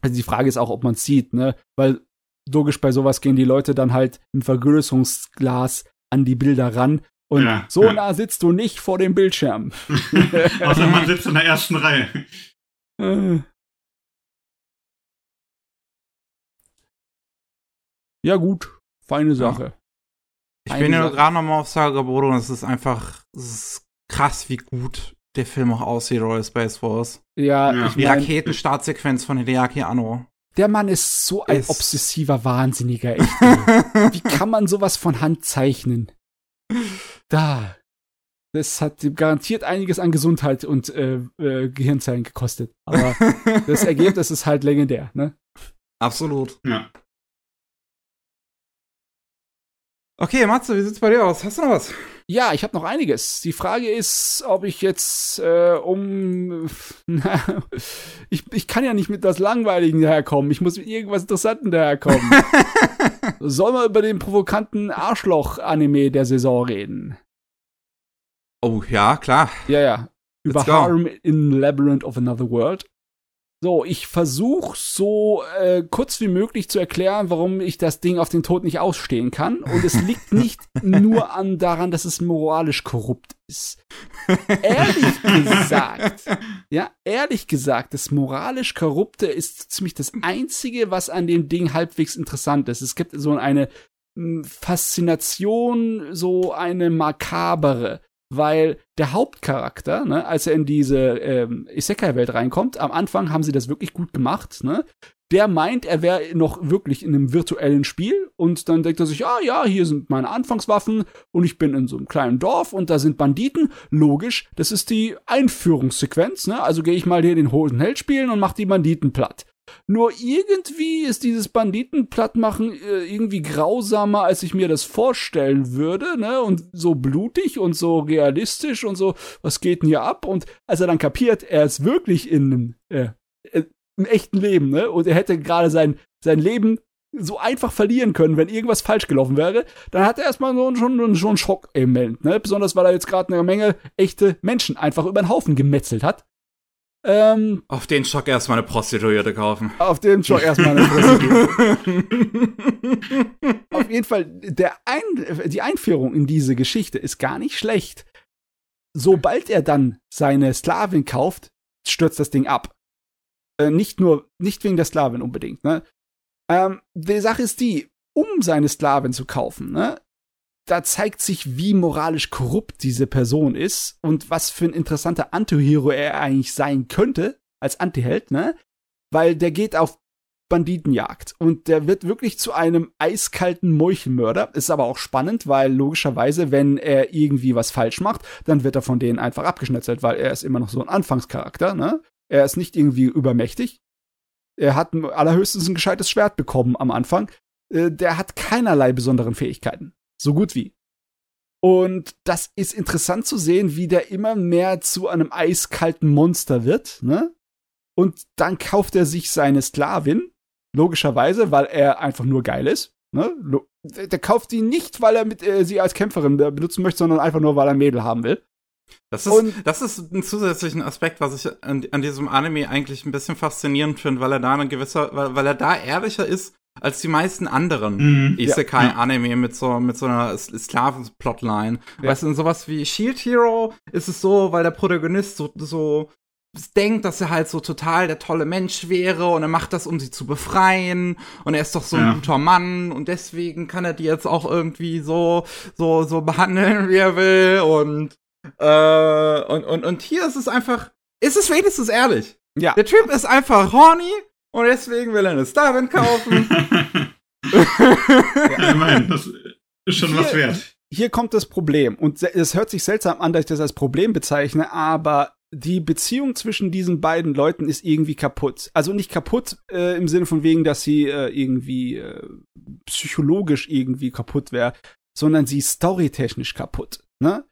Speaker 2: Also die Frage ist auch, ob man es sieht, ne? Weil logisch bei sowas gehen die Leute dann halt im Vergrößerungsglas an die Bilder ran. Und ja, so ja. nah sitzt du nicht vor dem Bildschirm. [laughs]
Speaker 3: Außer man sitzt in der ersten Reihe. Äh.
Speaker 2: Ja, gut. Feine Sache.
Speaker 1: Ich Feine bin ja gerade nochmal auf Sagaboro und es ist einfach es ist krass, wie gut der Film auch aussieht, Royal Space Force.
Speaker 2: Ja, ja.
Speaker 1: die Raketenstartsequenz von Hideaki Anno.
Speaker 2: Der Mann ist so ein ist obsessiver Wahnsinniger, echt. [laughs] Wie kann man sowas von Hand zeichnen? Da. Das hat garantiert einiges an Gesundheit und äh, äh, Gehirnzellen gekostet. Aber [laughs] das Ergebnis ist halt legendär, ne?
Speaker 1: Absolut.
Speaker 3: Ja.
Speaker 1: Okay, Matze, wie sieht's bei dir aus? Hast du noch was?
Speaker 2: Ja, ich habe noch einiges. Die Frage ist, ob ich jetzt äh, um. [laughs] ich, ich kann ja nicht mit das Langweiligen daherkommen. Ich muss mit irgendwas Interessantem daherkommen. [laughs] Sollen wir über den provokanten Arschloch-Anime der Saison reden?
Speaker 1: Oh, ja, klar.
Speaker 2: Ja, ja. Über Harm in Labyrinth of Another World. So, ich versuche so äh, kurz wie möglich zu erklären, warum ich das Ding auf den Tod nicht ausstehen kann. Und es liegt [laughs] nicht nur an daran, dass es moralisch korrupt ist. Ehrlich [laughs] gesagt, ja, ehrlich gesagt, das moralisch Korrupte ist ziemlich das Einzige, was an dem Ding halbwegs interessant ist. Es gibt so eine hm, Faszination, so eine makabere weil der Hauptcharakter, ne, als er in diese ähm, Isekai-Welt reinkommt, am Anfang haben sie das wirklich gut gemacht, ne? der meint, er wäre noch wirklich in einem virtuellen Spiel und dann denkt er sich, ah ja, hier sind meine Anfangswaffen und ich bin in so einem kleinen Dorf und da sind Banditen. Logisch, das ist die Einführungssequenz, ne? Also gehe ich mal hier den Hosen Held spielen und mach die Banditen platt. Nur irgendwie ist dieses Banditenplattmachen äh, irgendwie grausamer, als ich mir das vorstellen würde, ne? Und so blutig und so realistisch und so, was geht denn hier ab? Und als er dann kapiert, er ist wirklich in einem, äh, äh, im echten Leben, ne? Und er hätte gerade sein, sein Leben so einfach verlieren können, wenn irgendwas falsch gelaufen wäre, dann hat er erstmal so, schon, schon einen Schock im Moment, ne? Besonders weil er jetzt gerade eine Menge echte Menschen einfach über den Haufen gemetzelt hat.
Speaker 1: Ähm, auf den Schock erstmal eine Prostituierte kaufen.
Speaker 2: Auf den Schock erstmal eine Prostituierte. [laughs] auf jeden Fall, der Ein die Einführung in diese Geschichte ist gar nicht schlecht. Sobald er dann seine Sklavin kauft, stürzt das Ding ab. Äh, nicht nur, nicht wegen der Sklavin unbedingt, ne? Ähm, die Sache ist die, um seine Sklavin zu kaufen, ne, da zeigt sich, wie moralisch korrupt diese Person ist und was für ein interessanter Antihero er eigentlich sein könnte als Antiheld, ne? Weil der geht auf Banditenjagd und der wird wirklich zu einem eiskalten Meuchelmörder. Ist aber auch spannend, weil logischerweise, wenn er irgendwie was falsch macht, dann wird er von denen einfach abgeschnetzelt, weil er ist immer noch so ein Anfangscharakter, ne? Er ist nicht irgendwie übermächtig. Er hat allerhöchstens ein gescheites Schwert bekommen am Anfang. Äh, der hat keinerlei besonderen Fähigkeiten. So gut wie. Und das ist interessant zu sehen, wie der immer mehr zu einem eiskalten Monster wird, ne? Und dann kauft er sich seine Sklavin, logischerweise, weil er einfach nur geil ist, ne? Der kauft die nicht, weil er mit, äh, sie als Kämpferin benutzen möchte, sondern einfach nur, weil er Mädel haben will.
Speaker 1: Das ist, und, das ist ein zusätzlicher Aspekt, was ich an, an, diesem Anime eigentlich ein bisschen faszinierend finde, weil er da eine gewisse, weil, weil er da ehrlicher ist als die meisten anderen mhm, Isekai-Anime ja. mit so, mit so einer Sklaven-Plotline. Ja. Weißt du, in sowas wie Shield Hero ist es so, weil der Protagonist so, so denkt, dass er halt so total der tolle Mensch wäre und er macht das, um sie zu befreien und er ist doch so ein ja. guter Mann und deswegen kann er die jetzt auch irgendwie so, so, so behandeln, wie er will und, äh, und, und, und hier ist es einfach, ist es wenigstens ehrlich. Ja. Der Typ ist einfach horny und deswegen will er eine Starwind kaufen. [laughs]
Speaker 3: ja, immerhin, das ist schon
Speaker 2: hier,
Speaker 3: was wert.
Speaker 2: Hier kommt das Problem. Und es hört sich seltsam an, dass ich das als Problem bezeichne, aber die Beziehung zwischen diesen beiden Leuten ist irgendwie kaputt. Also nicht kaputt äh, im Sinne von wegen, dass sie äh, irgendwie äh, psychologisch irgendwie kaputt wäre, sondern sie ist storytechnisch kaputt. Ne?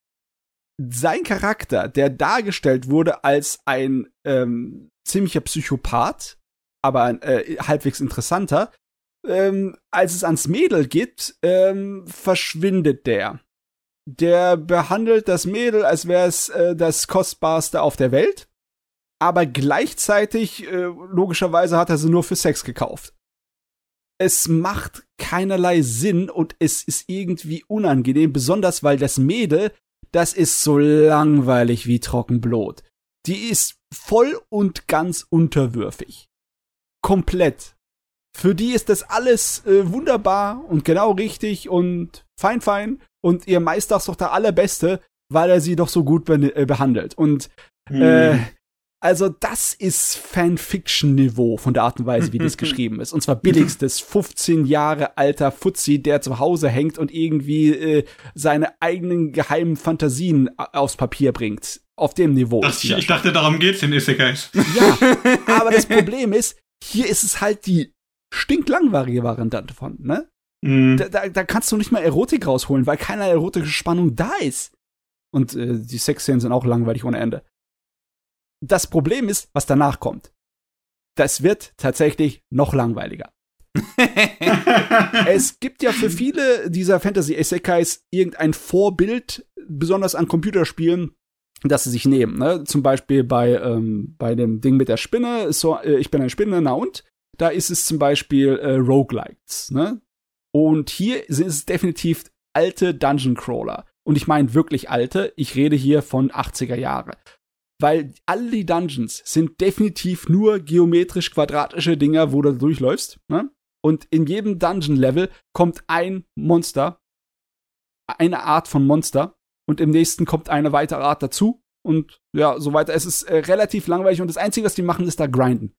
Speaker 2: Sein Charakter, der dargestellt wurde als ein ähm, ziemlicher Psychopath, aber äh, halbwegs interessanter. Ähm, als es ans Mädel geht, ähm, verschwindet der. Der behandelt das Mädel, als wäre es äh, das kostbarste auf der Welt, aber gleichzeitig, äh, logischerweise, hat er sie nur für Sex gekauft. Es macht keinerlei Sinn und es ist irgendwie unangenehm, besonders weil das Mädel, das ist so langweilig wie Trockenblut. Die ist voll und ganz unterwürfig komplett. Für die ist das alles äh, wunderbar und genau richtig und fein, fein. Und ihr Meister ist doch der Allerbeste, weil er sie doch so gut be äh, behandelt. Und mhm. äh, also das ist Fanfiction-Niveau von der Art und Weise, wie das [laughs] geschrieben ist. Und zwar billigstes 15 Jahre alter Fuzzi, der zu Hause hängt und irgendwie äh, seine eigenen geheimen Fantasien aufs Papier bringt. Auf dem Niveau.
Speaker 3: Das, ich dachte, darum geht's in Isekais.
Speaker 2: Ja, aber das Problem ist, hier ist es halt die stinklangweilige Variante von, ne? Mm. Da, da, da, kannst du nicht mal Erotik rausholen, weil keine erotische Spannung da ist. Und äh, die Sexszenen sind auch langweilig ohne Ende. Das Problem ist, was danach kommt. Das wird tatsächlich noch langweiliger. [laughs] es gibt ja für viele dieser Fantasy-Isekais irgendein Vorbild, besonders an Computerspielen, dass sie sich nehmen. Ne? Zum Beispiel bei, ähm, bei dem Ding mit der Spinne, so, äh, ich bin eine Spinne, na und? Da ist es zum Beispiel äh, Roguelikes. Ne? Und hier sind es definitiv alte Dungeon Crawler. Und ich meine wirklich alte. Ich rede hier von 80er Jahre. Weil alle die Dungeons sind definitiv nur geometrisch quadratische Dinger, wo du durchläufst. Ne? Und in jedem Dungeon-Level kommt ein Monster, eine Art von Monster, und im nächsten kommt eine weitere Art dazu und ja, so weiter. Es ist äh, relativ langweilig und das Einzige, was die machen, ist da grinden.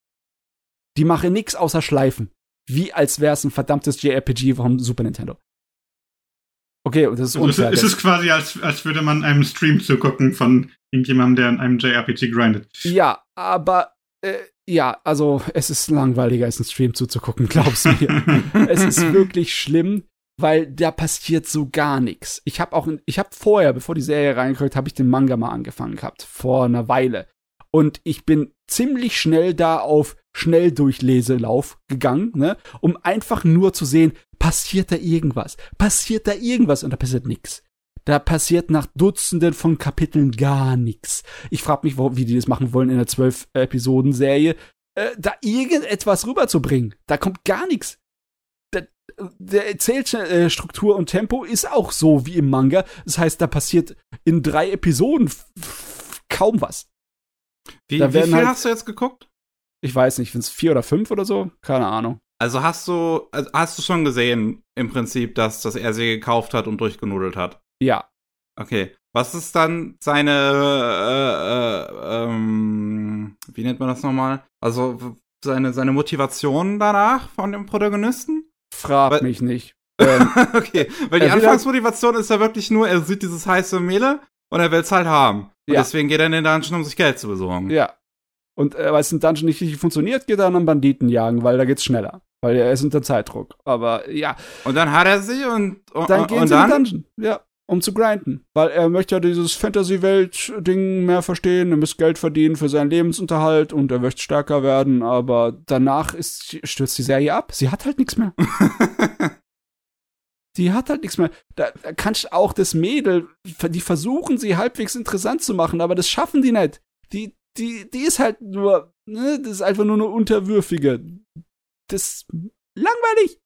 Speaker 2: Die machen nix außer Schleifen. Wie als wäre es ein verdammtes JRPG vom Super Nintendo. Okay, und das ist
Speaker 3: Also es,
Speaker 2: unfair.
Speaker 3: es ist quasi, als, als würde man einem Stream zugucken von irgendjemandem, der an einem JRPG grindet.
Speaker 2: ja, aber äh, ja, also es ist langweiliger, als ein Stream zuzugucken, glaub's mir. [laughs] es ist wirklich schlimm, weil da passiert so gar nichts. Ich habe auch, ich habe vorher, bevor die Serie reingekommen habe ich den Manga mal angefangen gehabt, vor einer Weile. Und ich bin ziemlich schnell da auf Schnelldurchleselauf gegangen, ne, um einfach nur zu sehen, passiert da irgendwas? Passiert da irgendwas? Und da passiert nichts. Da passiert nach Dutzenden von Kapiteln gar nichts. Ich frage mich, wie die das machen wollen in einer zwölf Episoden Serie, äh, da irgendetwas rüberzubringen. Da kommt gar nichts. Der Erzählstruktur und Tempo ist auch so wie im Manga. Das heißt, da passiert in drei Episoden kaum was.
Speaker 1: Wie, wie viel
Speaker 2: halt-
Speaker 1: hast du jetzt geguckt?
Speaker 2: Ich weiß nicht, sind es vier oder fünf oder so? Keine Ahnung.
Speaker 1: Also hast du, also hast du schon gesehen, im Prinzip, dass, dass er sie gekauft hat und durchgenudelt hat?
Speaker 2: Ja.
Speaker 1: Okay. Was ist dann seine, äh, äh, ähm, wie nennt man das nochmal? Also seine, seine Motivation danach von dem Protagonisten?
Speaker 2: Frag
Speaker 1: Weil-
Speaker 2: mich nicht. [laughs] Ähm,
Speaker 1: okay, weil die
Speaker 2: halt-
Speaker 1: Anfangsmotivation ist ja wirklich nur, er sieht dieses heiße Mehle und er will es halt haben. Und
Speaker 2: Ja.
Speaker 1: deswegen geht er in den Dungeon, um sich Geld zu besorgen.
Speaker 2: ja. Und äh, weil es im Dungeon nicht richtig funktioniert, geht er an einen Banditen jagen, weil da geht's schneller. Weil er ist unter Zeitdruck. Aber ja,
Speaker 1: Und dann hat er sie und, und,
Speaker 2: dann gehen
Speaker 1: und
Speaker 2: sie in den
Speaker 1: dann?
Speaker 2: Dungeon. Ja, um zu grinden. Weil er möchte ja dieses Fantasy-Welt-Ding mehr verstehen. Er muss Geld verdienen für seinen Lebensunterhalt und er möchte stärker werden. Aber danach ist, stürzt die Serie ab. Sie hat halt nichts mehr. [laughs] Die hat halt nichts mehr. Da, da kannst du auch das Mädel, die versuchen sie halbwegs interessant zu machen, aber das schaffen die nicht. Die, die, die ist halt nur, ne, das ist einfach nur eine unterwürfige. Das ist langweilig.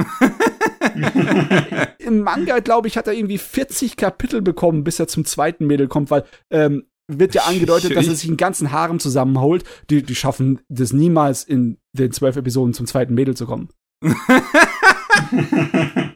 Speaker 2: [laughs] Im Manga, glaube ich, hat er irgendwie 40 Kapitel bekommen, bis er zum zweiten Mädel kommt, weil ähm, wird ja angedeutet, dass er sich einen ganzen Harem zusammenholt. Die, die schaffen das niemals in den zwölf Episoden zum zweiten Mädel zu kommen. [laughs]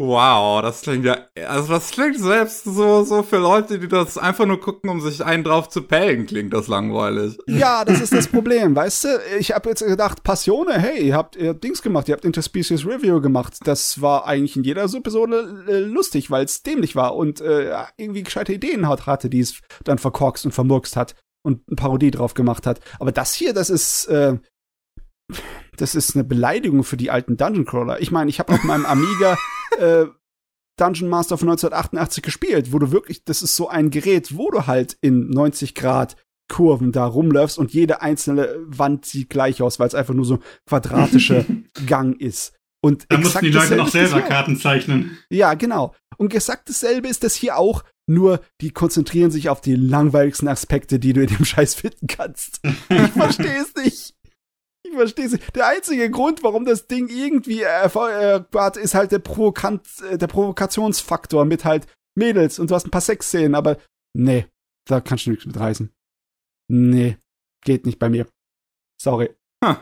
Speaker 1: Wow, das klingt ja, also das klingt selbst so, so für Leute, die das einfach nur gucken, um sich einen drauf zu pellen, klingt das langweilig.
Speaker 2: Ja, das ist das Problem, weißt du? Ich habe jetzt gedacht, Passione, hey, ihr habt, ihr habt Dings gemacht, ihr habt Interspecies Review gemacht. Das war eigentlich in jeder Episode äh, lustig, weil es dämlich war und äh, irgendwie gescheite Ideen hat, hatte, die es dann verkorkst und vermurkst hat und eine Parodie drauf gemacht hat. Aber das hier, das ist, äh, das ist eine Beleidigung für die alten Dungeon Crawler. Ich meine, ich habe auf meinem Amiga äh, Dungeon Master von 1988 gespielt, wo du wirklich, das ist so ein Gerät, wo du halt in 90 Grad Kurven da rumläufst und jede einzelne Wand sieht gleich aus, weil es einfach nur so quadratische [laughs] Gang ist. Und
Speaker 3: Da mussten die Leute noch selber. Karten zeichnen.
Speaker 2: Ja, genau. Und exakt dasselbe ist das hier auch, nur die konzentrieren sich auf die langweiligsten Aspekte, die du in dem [laughs] Scheiß finden kannst. Ich [laughs] verstehe es nicht. Ich verstehe es. Der einzige Grund, warum das Ding irgendwie Erfolg äh, hat, ist halt der, Provokant, äh, der Provokationsfaktor mit halt Mädels und du hast ein paar Sexszenen, aber nee, da kannst du nichts mit reißen. Nee, geht nicht bei mir. Sorry.
Speaker 1: Huh.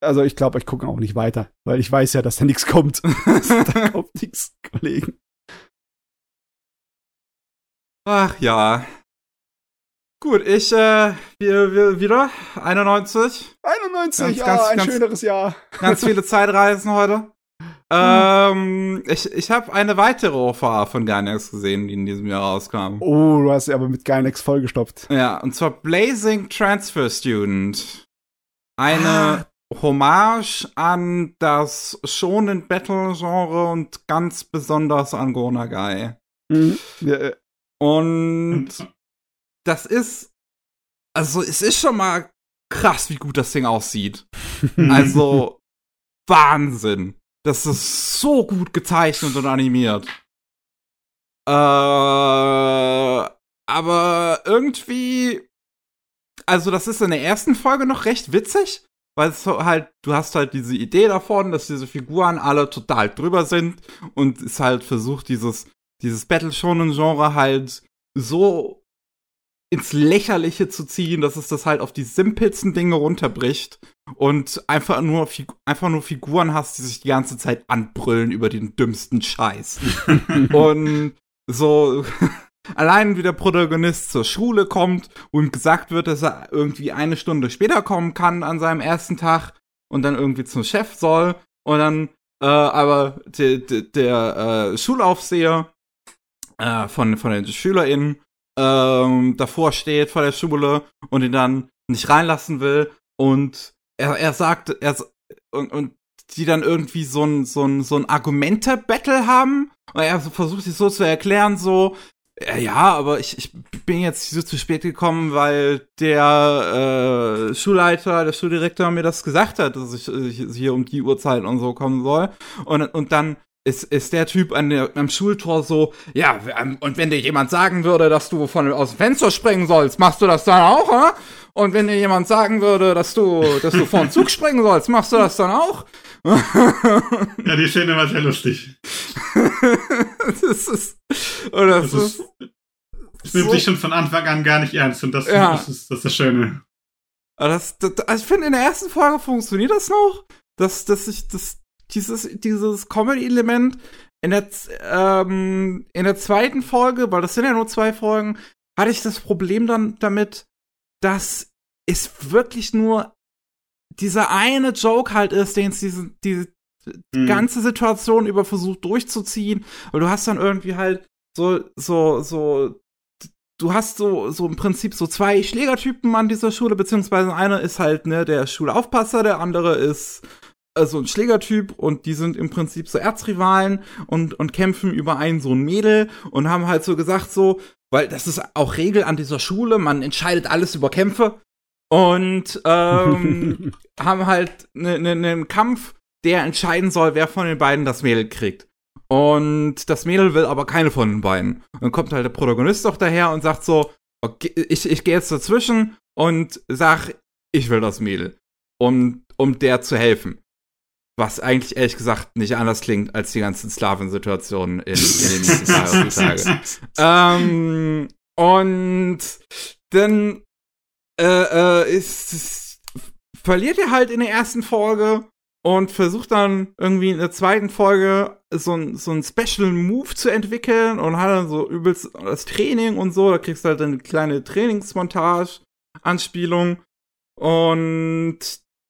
Speaker 2: Also ich glaube, ich gucke auch nicht weiter, weil ich weiß ja, dass da nichts kommt. [laughs] da kommt nichts, Kollegen.
Speaker 1: Ach ja. Gut, ich, äh, wir, wir wieder 91.
Speaker 2: 91,
Speaker 1: Ganz,
Speaker 2: ja,
Speaker 1: ganz,
Speaker 2: ein
Speaker 1: ganz-
Speaker 2: schöneres Jahr.
Speaker 1: Ganz viele [laughs] Zeitreisen heute. Ähm, ich, ich habe eine weitere OVA von Gainax gesehen, die in diesem Jahr rauskam.
Speaker 2: Oh, du hast sie aber mit Gainax vollgestopft.
Speaker 1: Ja, und zwar Blazing Transfer Student. Eine Hommage an das Shonen Battle Genre und ganz besonders an Go Nagai.
Speaker 2: Mhm. Ja,
Speaker 1: Und das ist, also es ist schon mal krass, wie gut das Ding aussieht. [laughs] Also Wahnsinn. Das ist so gut gezeichnet und animiert. Äh, aber irgendwie, also das ist in der ersten Folge noch recht witzig, weil es so halt, du hast halt diese Idee davon, dass diese Figuren alle total drüber sind und es halt versucht, dieses, dieses Battle Shonen Genre halt so ins Lächerliche zu ziehen, dass es das halt auf die simpelsten Dinge runterbricht und einfach nur, einfach nur Figuren hast, die sich die ganze Zeit anbrüllen über den dümmsten Scheiß. [laughs] und so, [laughs] allein wie der Protagonist zur Schule kommt und gesagt wird, dass er irgendwie eine Stunde später kommen kann an seinem ersten Tag und dann irgendwie zum Chef soll und dann äh, aber de, de, der äh, Schulaufseher äh, von, von den SchülerInnen ähm, davor steht vor der Schule und ihn dann nicht reinlassen will und er, er sagt, er und, und die dann irgendwie so ein, so ein, so ein Argumente-Battle haben und er versucht sich so zu erklären, so, äh, ja, aber ich, ich bin jetzt so zu spät gekommen, weil der äh, Schulleiter, der Schuldirektor mir das gesagt hat, dass ich, ich hier um die Uhrzeit und so kommen soll. Und, und dann ist, ist der Typ an der, am Schultor so, ja, ähm, und wenn dir jemand sagen würde, dass du von aus dem Fenster springen sollst, machst du das dann auch, hä? Und wenn dir jemand sagen würde, dass du, dass du vor den Zug springen sollst, machst du das dann auch?
Speaker 3: ja, die Szene war sehr lustig. [laughs]
Speaker 1: das ist, oder das,
Speaker 3: das ist, es nimmt so, sich schon von Anfang an gar nicht ernst und das, ja. das, ist, das ist das Schöne.
Speaker 1: Das, das, also ich finde, in der ersten Folge funktioniert das noch, dass, dass ich, das, dieses, dieses Comedy-Element in der, ähm, in der zweiten Folge, weil das sind ja nur zwei Folgen, hatte ich das Problem dann damit, dass es wirklich nur dieser eine Joke halt ist, den es diese, diese mhm. ganze Situation über versucht durchzuziehen. Aber du hast dann irgendwie halt so, so, so, du hast so, so im Prinzip so zwei Schlägertypen an dieser Schule, beziehungsweise einer ist halt, ne, der Schulaufpasser, der andere ist so ein Schlägertyp und die sind im Prinzip so Erzrivalen und, und kämpfen über einen so ein Mädel und haben halt so gesagt so, weil das ist auch Regel an dieser Schule, man entscheidet alles über Kämpfe und ähm, [laughs] haben halt einen ne, ne Kampf, der entscheiden soll, wer von den beiden das Mädel kriegt. Und das Mädel will aber keine von den beiden. Und dann kommt halt der Protagonist doch daher und sagt so, okay, ich, ich gehe jetzt dazwischen und sag, ich will das Mädel, um, um der zu helfen. Was eigentlich ehrlich gesagt nicht anders klingt als die ganzen Sklavensituationen in, in den nächsten [laughs] Tage. ähm, und dann äh, äh, ist, ist, verliert er halt in der ersten Folge und versucht dann irgendwie in der zweiten Folge so ein, so ein Special Move zu entwickeln und hat dann so übelst das Training und so. Da kriegst du halt eine kleine Trainingsmontage, Anspielung. Und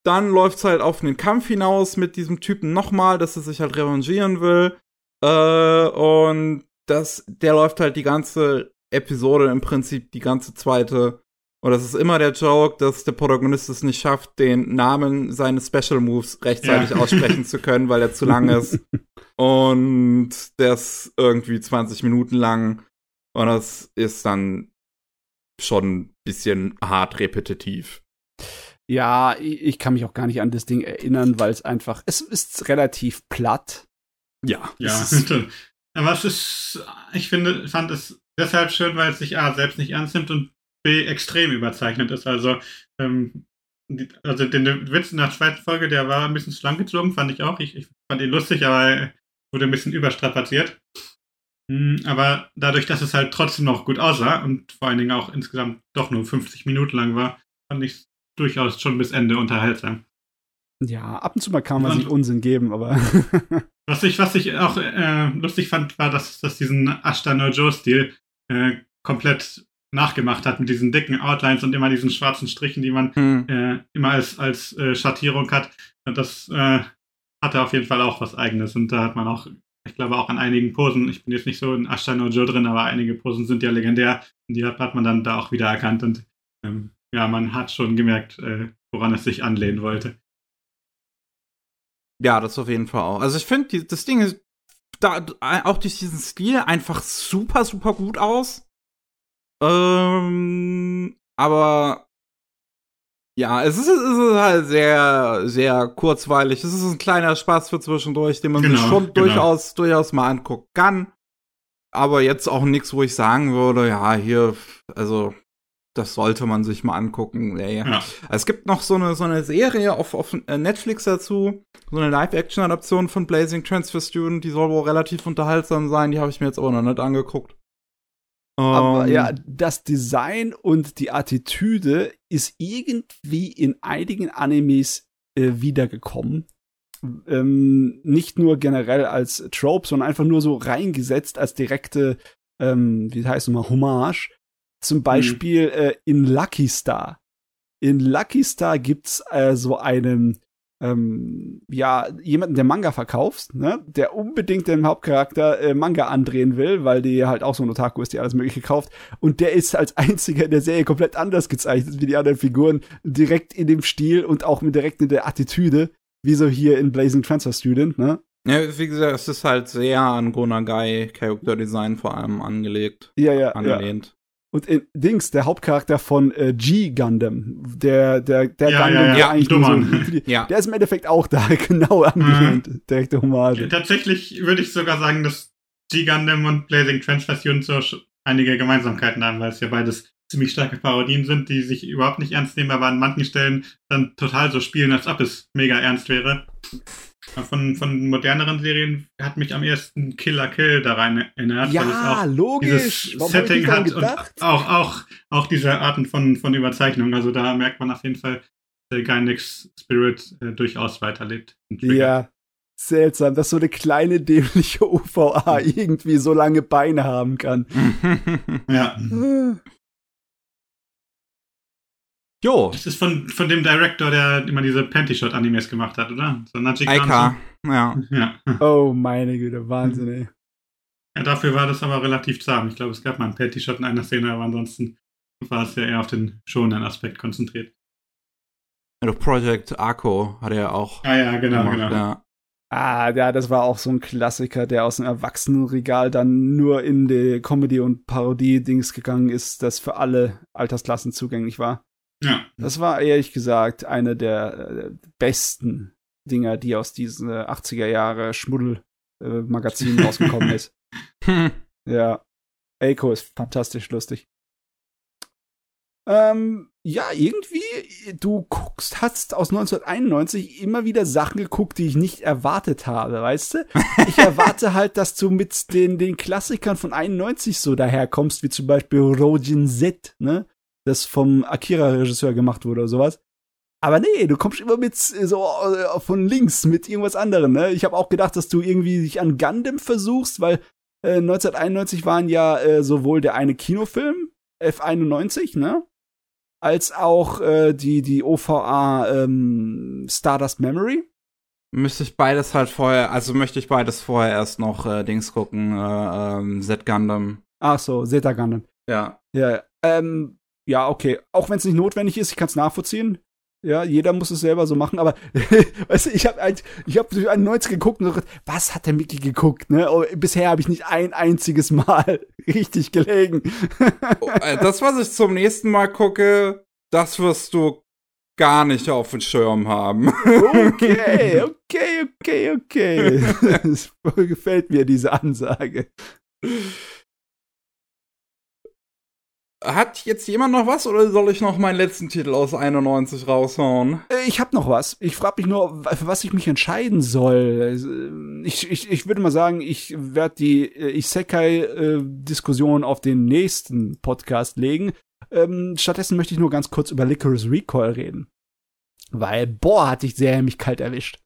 Speaker 1: dann läuft's halt auf einen Kampf hinaus mit diesem Typen nochmal, dass er sich halt revanchieren will. Äh, und das, der läuft halt die ganze Episode im Prinzip die ganze zweite und das ist immer der Joke, dass der Protagonist es nicht schafft, den Namen seines Special Moves rechtzeitig ja. [laughs] aussprechen zu können, weil er zu lang ist. Und der ist irgendwie 20 Minuten lang. Und das ist dann schon ein bisschen hart repetitiv.
Speaker 2: Ja, ich kann mich auch gar nicht an das Ding erinnern, weil es einfach, es ist relativ platt.
Speaker 1: Ja.
Speaker 3: Ja, aber es [laughs] ist, ich finde, fand es deshalb schön, weil es sich A selbst nicht ernst nimmt und B extrem überzeichnet ist. Also, ähm, die, also den Witz in der zweiten Folge, der war ein bisschen schlank gezogen, fand ich auch. Ich, ich fand ihn lustig, aber wurde ein bisschen überstrapaziert. Hm, aber dadurch, dass es halt trotzdem noch gut aussah und vor allen Dingen auch insgesamt doch nur 50 Minuten lang war, fand ich es durchaus schon bis Ende unterhaltsam.
Speaker 2: Ja, ab und zu mal kann man sich Unsinn geben, aber. [laughs]
Speaker 3: was, ich, was ich auch äh, lustig fand, war, dass, dass diesen Ashta No Joe-Stil äh, komplett nachgemacht hat mit diesen dicken Outlines und immer diesen schwarzen Strichen, die man hm. äh, immer als, als äh, Schattierung hat. Und das äh, hatte auf jeden Fall auch was Eigenes. Und da hat man auch, ich glaube auch an einigen Posen, ich bin jetzt nicht so in Ashtan Joe drin, aber einige Posen sind ja legendär. Und die hat, hat man dann da auch wieder erkannt. Und ähm, ja, man hat schon gemerkt, äh, woran es sich anlehnen wollte.
Speaker 1: Ja, das auf jeden Fall auch. Also ich finde, das Ding ist da auch durch diesen Stil einfach super, super gut aus. Ähm, aber ja, es ist, es ist halt sehr, sehr kurzweilig. Es ist ein kleiner Spaß für zwischendurch, den man genau, sich schon genau. durchaus, durchaus mal angucken kann. Aber jetzt auch nichts, wo ich sagen würde, ja, hier, also, das sollte man sich mal angucken. Nee. Ja. Es gibt noch so eine, so eine Serie auf, auf Netflix dazu, so eine Live-Action-Adaption von Blazing Transfer Student, die soll wohl relativ unterhaltsam sein, die habe ich mir jetzt auch noch nicht angeguckt.
Speaker 2: Aber um, ja, ähm. das Design und die Attitüde ist irgendwie in einigen Animes äh, wiedergekommen. Ähm, nicht nur generell als Trope, sondern einfach nur so reingesetzt als direkte ähm, wie heißt es nochmal, Hommage. Zum Beispiel mhm. äh, in Lucky Star. In Lucky Star gibt's äh, so einen ähm, ja, jemanden, der Manga verkaufst, ne, der unbedingt dem Hauptcharakter äh, Manga andrehen will, weil die halt auch so ein Otaku ist, die alles mögliche kauft. Und der ist als einziger in der Serie komplett anders gezeichnet wie die anderen Figuren, direkt in dem Stil und auch mit direkt in der Attitüde, wie so hier in Blazing Transfer Student, ne?
Speaker 1: Ja, wie gesagt, es ist halt sehr an Gonagai Character Design vor allem angelegt.
Speaker 2: Ja, ja.
Speaker 1: Angelehnt.
Speaker 2: Ja. Und in Dings, der Hauptcharakter von äh, G Gundam, der, der, der
Speaker 3: ja,
Speaker 2: Gundam,
Speaker 3: ja, ja.
Speaker 2: der eigentlich nur
Speaker 3: so,
Speaker 2: ja. der ist im Endeffekt auch da [laughs] genau angelehnt, mhm. direkte Hommage.
Speaker 3: Tatsächlich würde ich sogar sagen, dass G Gundam und Blazing Transfusion so einige Gemeinsamkeiten haben, weil es ja beides ziemlich starke Parodien sind, die sich überhaupt nicht ernst nehmen, aber an manchen Stellen dann total so spielen, als ob es mega ernst wäre. Von, von moderneren Serien hat mich am ersten Killer Kill da rein erinnert.
Speaker 2: Ja,
Speaker 3: weil es auch
Speaker 2: logisch.
Speaker 3: Dieses Setting hat und auch, auch, auch diese Arten von, von Überzeichnung. Also da merkt man auf jeden Fall, dass der Gainax Spirit äh, durchaus weiterlebt.
Speaker 2: Ja, seltsam, dass so eine kleine dämliche OVA [laughs] irgendwie so lange Beine haben kann. [laughs]
Speaker 3: ja.
Speaker 1: Jo.
Speaker 3: Das ist von, von dem Director, der immer diese Panty-Shot-Animes gemacht hat, oder?
Speaker 1: So Aika, ja.
Speaker 3: ja.
Speaker 2: Oh, meine Güte, Wahnsinn, ey.
Speaker 3: Ja, dafür war das aber relativ zahm. Ich glaube, es gab mal einen Panty-Shot in einer Szene, aber ansonsten war es ja eher auf den schonenden Aspekt konzentriert.
Speaker 1: Also Project Arco hat er ja auch.
Speaker 3: Ah ja, genau, gemacht, genau. Ja.
Speaker 2: Ah, ja, das war auch so ein Klassiker, der aus dem Erwachsenenregal dann nur in die Comedy- und Parodie-Dings gegangen ist, das für alle Altersklassen zugänglich war.
Speaker 3: Ja.
Speaker 2: Das war ehrlich gesagt eine der äh, besten Dinger, die aus diesen 80er Jahre Schmuddel-Magazinen äh, rausgekommen ist. [laughs] ja. Eiko ist fantastisch lustig. Ähm, ja, irgendwie, du guckst, hast aus 1991 immer wieder Sachen geguckt, die ich nicht erwartet habe, weißt du? Ich [laughs] erwarte halt, dass du mit den, den Klassikern von 91 so daherkommst, wie zum Beispiel Rojin Z, ne? Das vom Akira-Regisseur gemacht wurde oder sowas. Aber nee, du kommst immer mit so äh, von links mit irgendwas anderem, ne? Ich habe auch gedacht, dass du irgendwie dich an Gundam versuchst, weil äh, 1991 waren ja äh, sowohl der eine Kinofilm F91, ne? Als auch äh, die die OVA ähm, Stardust Memory.
Speaker 1: Müsste ich beides halt vorher, also möchte ich beides vorher erst noch äh, Dings gucken, äh, ähm, Z Gundam.
Speaker 2: Ach so, Zeta Gundam.
Speaker 1: Ja.
Speaker 2: Ja, ähm, ja, okay. Auch wenn es nicht notwendig ist, ich kann es nachvollziehen. Ja, jeder muss es selber so machen, aber [laughs] weißt du, ich habe ich habe durch einen 90 geguckt und gesagt, was hat der Mickey geguckt, ne? Oh, bisher habe ich nicht ein einziges Mal [laughs] richtig gelegen.
Speaker 1: Oh, äh, das, was ich zum nächsten Mal gucke, das wirst du gar nicht auf dem Schirm haben.
Speaker 2: Okay, [laughs] okay, okay, okay. Das gefällt mir diese Ansage.
Speaker 1: Hat jetzt jemand noch was oder soll ich noch meinen letzten Titel aus 91 raushauen?
Speaker 2: Äh, ich hab noch was. Ich frage mich nur, für was ich mich entscheiden soll. Äh, ich, ich, ich würde mal sagen, ich werde die äh, Isekai-Diskussion auf den nächsten Podcast legen. Ähm, stattdessen möchte ich nur ganz kurz über Licorice Recall reden. Weil, boah, hat dich sehr mich kalt erwischt.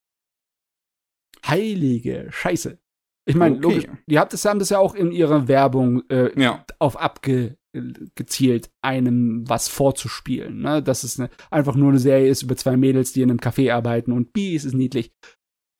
Speaker 2: Heilige Scheiße. Ich meine, okay. logisch, die habt haben das ja auch in ihrer Werbung äh, ja. auf abge gezielt einem was vorzuspielen. Ne? Dass es eine, einfach nur eine Serie ist über zwei Mädels, die in einem Café arbeiten und B, es ist niedlich.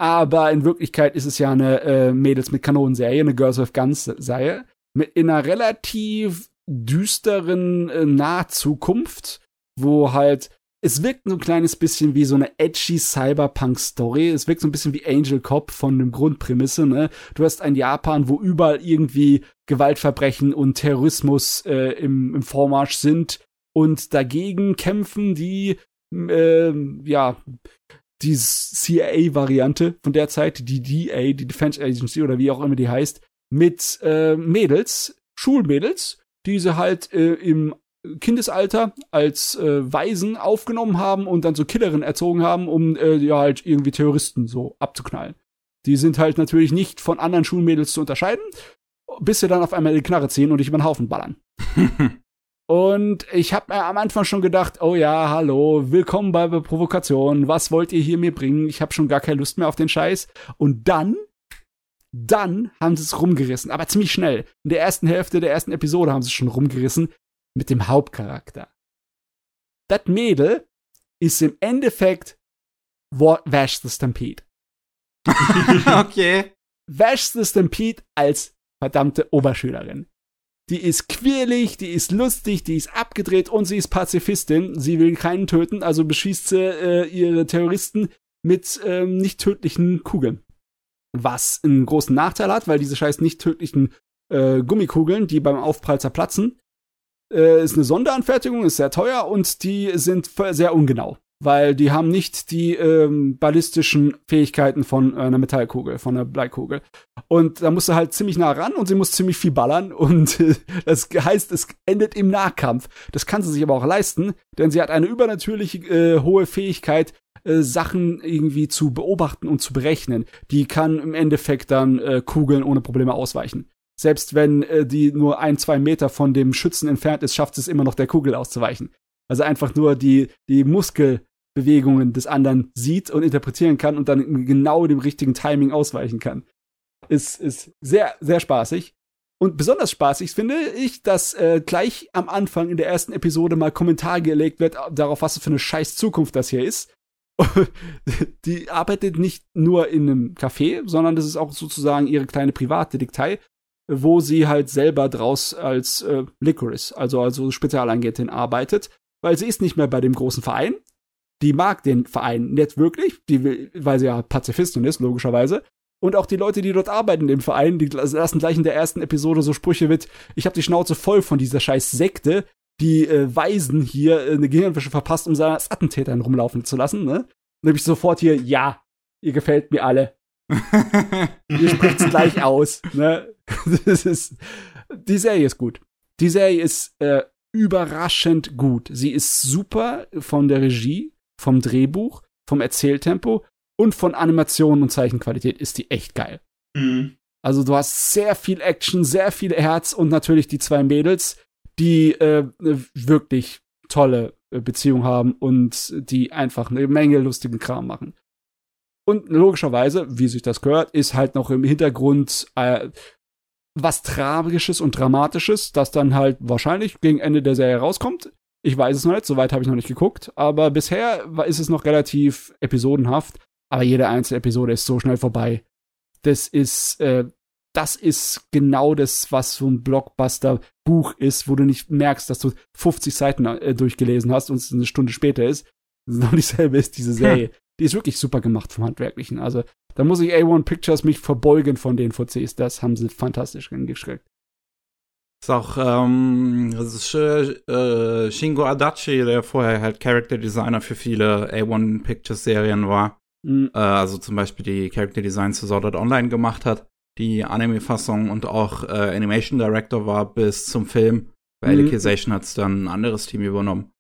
Speaker 2: Aber in Wirklichkeit ist es ja eine äh, Mädels mit Kanonenserie, eine Girls with Guns Serie, mit in einer relativ düsteren äh, Nahzukunft, wo halt es wirkt so ein kleines bisschen wie so eine edgy Cyberpunk-Story. Es wirkt so ein bisschen wie Angel Cop von dem Grundprämisse, ne? Du hast ein Japan, wo überall irgendwie Gewaltverbrechen und Terrorismus äh, im, im Vormarsch sind und dagegen kämpfen die, äh, ja, die CIA-Variante von der Zeit, die DA, die Defense Agency oder wie auch immer die heißt, mit äh, Mädels, Schulmädels, die sie halt äh, im Kindesalter als äh, Waisen aufgenommen haben und dann so Killerinnen erzogen haben, um äh, ja halt irgendwie Terroristen so abzuknallen. Die sind halt natürlich nicht von anderen Schulmädels zu unterscheiden, bis sie dann auf einmal die Knarre ziehen und dich über den Haufen ballern. [laughs] und ich habe mir am Anfang schon gedacht, oh ja, hallo, willkommen bei Provokation, was wollt ihr hier mir bringen? Ich habe schon gar keine Lust mehr auf den Scheiß. Und dann Dann haben sie es rumgerissen, aber ziemlich schnell. In der ersten Hälfte der ersten Episode haben sie es schon rumgerissen mit dem Hauptcharakter. Das Mädel ist im Endeffekt Vash the Stampede. [laughs] [laughs]
Speaker 1: okay.
Speaker 2: Vash the Stampede als verdammte Oberschülerin. Die ist quirlig, die ist lustig, die ist abgedreht und sie ist Pazifistin. Sie will keinen töten, also beschießt sie äh, ihre Terroristen mit ähm, nicht tödlichen Kugeln. Was einen großen Nachteil hat, weil diese scheiß nicht tödlichen äh, Gummikugeln, die beim Aufprall zerplatzen, äh, ist eine Sonderanfertigung, ist sehr teuer und die sind sehr ungenau weil die haben nicht die ähm, ballistischen Fähigkeiten von äh, einer Metallkugel, von einer Bleikugel. Und da musst du halt ziemlich nah ran und sie muss ziemlich viel ballern und äh, [laughs] das heißt, es endet im Nahkampf. Das kann sie sich aber auch leisten, denn sie hat eine übernatürliche äh, hohe Fähigkeit, äh, Sachen irgendwie zu beobachten und zu berechnen. Die kann im Endeffekt dann äh, Kugeln ohne Probleme ausweichen. Selbst wenn äh, die nur ein, zwei Meter von dem Schützen entfernt ist, schafft es immer noch der Kugel auszuweichen. Also einfach nur die, die Muskel, Bewegungen des anderen sieht und interpretieren kann und dann genau dem richtigen Timing ausweichen kann. Ist, ist sehr, sehr spaßig. Und besonders spaßig finde ich, dass äh, gleich am Anfang in der ersten Episode mal Kommentar gelegt wird darauf, was für eine scheiß Zukunft das hier ist. [laughs] die arbeitet nicht nur in einem Café, sondern das ist auch sozusagen ihre kleine Privatdetektei, wo sie halt selber draus als äh, Licorice, also also Spezialagentin arbeitet, weil sie ist nicht mehr bei dem großen Verein, die mag den Verein nicht wirklich, die will, weil sie ja Pazifistin ist, logischerweise. Und auch die Leute, die dort arbeiten im Verein, die lassen gleich in der ersten Episode so Sprüche mit, ich habe die Schnauze voll von dieser scheiß Sekte, die äh, Weisen hier äh, eine Gehirnwäsche verpasst, um seine Attentätern rumlaufen zu lassen, ne? Und dann ich sofort hier, ja, ihr gefällt mir alle. [laughs] ihr spricht's gleich aus, ne? [laughs] das ist, die Serie ist gut. Die Serie ist äh, überraschend gut. Sie ist super von der Regie vom Drehbuch, vom Erzähltempo und von Animation und Zeichenqualität ist die echt geil. Mhm. Also du hast sehr viel Action, sehr viel Herz und natürlich die zwei Mädels, die äh, wirklich tolle äh, Beziehungen haben und die einfach eine Menge lustigen Kram machen. Und logischerweise, wie sich das gehört, ist halt noch im Hintergrund äh, was Tragisches und Dramatisches, das dann halt wahrscheinlich gegen Ende der Serie rauskommt. Ich weiß es noch nicht, soweit habe ich noch nicht geguckt, aber bisher ist es noch relativ episodenhaft, aber jede einzelne Episode ist so schnell vorbei. Das ist, äh, das ist genau das, was so ein Blockbuster-Buch ist, wo du nicht merkst, dass du 50 Seiten äh, durchgelesen hast und es eine Stunde später ist. Das [laughs] ist noch dieselbe ist diese [laughs] Serie. Die ist wirklich super gemacht vom Handwerklichen. Also, da muss ich A1 Pictures mich verbeugen von den VCs. Das haben sie fantastisch hingeschreckt.
Speaker 1: Ist auch ähm, das ist, äh, Shingo Adachi, der vorher halt Character Designer für viele A1 Pictures Serien war. Mhm. Äh, also zum Beispiel die Character Designs zu Sword Art Online gemacht hat, die Anime-Fassung und auch äh, Animation Director war bis zum Film. Bei mhm. Alicization hat es dann ein anderes Team übernommen.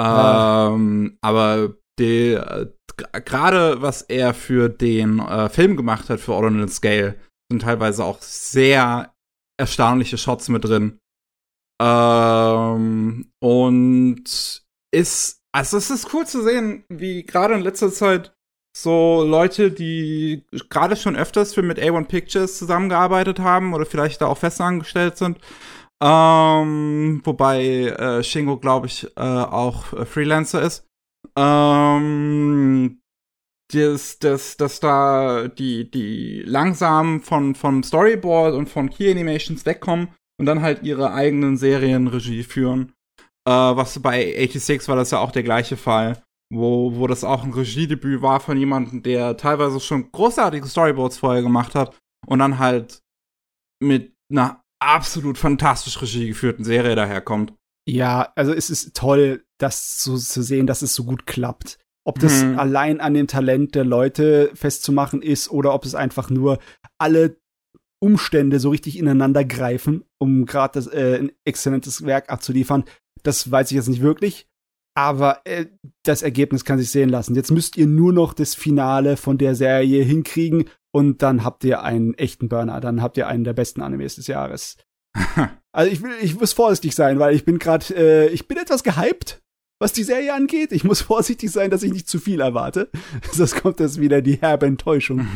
Speaker 1: Ähm, aber die, äh, gerade was er für den äh, Film gemacht hat, für Ordinal Scale, sind teilweise auch sehr erstaunliche Shots mit drin. Ähm, und ist, also es ist cool zu sehen, wie gerade in letzter Zeit so Leute, die gerade schon öfters für mit A1 Pictures zusammengearbeitet haben oder vielleicht da auch festangestellt sind. Ähm, wobei äh, Shingo, glaube ich, äh, auch äh, Freelancer ist. Ähm, dass, dass, dass da die, die langsam von, von Storyboard und von Key Animations wegkommen und dann halt ihre eigenen Serien Regie führen. Äh, was bei 86 war das ja auch der gleiche Fall, wo, wo das auch ein Regiedebüt war von jemandem, der teilweise schon großartige Storyboards vorher gemacht hat und dann halt mit einer absolut fantastisch Regie geführten Serie daherkommt.
Speaker 2: Ja, also es ist toll, das so zu sehen, dass es so gut klappt. Ob das hm. allein an dem Talent der Leute festzumachen ist oder ob es einfach nur alle Umstände so richtig ineinander greifen, um gerade äh, ein exzellentes Werk abzuliefern, das weiß ich jetzt nicht wirklich. Aber äh, das Ergebnis kann sich sehen lassen. Jetzt müsst ihr nur noch das Finale von der Serie hinkriegen und dann habt ihr einen echten Burner. Dann habt ihr einen der besten Animes des Jahres. [laughs] also ich will, ich muss vorsichtig sein, weil ich bin gerade, äh, ich bin etwas gehypt was die Serie angeht. Ich muss [laughs] vorsichtig sein, dass ich nicht zu viel erwarte. [laughs] Sonst kommt das wieder die herbe Enttäuschung.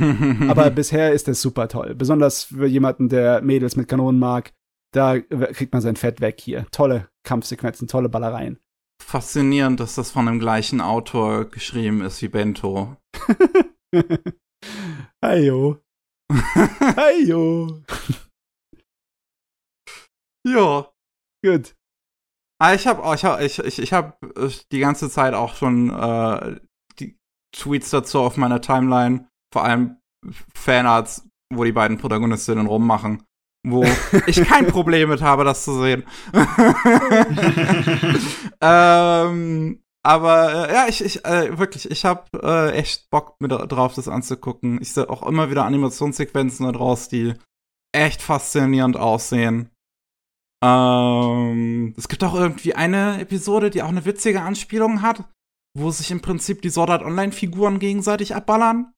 Speaker 2: [laughs] Aber bisher ist es super toll. Besonders für jemanden, der Mädels mit Kanonen mag. Da kriegt man sein Fett weg hier. Tolle Kampfsequenzen, tolle Ballereien.
Speaker 1: Faszinierend, dass das von dem gleichen Autor geschrieben ist wie Bento.
Speaker 2: Heyo. Heyo.
Speaker 1: ja.
Speaker 2: Gut.
Speaker 1: Ah, ich habe ich hab, ich, ich, ich hab äh, die ganze Zeit auch schon äh, die Tweets dazu auf meiner Timeline, vor allem Fanarts, wo die beiden Protagonistinnen rummachen, wo [laughs] ich kein Problem mit habe, das zu sehen. [laughs] ähm, aber äh, ja, ich, ich äh, wirklich, ich habe äh, echt Bock mit drauf, das anzugucken. Ich sehe auch immer wieder Animationssequenzen da draus, die echt faszinierend aussehen. Ähm, es gibt auch irgendwie eine Episode, die auch eine witzige Anspielung hat, wo sich im Prinzip die Sword Art Online-Figuren gegenseitig abballern.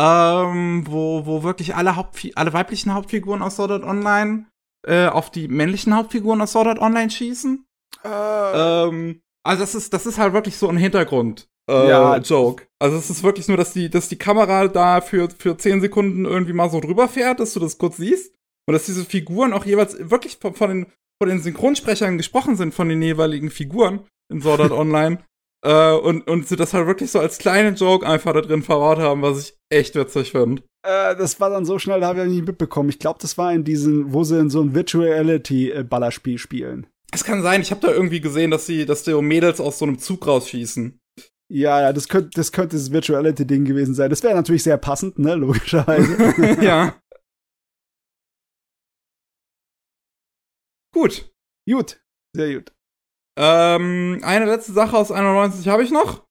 Speaker 1: Ähm, wo, wo wirklich alle, Hauptfi alle weiblichen Hauptfiguren aus Sword Art Online äh, auf die männlichen Hauptfiguren aus Sword Art Online schießen. Äh. Ähm, also das ist, das ist halt wirklich so ein Hintergrund. Äh, ja. Joke. Also es ist wirklich nur, dass die, dass die Kamera da für, für 10 Sekunden irgendwie mal so drüber fährt, dass du das kurz siehst. Und dass diese Figuren auch jeweils wirklich von, von, den, von den Synchronsprechern gesprochen sind, von den jeweiligen Figuren in Sword Art [laughs] Online. äh, und, und sie das halt wirklich so als kleinen Joke einfach da drin verbaut haben, was ich echt witzig finde.
Speaker 2: Äh, das war dann so schnell, da habe ich nicht mitbekommen. Ich glaube, das war in diesem, wo sie in so ein Virtuality-Ballerspiel spielen.
Speaker 1: Es kann sein, ich habe da irgendwie gesehen, dass sie, dass die Mädels aus so einem Zug rausschießen.
Speaker 2: Ja, ja, das könnte, das könnte das Virtuality-Ding gewesen sein. Das wäre natürlich sehr passend, ne, logischerweise. [laughs]
Speaker 1: ja. Gut.
Speaker 2: Gut. Sehr gut.
Speaker 1: Ähm, eine letzte Sache aus 91 habe ich noch.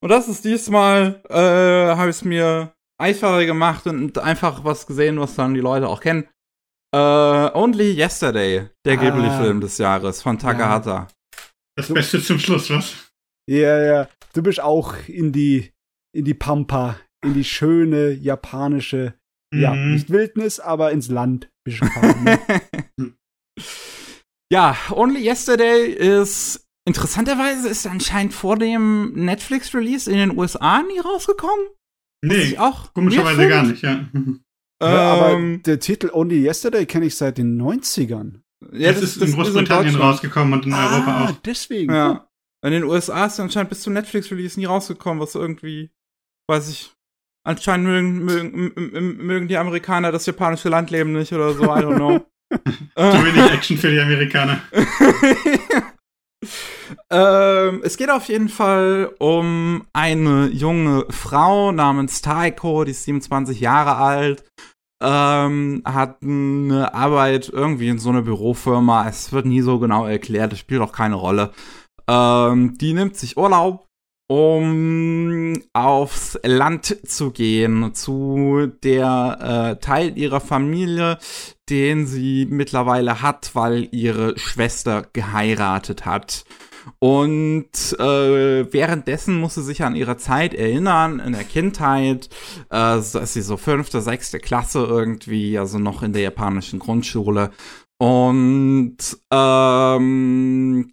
Speaker 1: Und das ist diesmal, äh, habe ich es mir einfacher gemacht und einfach was gesehen, was dann die Leute auch kennen. Äh, Only Yesterday, der ah. Ghibli-Film des Jahres von Takahata.
Speaker 3: Das Beste zum Schluss, was?
Speaker 2: Ja, ja. Du bist auch in die, in die Pampa, in die schöne japanische, mhm. ja, nicht Wildnis, aber ins Land bist gefahren. Ne? [laughs]
Speaker 1: Ja, Only Yesterday ist interessanterweise ist anscheinend vor dem Netflix-Release in den USA nie rausgekommen.
Speaker 3: Nee, auch komischerweise gar nicht, ja.
Speaker 2: ja aber ähm, der Titel Only Yesterday kenne ich seit den 90ern.
Speaker 3: Ja, das, ist in Großbritannien in rausgekommen und in ah, Europa auch.
Speaker 2: deswegen.
Speaker 1: Ja. In den USA ist anscheinend bis zum Netflix-Release nie rausgekommen, was irgendwie, weiß ich, anscheinend mögen, mögen, mögen die Amerikaner das japanische Landleben nicht oder so, I don't know. [laughs]
Speaker 3: Zu wenig Action für die Amerikaner. [laughs]
Speaker 1: ähm, es geht auf jeden Fall um eine junge Frau namens Taiko, die ist 27 Jahre alt, ähm, hat eine Arbeit irgendwie in so einer Bürofirma. Es wird nie so genau erklärt, es spielt auch keine Rolle. Ähm, die nimmt sich Urlaub um aufs Land zu gehen, zu der äh, Teil ihrer Familie, den sie mittlerweile hat, weil ihre Schwester geheiratet hat. Und äh, währenddessen muss sie sich an ihre Zeit erinnern, in der Kindheit, äh, ist sie so fünfte, sechste Klasse irgendwie, also noch in der japanischen Grundschule. Und ähm,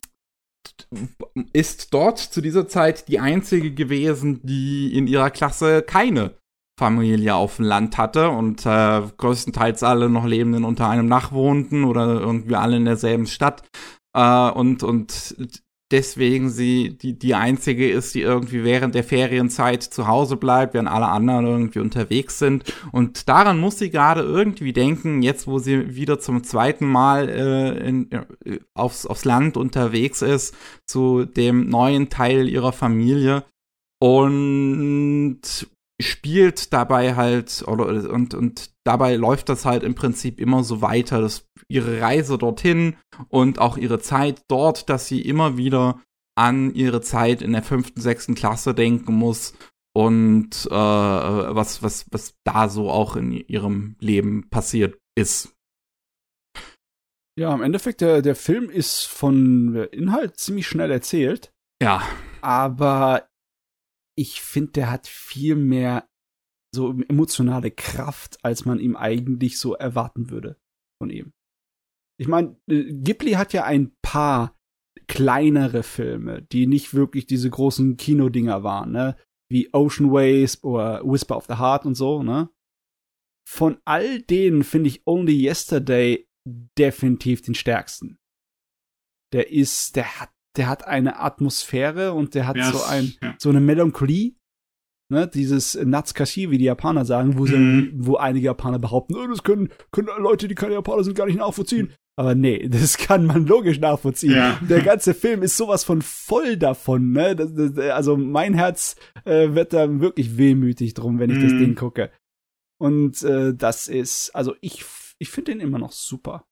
Speaker 1: ist dort zu dieser Zeit die einzige gewesen, die in ihrer Klasse keine Familie auf dem Land hatte und äh, größtenteils alle noch Lebenden unter einem Dach wohnten oder irgendwie alle in derselben Stadt. Äh, und, und deswegen sie die, die einzige ist, die irgendwie während der Ferienzeit zu Hause bleibt, während alle anderen irgendwie unterwegs sind. Und daran muss sie gerade irgendwie denken, jetzt wo sie wieder zum zweiten Mal äh, in, äh, aufs, aufs Land unterwegs ist, zu dem neuen Teil ihrer Familie. Und spielt dabei halt oder und und dabei läuft das halt im Prinzip immer so weiter, dass ihre Reise dorthin und auch ihre Zeit dort, dass sie immer wieder an ihre Zeit in der fünften, sechsten Klasse denken muss und äh, was was was da so auch in ihrem Leben passiert ist.
Speaker 2: Ja, im Endeffekt der der Film ist von Inhalt ziemlich schnell erzählt.
Speaker 1: Ja.
Speaker 2: Aber ich finde, der hat viel mehr so emotionale Kraft, als man ihm eigentlich so erwarten würde von ihm. Ich meine, äh, Ghibli hat ja ein paar kleinere Filme, die nicht wirklich diese großen Kinodinger waren, ne? Wie Ocean Waves oder Whisper of the Heart und so, ne? Von all denen finde ich Only Yesterday definitiv den stärksten. Der ist, der hat, der hat eine Atmosphäre und der hat
Speaker 3: Ja,
Speaker 2: so ein,
Speaker 3: ja.
Speaker 2: so eine Melancholie. Ne, dieses Natsukashi, wie die Japaner sagen, wo, sie,
Speaker 3: Mhm.
Speaker 2: wo einige Japaner behaupten, oh, das können, können Leute, die keine Japaner sind, gar nicht nachvollziehen. Aber nee, [laughs] das kann man logisch nachvollziehen.
Speaker 3: Ja.
Speaker 2: Der ganze Film ist sowas von voll davon, ne? Das, das, also mein Herz äh, wird da wirklich wehmütig drum, wenn ich das
Speaker 3: Mhm.
Speaker 2: Ding gucke. Und äh, das ist, also ich, ich finde den immer noch super.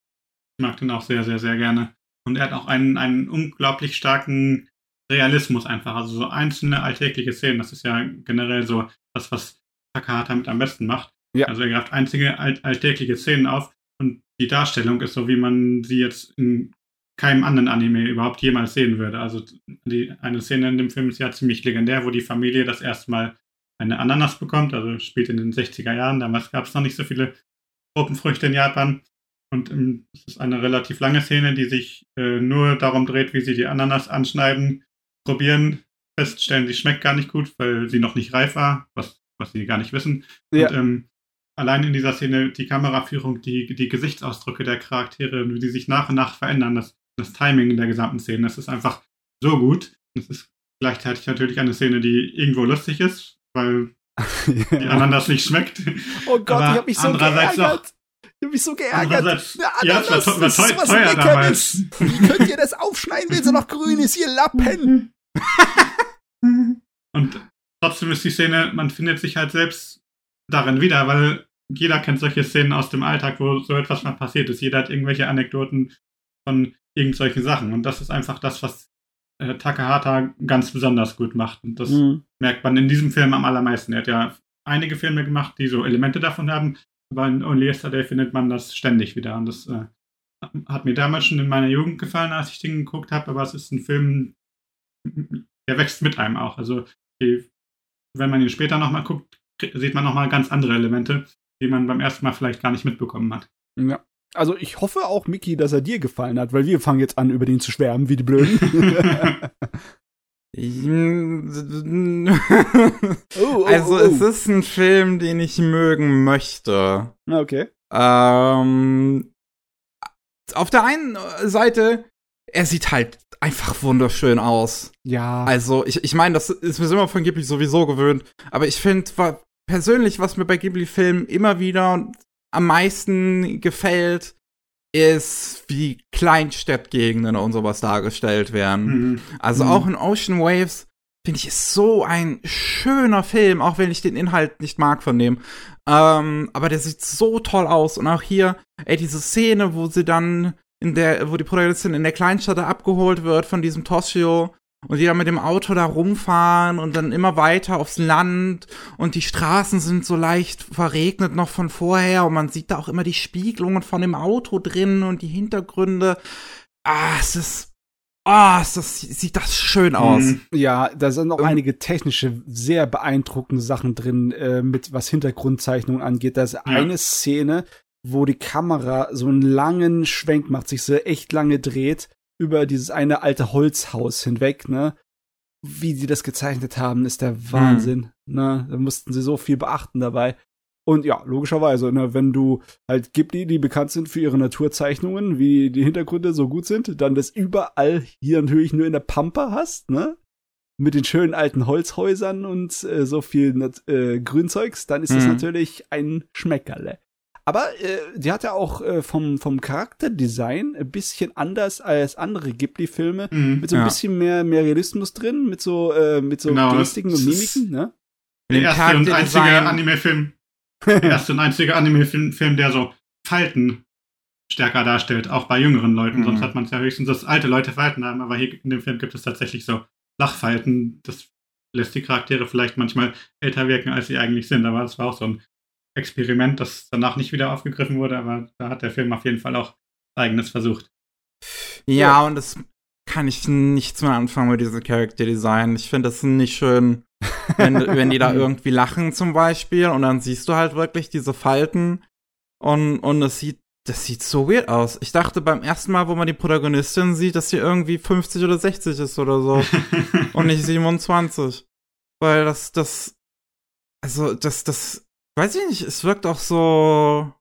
Speaker 3: Ich mag den auch sehr, sehr, sehr gerne. Und er hat auch einen, einen unglaublich starken Realismus einfach. Also so einzelne alltägliche Szenen. Das ist ja generell so das, was Takahata mit am besten macht.
Speaker 2: Ja.
Speaker 3: Also er greift einzige all alltägliche Szenen auf und die Darstellung ist so, wie man sie jetzt in keinem anderen Anime überhaupt jemals sehen würde. Also die, eine Szene in dem Film ist ja ziemlich legendär, wo die Familie das erste Mal eine Ananas bekommt, also spielt in den 60er Jahren. Damals gab es noch nicht so viele Tropenfrüchte in Japan. Und ähm, es ist eine relativ lange Szene, die sich äh, nur darum dreht, wie sie die Ananas anschneiden, probieren, feststellen, sie schmeckt gar nicht gut, weil sie noch nicht reif war, was, was sie gar nicht wissen.
Speaker 2: Ja.
Speaker 3: Und ähm, allein in dieser Szene die Kameraführung, die, die Gesichtsausdrücke der Charaktere, wie die sich nach und nach verändern, das, das Timing in der gesamten Szene, das ist einfach so gut. Es ist gleichzeitig natürlich eine Szene, die irgendwo lustig ist, weil [laughs] die Ananas nicht schmeckt.
Speaker 2: Oh Gott,
Speaker 3: Aber
Speaker 2: ich hab mich so
Speaker 3: andererseits
Speaker 2: geärgert. Ich hab mich so geärgert. Na,
Speaker 3: ja, es war, war
Speaker 2: das ist was
Speaker 3: teuer damals.
Speaker 2: Wie könnt ihr das aufschneiden, wenn sie noch grün ist, ihr Lappen? [laughs]
Speaker 3: Und trotzdem ist die Szene, man findet sich halt selbst darin wieder, weil jeder kennt solche Szenen aus dem Alltag, wo so etwas mal passiert ist. Jeder hat irgendwelche Anekdoten von irgendwelchen Sachen. Und das ist einfach das, was äh, Takahata ganz besonders gut macht. Und das
Speaker 2: Mhm.
Speaker 3: merkt man in diesem Film am allermeisten. Er hat ja einige Filme gemacht, die so Elemente davon haben, aber in Only Yesterday findet man das ständig wieder. Und das äh, hat mir damals schon in meiner Jugend gefallen, als ich den geguckt habe, aber es ist ein Film, der wächst mit einem auch. Also die, wenn man ihn später nochmal guckt, sieht man nochmal ganz andere Elemente, die man beim ersten Mal vielleicht gar nicht mitbekommen hat.
Speaker 2: Ja. Also ich hoffe auch, Mickey, dass er dir gefallen hat, weil wir fangen jetzt an, über den zu schwärmen, wie die Blöden. [laughs] [laughs] oh,
Speaker 1: also es ist ein Film, den ich mögen möchte.
Speaker 2: Okay.
Speaker 1: Ähm, auf der einen Seite, er sieht halt einfach wunderschön aus.
Speaker 2: Ja.
Speaker 1: Also, ich, ich meine, das ist mir immer von Ghibli sowieso gewöhnt, aber ich finde persönlich, was mir bei Ghibli-Filmen immer wieder am meisten gefällt, ist, wie Kleinstadtgegenden und sowas dargestellt werden.
Speaker 3: Mhm.
Speaker 1: Also
Speaker 2: Mhm.
Speaker 1: auch in Ocean Waves finde ich ist so ein schöner Film, auch wenn ich den Inhalt nicht mag von dem. Ähm, aber der sieht so toll aus und auch hier, ey, diese Szene, wo sie dann in der, wo die Protagonistin in der Kleinstadt abgeholt wird von diesem Toshio und die dann mit dem Auto da rumfahren und dann immer weiter aufs Land und die Straßen sind so leicht verregnet noch von vorher und man sieht da auch immer die Spiegelungen von dem Auto drin und die Hintergründe. Ah, es ist, ah, es ist, sieht das schön aus.
Speaker 3: Mhm.
Speaker 2: Ja, da sind noch
Speaker 1: Ähm.
Speaker 2: einige technische, sehr beeindruckende Sachen drin, äh, mit was Hintergrundzeichnung angeht. Da ist eine Szene, wo die Kamera so einen langen Schwenk macht, sich so echt lange dreht über dieses eine alte Holzhaus hinweg, ne? Wie sie das gezeichnet haben, ist der Wahnsinn, ne? Da mussten sie so viel beachten dabei. Und ja, logischerweise, ne, wenn du halt Ghibli, die bekannt sind für ihre Naturzeichnungen, wie die Hintergründe so gut sind, dann das überall hier natürlich nur in der Pampa hast, ne? Mit den schönen alten Holzhäusern und äh, so viel äh, Grünzeugs, dann ist das
Speaker 1: Mhm.
Speaker 2: natürlich ein Schmeckerle. Aber äh, die hat ja auch äh, vom, vom Charakterdesign ein bisschen anders als andere Ghibli-Filme.
Speaker 3: Mhm.
Speaker 2: Mit so ein
Speaker 1: Ja.
Speaker 2: bisschen mehr, mehr Realismus drin, mit so, äh, mit so
Speaker 3: Genau,
Speaker 2: Gestiken und Mimiken, ne?
Speaker 3: Der erste und einzige Anime-Film, der erste und einzige Anime-Film, Film, der so Falten stärker darstellt, auch bei jüngeren Leuten.
Speaker 1: Mhm.
Speaker 3: Sonst hat man es ja höchstens, dass alte Leute Falten haben, aber hier in dem Film gibt es tatsächlich so Lachfalten. Das lässt die Charaktere vielleicht manchmal älter wirken, als sie eigentlich sind. Aber es war auch so ein Experiment, das danach nicht wieder aufgegriffen wurde, aber da hat der Film auf jeden Fall auch eigenes versucht.
Speaker 1: Ja, und das kann ich nichts mehr anfangen mit diesem Character Design. Ich finde das nicht schön, wenn, [laughs] wenn die da irgendwie lachen zum Beispiel und dann siehst du halt wirklich diese Falten und, und es sieht das sieht so weird aus. Ich dachte beim ersten Mal, wo man die Protagonistin sieht, dass sie irgendwie 50 oder 60 ist oder so. [laughs] und nicht 27. Weil das, das, also das, das, weiß ich nicht, es wirkt auch so.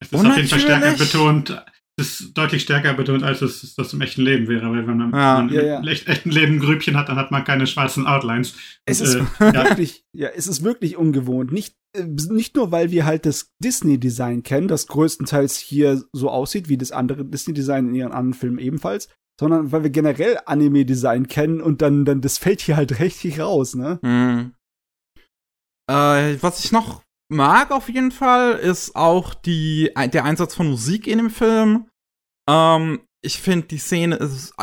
Speaker 3: Es ist auf jeden Fall stärker betont, es ist deutlich stärker betont, als es das im echten Leben wäre, weil wenn man, ja. man ja, im echten Leben ein Grübchen hat, dann hat man keine schwarzen Outlines.
Speaker 2: Es ist äh, [laughs] wirklich, ja, es ist wirklich ungewohnt. Nicht, äh, nicht nur, weil wir halt das Disney-Design kennen, das größtenteils hier so aussieht wie das andere Disney-Design in ihren anderen Filmen ebenfalls, sondern weil wir generell Anime-Design kennen und dann, dann das fällt hier halt [laughs] richtig raus, ne?
Speaker 1: Mhm. Äh, was ich noch mag auf jeden Fall, ist auch die, der Einsatz von Musik in dem Film. Ähm, ich finde die Szene, ist,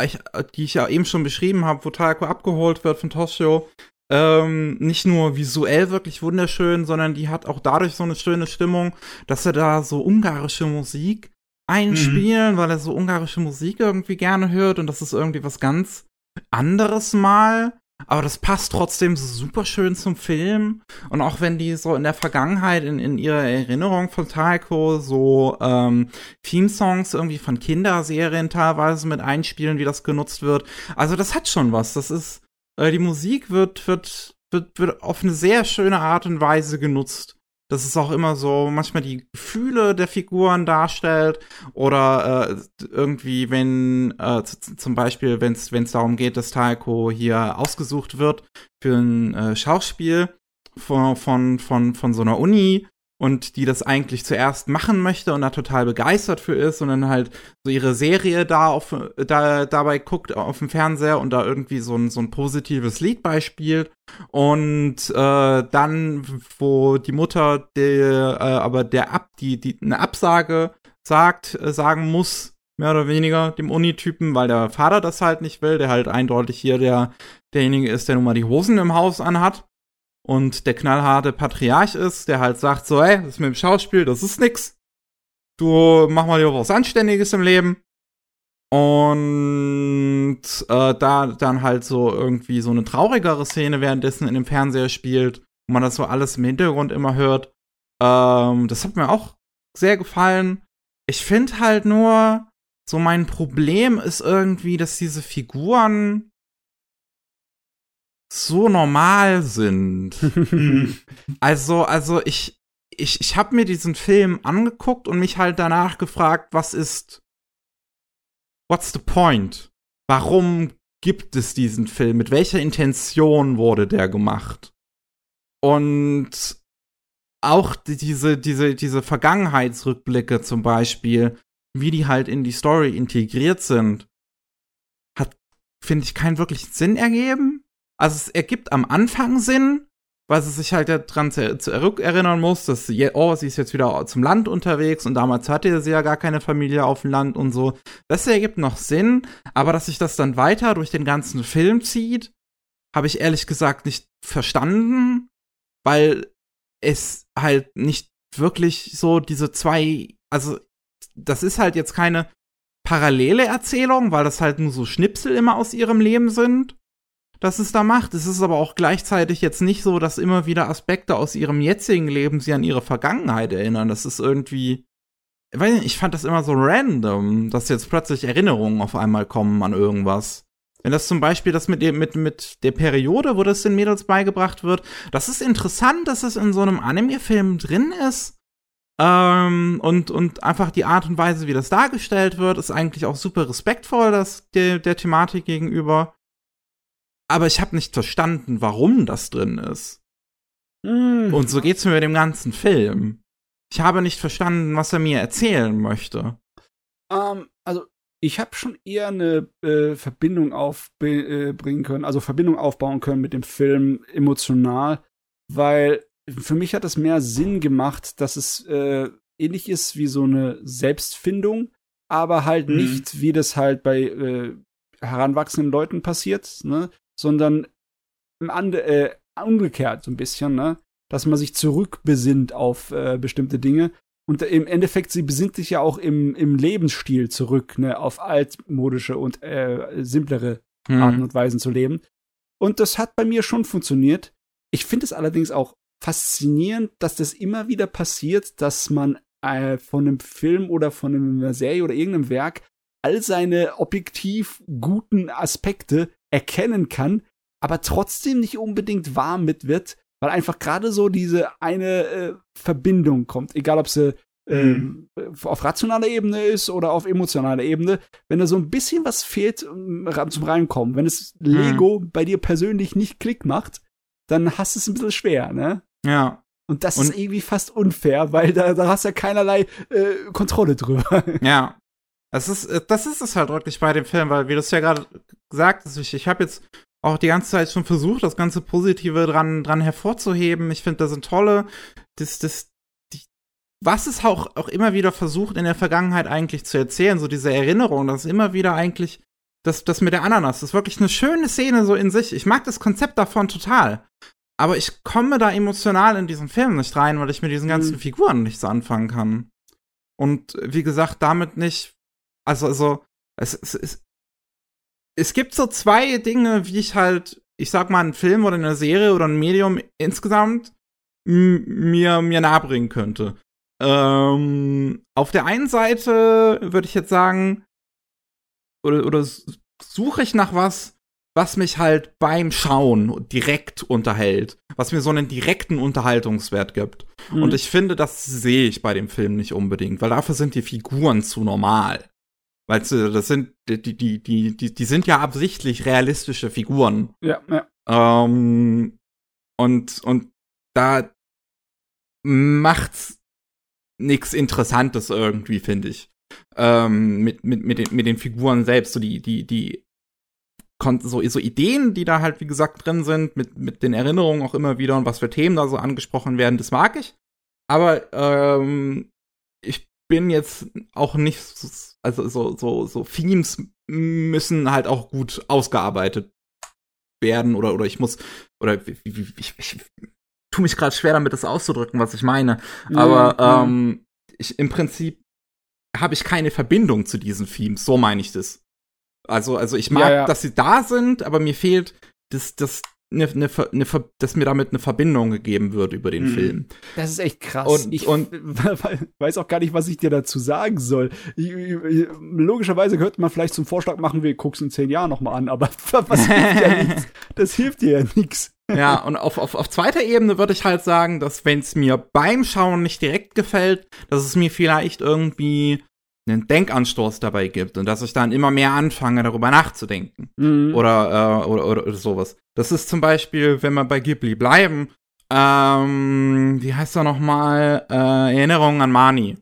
Speaker 1: die ich ja eben schon beschrieben habe, wo Taeko abgeholt wird von Toshio, ähm, nicht nur visuell wirklich wunderschön, sondern die hat auch dadurch so eine schöne Stimmung, dass er da so ungarische Musik einspielen, mhm. weil er so ungarische Musik irgendwie gerne hört und das ist irgendwie was ganz anderes mal. Aber das passt trotzdem super schön zum Film. Und auch wenn die so in der Vergangenheit, in, in ihrer Erinnerung von Taiko, so ähm, Theme-Songs irgendwie von Kinderserien teilweise mit einspielen, wie das genutzt wird. Also das hat schon was. Das ist, äh, die Musik wird, wird, wird, wird auf eine sehr schöne Art und Weise genutzt dass es auch immer so manchmal die Gefühle der Figuren darstellt oder äh, irgendwie, wenn äh, zum Beispiel, wenn es darum geht, dass Taiko hier ausgesucht wird für ein äh, Schauspiel von, von, von, von so einer Uni und die das eigentlich zuerst machen möchte und da total begeistert für ist und dann halt so ihre Serie da auf da dabei guckt auf dem Fernseher und da irgendwie so ein so ein positives Lied beispielt. Und äh, dann wo die Mutter der äh, aber der ab die die eine Absage sagt äh, sagen muss mehr oder weniger dem Unitypen, weil der Vater das halt nicht will, der halt eindeutig hier der derjenige ist, der nun mal die Hosen im Haus anhat und der knallharte Patriarch ist, der halt sagt so, ey, das mit dem Schauspiel, das ist nix. Du mach mal lieber was Anständiges im Leben. Und äh, da dann halt so irgendwie so eine traurigere Szene währenddessen in dem Fernseher spielt, wo man das so alles im Hintergrund immer hört. Ähm, das hat mir auch sehr gefallen. Ich finde halt nur, so mein Problem ist irgendwie, dass diese Figuren so normal sind. [laughs] also, also ich, ich, ich habe mir diesen Film angeguckt und mich halt danach gefragt, was ist, what's the point? Warum gibt es diesen Film? Mit welcher Intention wurde der gemacht? Und auch diese, diese, diese Vergangenheitsrückblicke zum Beispiel, wie die halt in die Story integriert sind, hat, finde ich, keinen wirklichen Sinn ergeben. Also es ergibt am Anfang Sinn, weil sie sich halt daran zurückerinnern muss, dass sie, oh, sie ist jetzt wieder zum Land unterwegs und damals hatte sie ja gar keine Familie auf dem Land und so. Das ergibt noch Sinn, aber dass sich das dann weiter durch den ganzen Film zieht, habe ich ehrlich gesagt nicht verstanden, weil es halt nicht wirklich so diese zwei, also das ist halt jetzt keine parallele Erzählung, weil das halt nur so Schnipsel immer aus ihrem Leben sind dass es da macht. Es ist aber auch gleichzeitig jetzt nicht so, dass immer wieder Aspekte aus ihrem jetzigen Leben sie an ihre Vergangenheit erinnern. Das ist irgendwie, ich weiß nicht, ich fand das immer so random, dass jetzt plötzlich Erinnerungen auf einmal kommen an irgendwas. Wenn das zum Beispiel das mit, mit, mit der Periode, wo das den Mädels beigebracht wird, das ist interessant, dass es in so einem Anime-Film drin ist. Ähm, und, und einfach die Art und Weise, wie das dargestellt wird, ist eigentlich auch super respektvoll das, der, der Thematik gegenüber aber ich habe nicht verstanden, warum das drin ist. Mm. Und so geht's mir mit dem ganzen Film. Ich habe nicht verstanden, was er mir erzählen möchte.
Speaker 2: Um, ähm, also ich habe schon eher eine äh, Verbindung aufbringen äh, können, also Verbindung aufbauen können mit dem Film emotional, weil für mich hat es mehr Sinn gemacht, dass es äh, ähnlich ist wie so eine Selbstfindung, aber halt mhm. nicht, wie das halt bei äh, heranwachsenden Leuten passiert, ne? Sondern Ande, äh, umgekehrt so ein bisschen, ne? Dass man sich zurückbesinnt auf äh, bestimmte Dinge. Und im Endeffekt, sie besinnt sich ja auch im, im Lebensstil zurück, ne, auf altmodische und äh, simplere mhm. Arten und Weisen zu leben. Und das hat bei mir schon funktioniert. Ich finde es allerdings auch faszinierend, dass das immer wieder passiert, dass man äh, von einem Film oder von einer Serie oder irgendeinem Werk all seine objektiv guten Aspekte erkennen kann, aber trotzdem nicht unbedingt warm mit wird, weil einfach gerade so diese eine äh, Verbindung kommt, egal ob sie ähm, mhm. auf rationaler Ebene ist oder auf emotionaler Ebene, wenn da so ein bisschen was fehlt um, zum Reinkommen, wenn es Lego mhm. bei dir persönlich nicht Klick macht, dann hast du es ein bisschen schwer, ne?
Speaker 1: Ja.
Speaker 2: Und das Und ist irgendwie fast unfair, weil da, da hast du ja keinerlei äh, Kontrolle drüber.
Speaker 1: Ja. Das ist, äh, das ist es halt wirklich bei dem Film, weil, wie du es ja gerade gesagt hast, ich, ich habe jetzt auch die ganze Zeit schon versucht, das ganze Positive dran, dran hervorzuheben. Ich finde, da sind tolle, das, das, die, was es auch, auch immer wieder versucht, in der Vergangenheit eigentlich zu erzählen, so diese Erinnerung, das ist immer wieder eigentlich, das, das mit der Ananas, das ist wirklich eine schöne Szene so in sich. Ich mag das Konzept davon total. Aber ich komme da emotional in diesen Film nicht rein, weil ich mit diesen ganzen mhm. Figuren nichts anfangen kann. Und wie gesagt, damit nicht. Also, also, es, es, es, es gibt so zwei Dinge, wie ich halt, ich sag mal, einen Film oder eine Serie oder ein Medium insgesamt mir, mir nahebringen könnte. Ähm, auf der einen Seite würde ich jetzt sagen, oder, oder suche ich nach was, was mich halt beim Schauen direkt unterhält, was mir so einen direkten Unterhaltungswert gibt. Mhm. Und ich finde, das sehe ich bei dem Film nicht unbedingt, weil dafür sind die Figuren zu normal. Weil das sind, die, die, die, die, die sind ja absichtlich realistische Figuren.
Speaker 2: Ja, ja.
Speaker 1: Ähm, und, und da macht's nichts Interessantes irgendwie, finde ich. Ähm, mit, mit, mit, den, mit den Figuren selbst, so die, die, die so, so Ideen, die da halt, wie gesagt, drin sind, mit, mit den Erinnerungen auch immer wieder und was für Themen da so angesprochen werden, das mag ich. Aber ähm, ich bin jetzt auch nicht, also so, so, so Themes müssen halt auch gut ausgearbeitet werden oder, oder ich muss, oder ich, ich, ich, tue mich gerade schwer damit, das auszudrücken, was ich meine. Aber ja, ähm, ich, im Prinzip habe ich keine Verbindung zu diesen Themes, so meine ich das. Also, also ich mag, ja, ja. dass sie da sind, aber mir fehlt das, das, ne, ne, ne, dass mir damit eine Verbindung gegeben wird über den mhm. Film.
Speaker 2: Das ist echt krass.
Speaker 1: Und,
Speaker 2: ich
Speaker 1: und, [laughs]
Speaker 2: weiß auch gar nicht, was ich dir dazu sagen soll. Ich, ich, logischerweise könnte man vielleicht zum Vorschlag machen, wir gucken es in zehn Jahren nochmal an, aber [laughs] was hilft ja [laughs] nichts. Das hilft dir ja nichts.
Speaker 1: Ja, und auf, auf, auf zweiter Ebene würde ich halt sagen, dass wenn es mir beim Schauen nicht direkt gefällt, dass es mir vielleicht irgendwie einen Denkanstoß dabei gibt und dass ich dann immer mehr anfange, darüber nachzudenken. Mhm. Oder, äh, oder, oder, oder, sowas. Das ist zum Beispiel, wenn wir bei Ghibli bleiben, ähm, wie heißt er nochmal? Äh, Erinnerungen an Mani.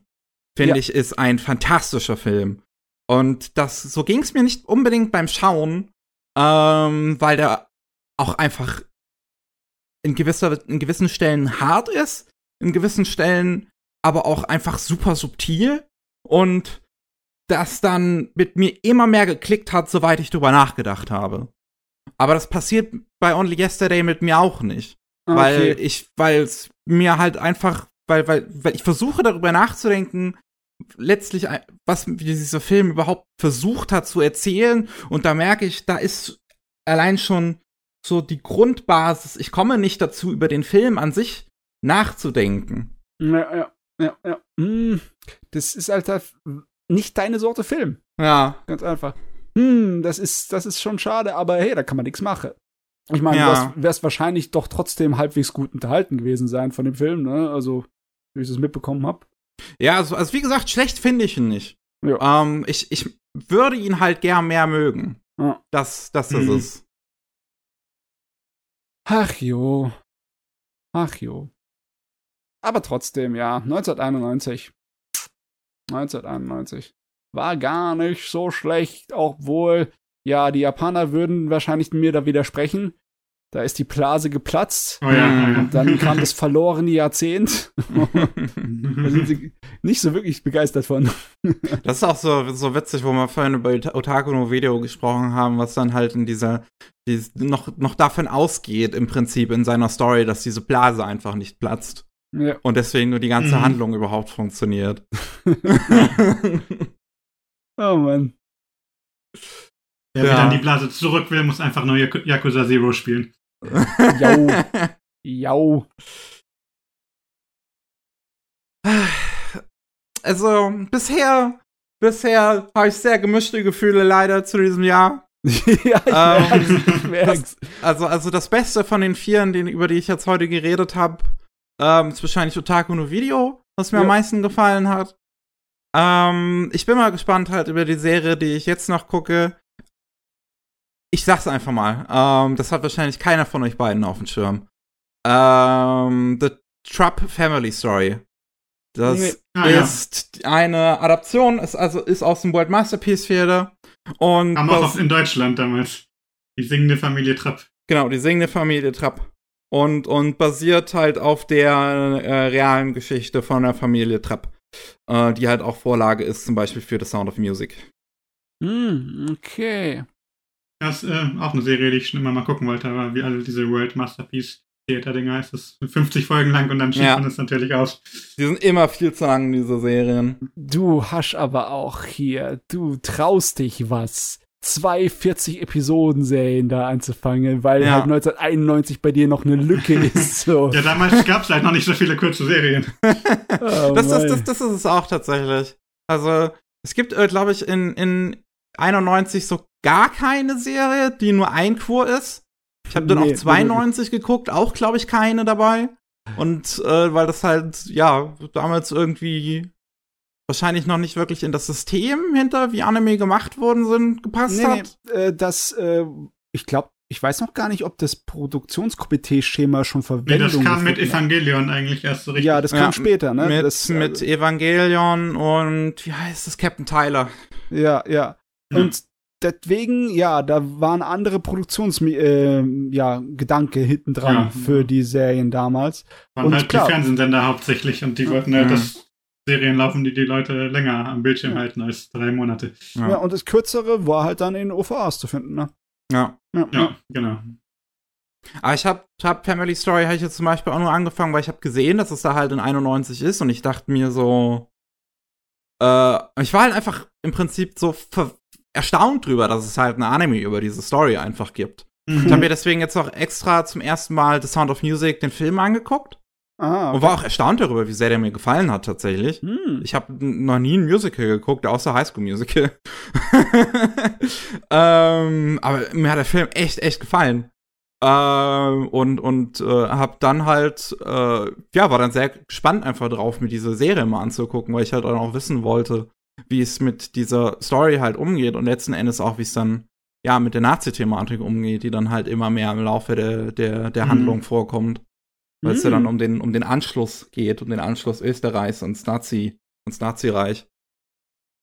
Speaker 1: Finde ja. ich, ist ein fantastischer Film. Und das, so ging es mir nicht unbedingt beim Schauen, ähm, weil der auch einfach in, gewisser, in gewissen Stellen hart ist, in gewissen Stellen aber auch einfach super subtil und das dann mit mir immer mehr geklickt hat, soweit ich drüber nachgedacht habe. Aber das passiert bei Only Yesterday mit mir auch nicht. Okay. Weil ich, weil es mir halt einfach, weil, weil, weil ich versuche darüber nachzudenken, letztlich, was dieser Film überhaupt versucht hat zu erzählen. Und da merke ich, da ist allein schon so die Grundbasis. Ich komme nicht dazu, über den Film an sich nachzudenken.
Speaker 2: Ja, ja ja, ja. Hm, das ist halt nicht deine Sorte Film.
Speaker 1: Ja.
Speaker 2: Ganz einfach. Hm, das ist, das ist schon schade, aber hey, da kann man nichts machen. Ich meine, ja. du wärst wahrscheinlich doch trotzdem halbwegs gut unterhalten gewesen sein von dem Film, ne? Also, wie ich es mitbekommen habe.
Speaker 1: Ja, also, also wie gesagt, schlecht finde ich ihn nicht. Ja. Ähm, ich, ich würde ihn halt gern mehr mögen. Ja. Das, das ist mhm. es.
Speaker 2: Ach jo. Ach jo. Aber trotzdem, ja, 1991. 1991. War gar nicht so schlecht, obwohl, ja, die Japaner würden wahrscheinlich mir da widersprechen. Da ist die Blase geplatzt.
Speaker 3: Oh ja,
Speaker 2: und oh dann kam das verlorene Jahrzehnt. [laughs] da sind sie nicht so wirklich begeistert von.
Speaker 1: das ist auch so, so witzig, wo wir vorhin über Otaku no Video gesprochen haben, was dann halt in dieser, die noch, noch davon ausgeht, im Prinzip in seiner Story, dass diese Blase einfach nicht platzt. Ja. Und deswegen nur die ganze mhm. Handlung überhaupt funktioniert. [laughs]
Speaker 2: oh Mann.
Speaker 3: Wer ja. dann die Blase zurück will, muss einfach nur Yakuza Zero spielen.
Speaker 2: Jau. [laughs] Jau.
Speaker 1: also bisher, bisher habe ich sehr gemischte Gefühle leider zu diesem Jahr. [laughs]
Speaker 2: ja, ich merk's, ich merk's.
Speaker 1: Also, also das Beste von den Vieren, den, über die ich jetzt heute geredet habe, ähm, ist wahrscheinlich Otaku no Video, was mir
Speaker 2: Ja.
Speaker 1: am meisten gefallen hat. Ähm, ich bin mal gespannt halt über die Serie, die ich jetzt noch gucke. Ich sag's einfach mal. Ähm, das hat wahrscheinlich keiner von euch beiden auf dem Schirm. Ähm, The Trupp Family Story. Das
Speaker 2: Nee.
Speaker 3: Ah, ja.
Speaker 1: ist eine Adaption, ist also ist aus dem World Masterpiece Theater und
Speaker 3: Kam auch in Deutschland damals. Die singende Familie Trapp.
Speaker 1: Genau, die singende Familie Trapp. Und, und basiert halt auf der äh, realen Geschichte von der Familie Trapp. Äh, die halt auch Vorlage ist, zum Beispiel für The Sound of Music.
Speaker 2: Hm, okay.
Speaker 3: Das ist äh, auch eine Serie, die ich schon immer mal gucken wollte, aber wie alle diese World Masterpiece Theater-Dinger ist das [laughs] 50 Folgen lang und dann schiebt
Speaker 1: Ja.
Speaker 3: man es natürlich aus.
Speaker 1: Die sind immer viel zu lang, diese Serien.
Speaker 2: Du hast aber auch hier, du traust dich was. Zwei 40 Episoden-Serien da anzufangen, weil
Speaker 1: Ja.
Speaker 2: halt 1991 bei dir noch eine Lücke [laughs] ist. So.
Speaker 3: Ja, damals gab es halt noch nicht so viele kurze Serien. [laughs]
Speaker 2: Oh,
Speaker 1: Das, das, das, das ist es auch tatsächlich. Also, es gibt, äh, glaube ich, in, in 91 so gar keine Serie, die nur ein Kur ist. Ich habe dann
Speaker 2: Nee,
Speaker 1: auch 92 geguckt, auch, glaube ich, keine dabei. Und äh, weil das halt, ja, damals irgendwie wahrscheinlich noch nicht wirklich in das System hinter, wie Anime gemacht worden sind, gepasst
Speaker 2: Nee,
Speaker 1: hat.
Speaker 2: nee, äh, das, äh, ich glaube, ich weiß noch gar nicht, ob das Produktionskomitee-Schema schon
Speaker 3: Nee,
Speaker 2: Verwendung
Speaker 3: das kam mit
Speaker 2: hat.
Speaker 3: Evangelion eigentlich erst so richtig.
Speaker 2: Ja, das kam
Speaker 1: Ja,
Speaker 2: später, ne?
Speaker 1: mit,
Speaker 2: das,
Speaker 1: mit
Speaker 2: äh,
Speaker 1: Evangelion und wie heißt das? Captain Tyler.
Speaker 2: Ja, ja.
Speaker 3: Ja.
Speaker 2: Und deswegen, ja, da waren andere Produktions, äh, ja, Gedanke hinten dran
Speaker 3: Ja.
Speaker 2: für die Serien damals.
Speaker 3: waren
Speaker 2: und
Speaker 3: halt
Speaker 2: klar.
Speaker 3: die Fernsehsender hauptsächlich und die wollten halt,
Speaker 1: Mhm.
Speaker 3: Serien laufen, die die Leute länger am Bildschirm
Speaker 2: Ja.
Speaker 3: halten als drei Monate.
Speaker 2: Ja.
Speaker 1: Ja.
Speaker 2: und das Kürzere war halt dann in OVAs zu finden, ne?
Speaker 1: ja.
Speaker 2: Ja,
Speaker 3: Ja, genau.
Speaker 1: Aber ich hab, hab Family Story habe ich jetzt zum Beispiel auch nur angefangen, weil ich habe gesehen, dass es da halt in 91 ist und ich dachte mir so, äh, ich war halt einfach im Prinzip so ver erstaunt drüber, dass es halt eine Anime über diese Story einfach gibt. Ich
Speaker 3: Mhm.
Speaker 1: habe mir deswegen jetzt auch extra zum ersten Mal The Sound of Music den Film angeguckt
Speaker 2: Ah,
Speaker 1: und war auch erstaunt darüber, wie sehr der mir gefallen hat tatsächlich.
Speaker 2: Hm.
Speaker 1: Ich habe noch nie ein Musical geguckt, außer High School Musical. [laughs] ähm, aber mir hat der Film echt, echt gefallen. Ähm, und und äh, hab dann halt, äh, ja, war dann sehr gespannt einfach drauf, mir diese Serie mal anzugucken, weil ich halt auch wissen wollte, wie es mit dieser Story halt umgeht und letzten Endes auch, wie es dann, ja, mit der Nazi-Thematik umgeht, die dann halt immer mehr im Laufe der, der, der
Speaker 3: Mhm.
Speaker 1: Handlung vorkommt. Weil es ja
Speaker 2: Hm.
Speaker 1: dann um den, um den Anschluss geht, um den Anschluss Österreichs ins Nazi, ins Nazireich.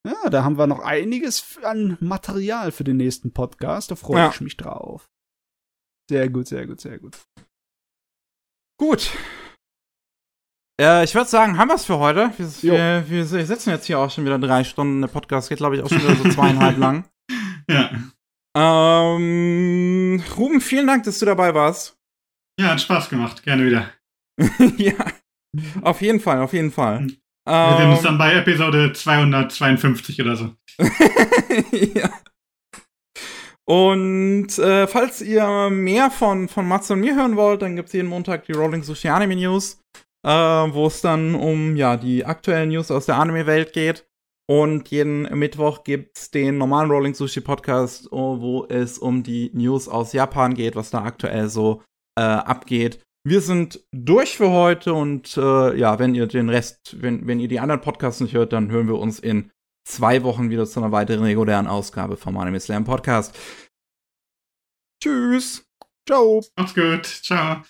Speaker 2: Ja, da haben wir noch einiges an Material für den nächsten Podcast. Da freue
Speaker 1: Ja.
Speaker 2: ich mich drauf. Sehr gut, sehr gut, sehr gut.
Speaker 1: Gut. Äh, ich würde sagen, haben wir es für heute. Wir, wir, wir sitzen jetzt hier auch schon wieder drei Stunden. Der Podcast geht, glaube ich, auch schon wieder so zweieinhalb [laughs] lang.
Speaker 3: Ja.
Speaker 1: Ähm, Ruben, vielen Dank, dass du dabei warst.
Speaker 3: ja, hat Spaß gemacht. Gerne wieder. [laughs]
Speaker 1: ja, auf jeden Fall, auf jeden Fall.
Speaker 3: Wir sehen uns
Speaker 1: Ähm,
Speaker 3: dann bei Episode 252 oder so. [laughs]
Speaker 1: ja. Und äh, falls ihr mehr von, von Mats und mir hören wollt, dann gibt's jeden Montag die Rolling Sushi Anime News, äh, wo es dann um ja die aktuellen News aus der Anime-Welt geht. Und jeden Mittwoch gibt's den normalen Rolling Sushi Podcast, oh, wo es um die News aus Japan geht, was da aktuell so äh, abgeht. Wir sind durch für heute und äh, ja, wenn ihr den Rest, wenn, wenn ihr die anderen Podcasts nicht hört, dann hören wir uns in zwei Wochen wieder zu einer weiteren regulären Ausgabe vom Anime Slam Podcast. Tschüss.
Speaker 2: Ciao.
Speaker 3: Macht's gut. Ciao.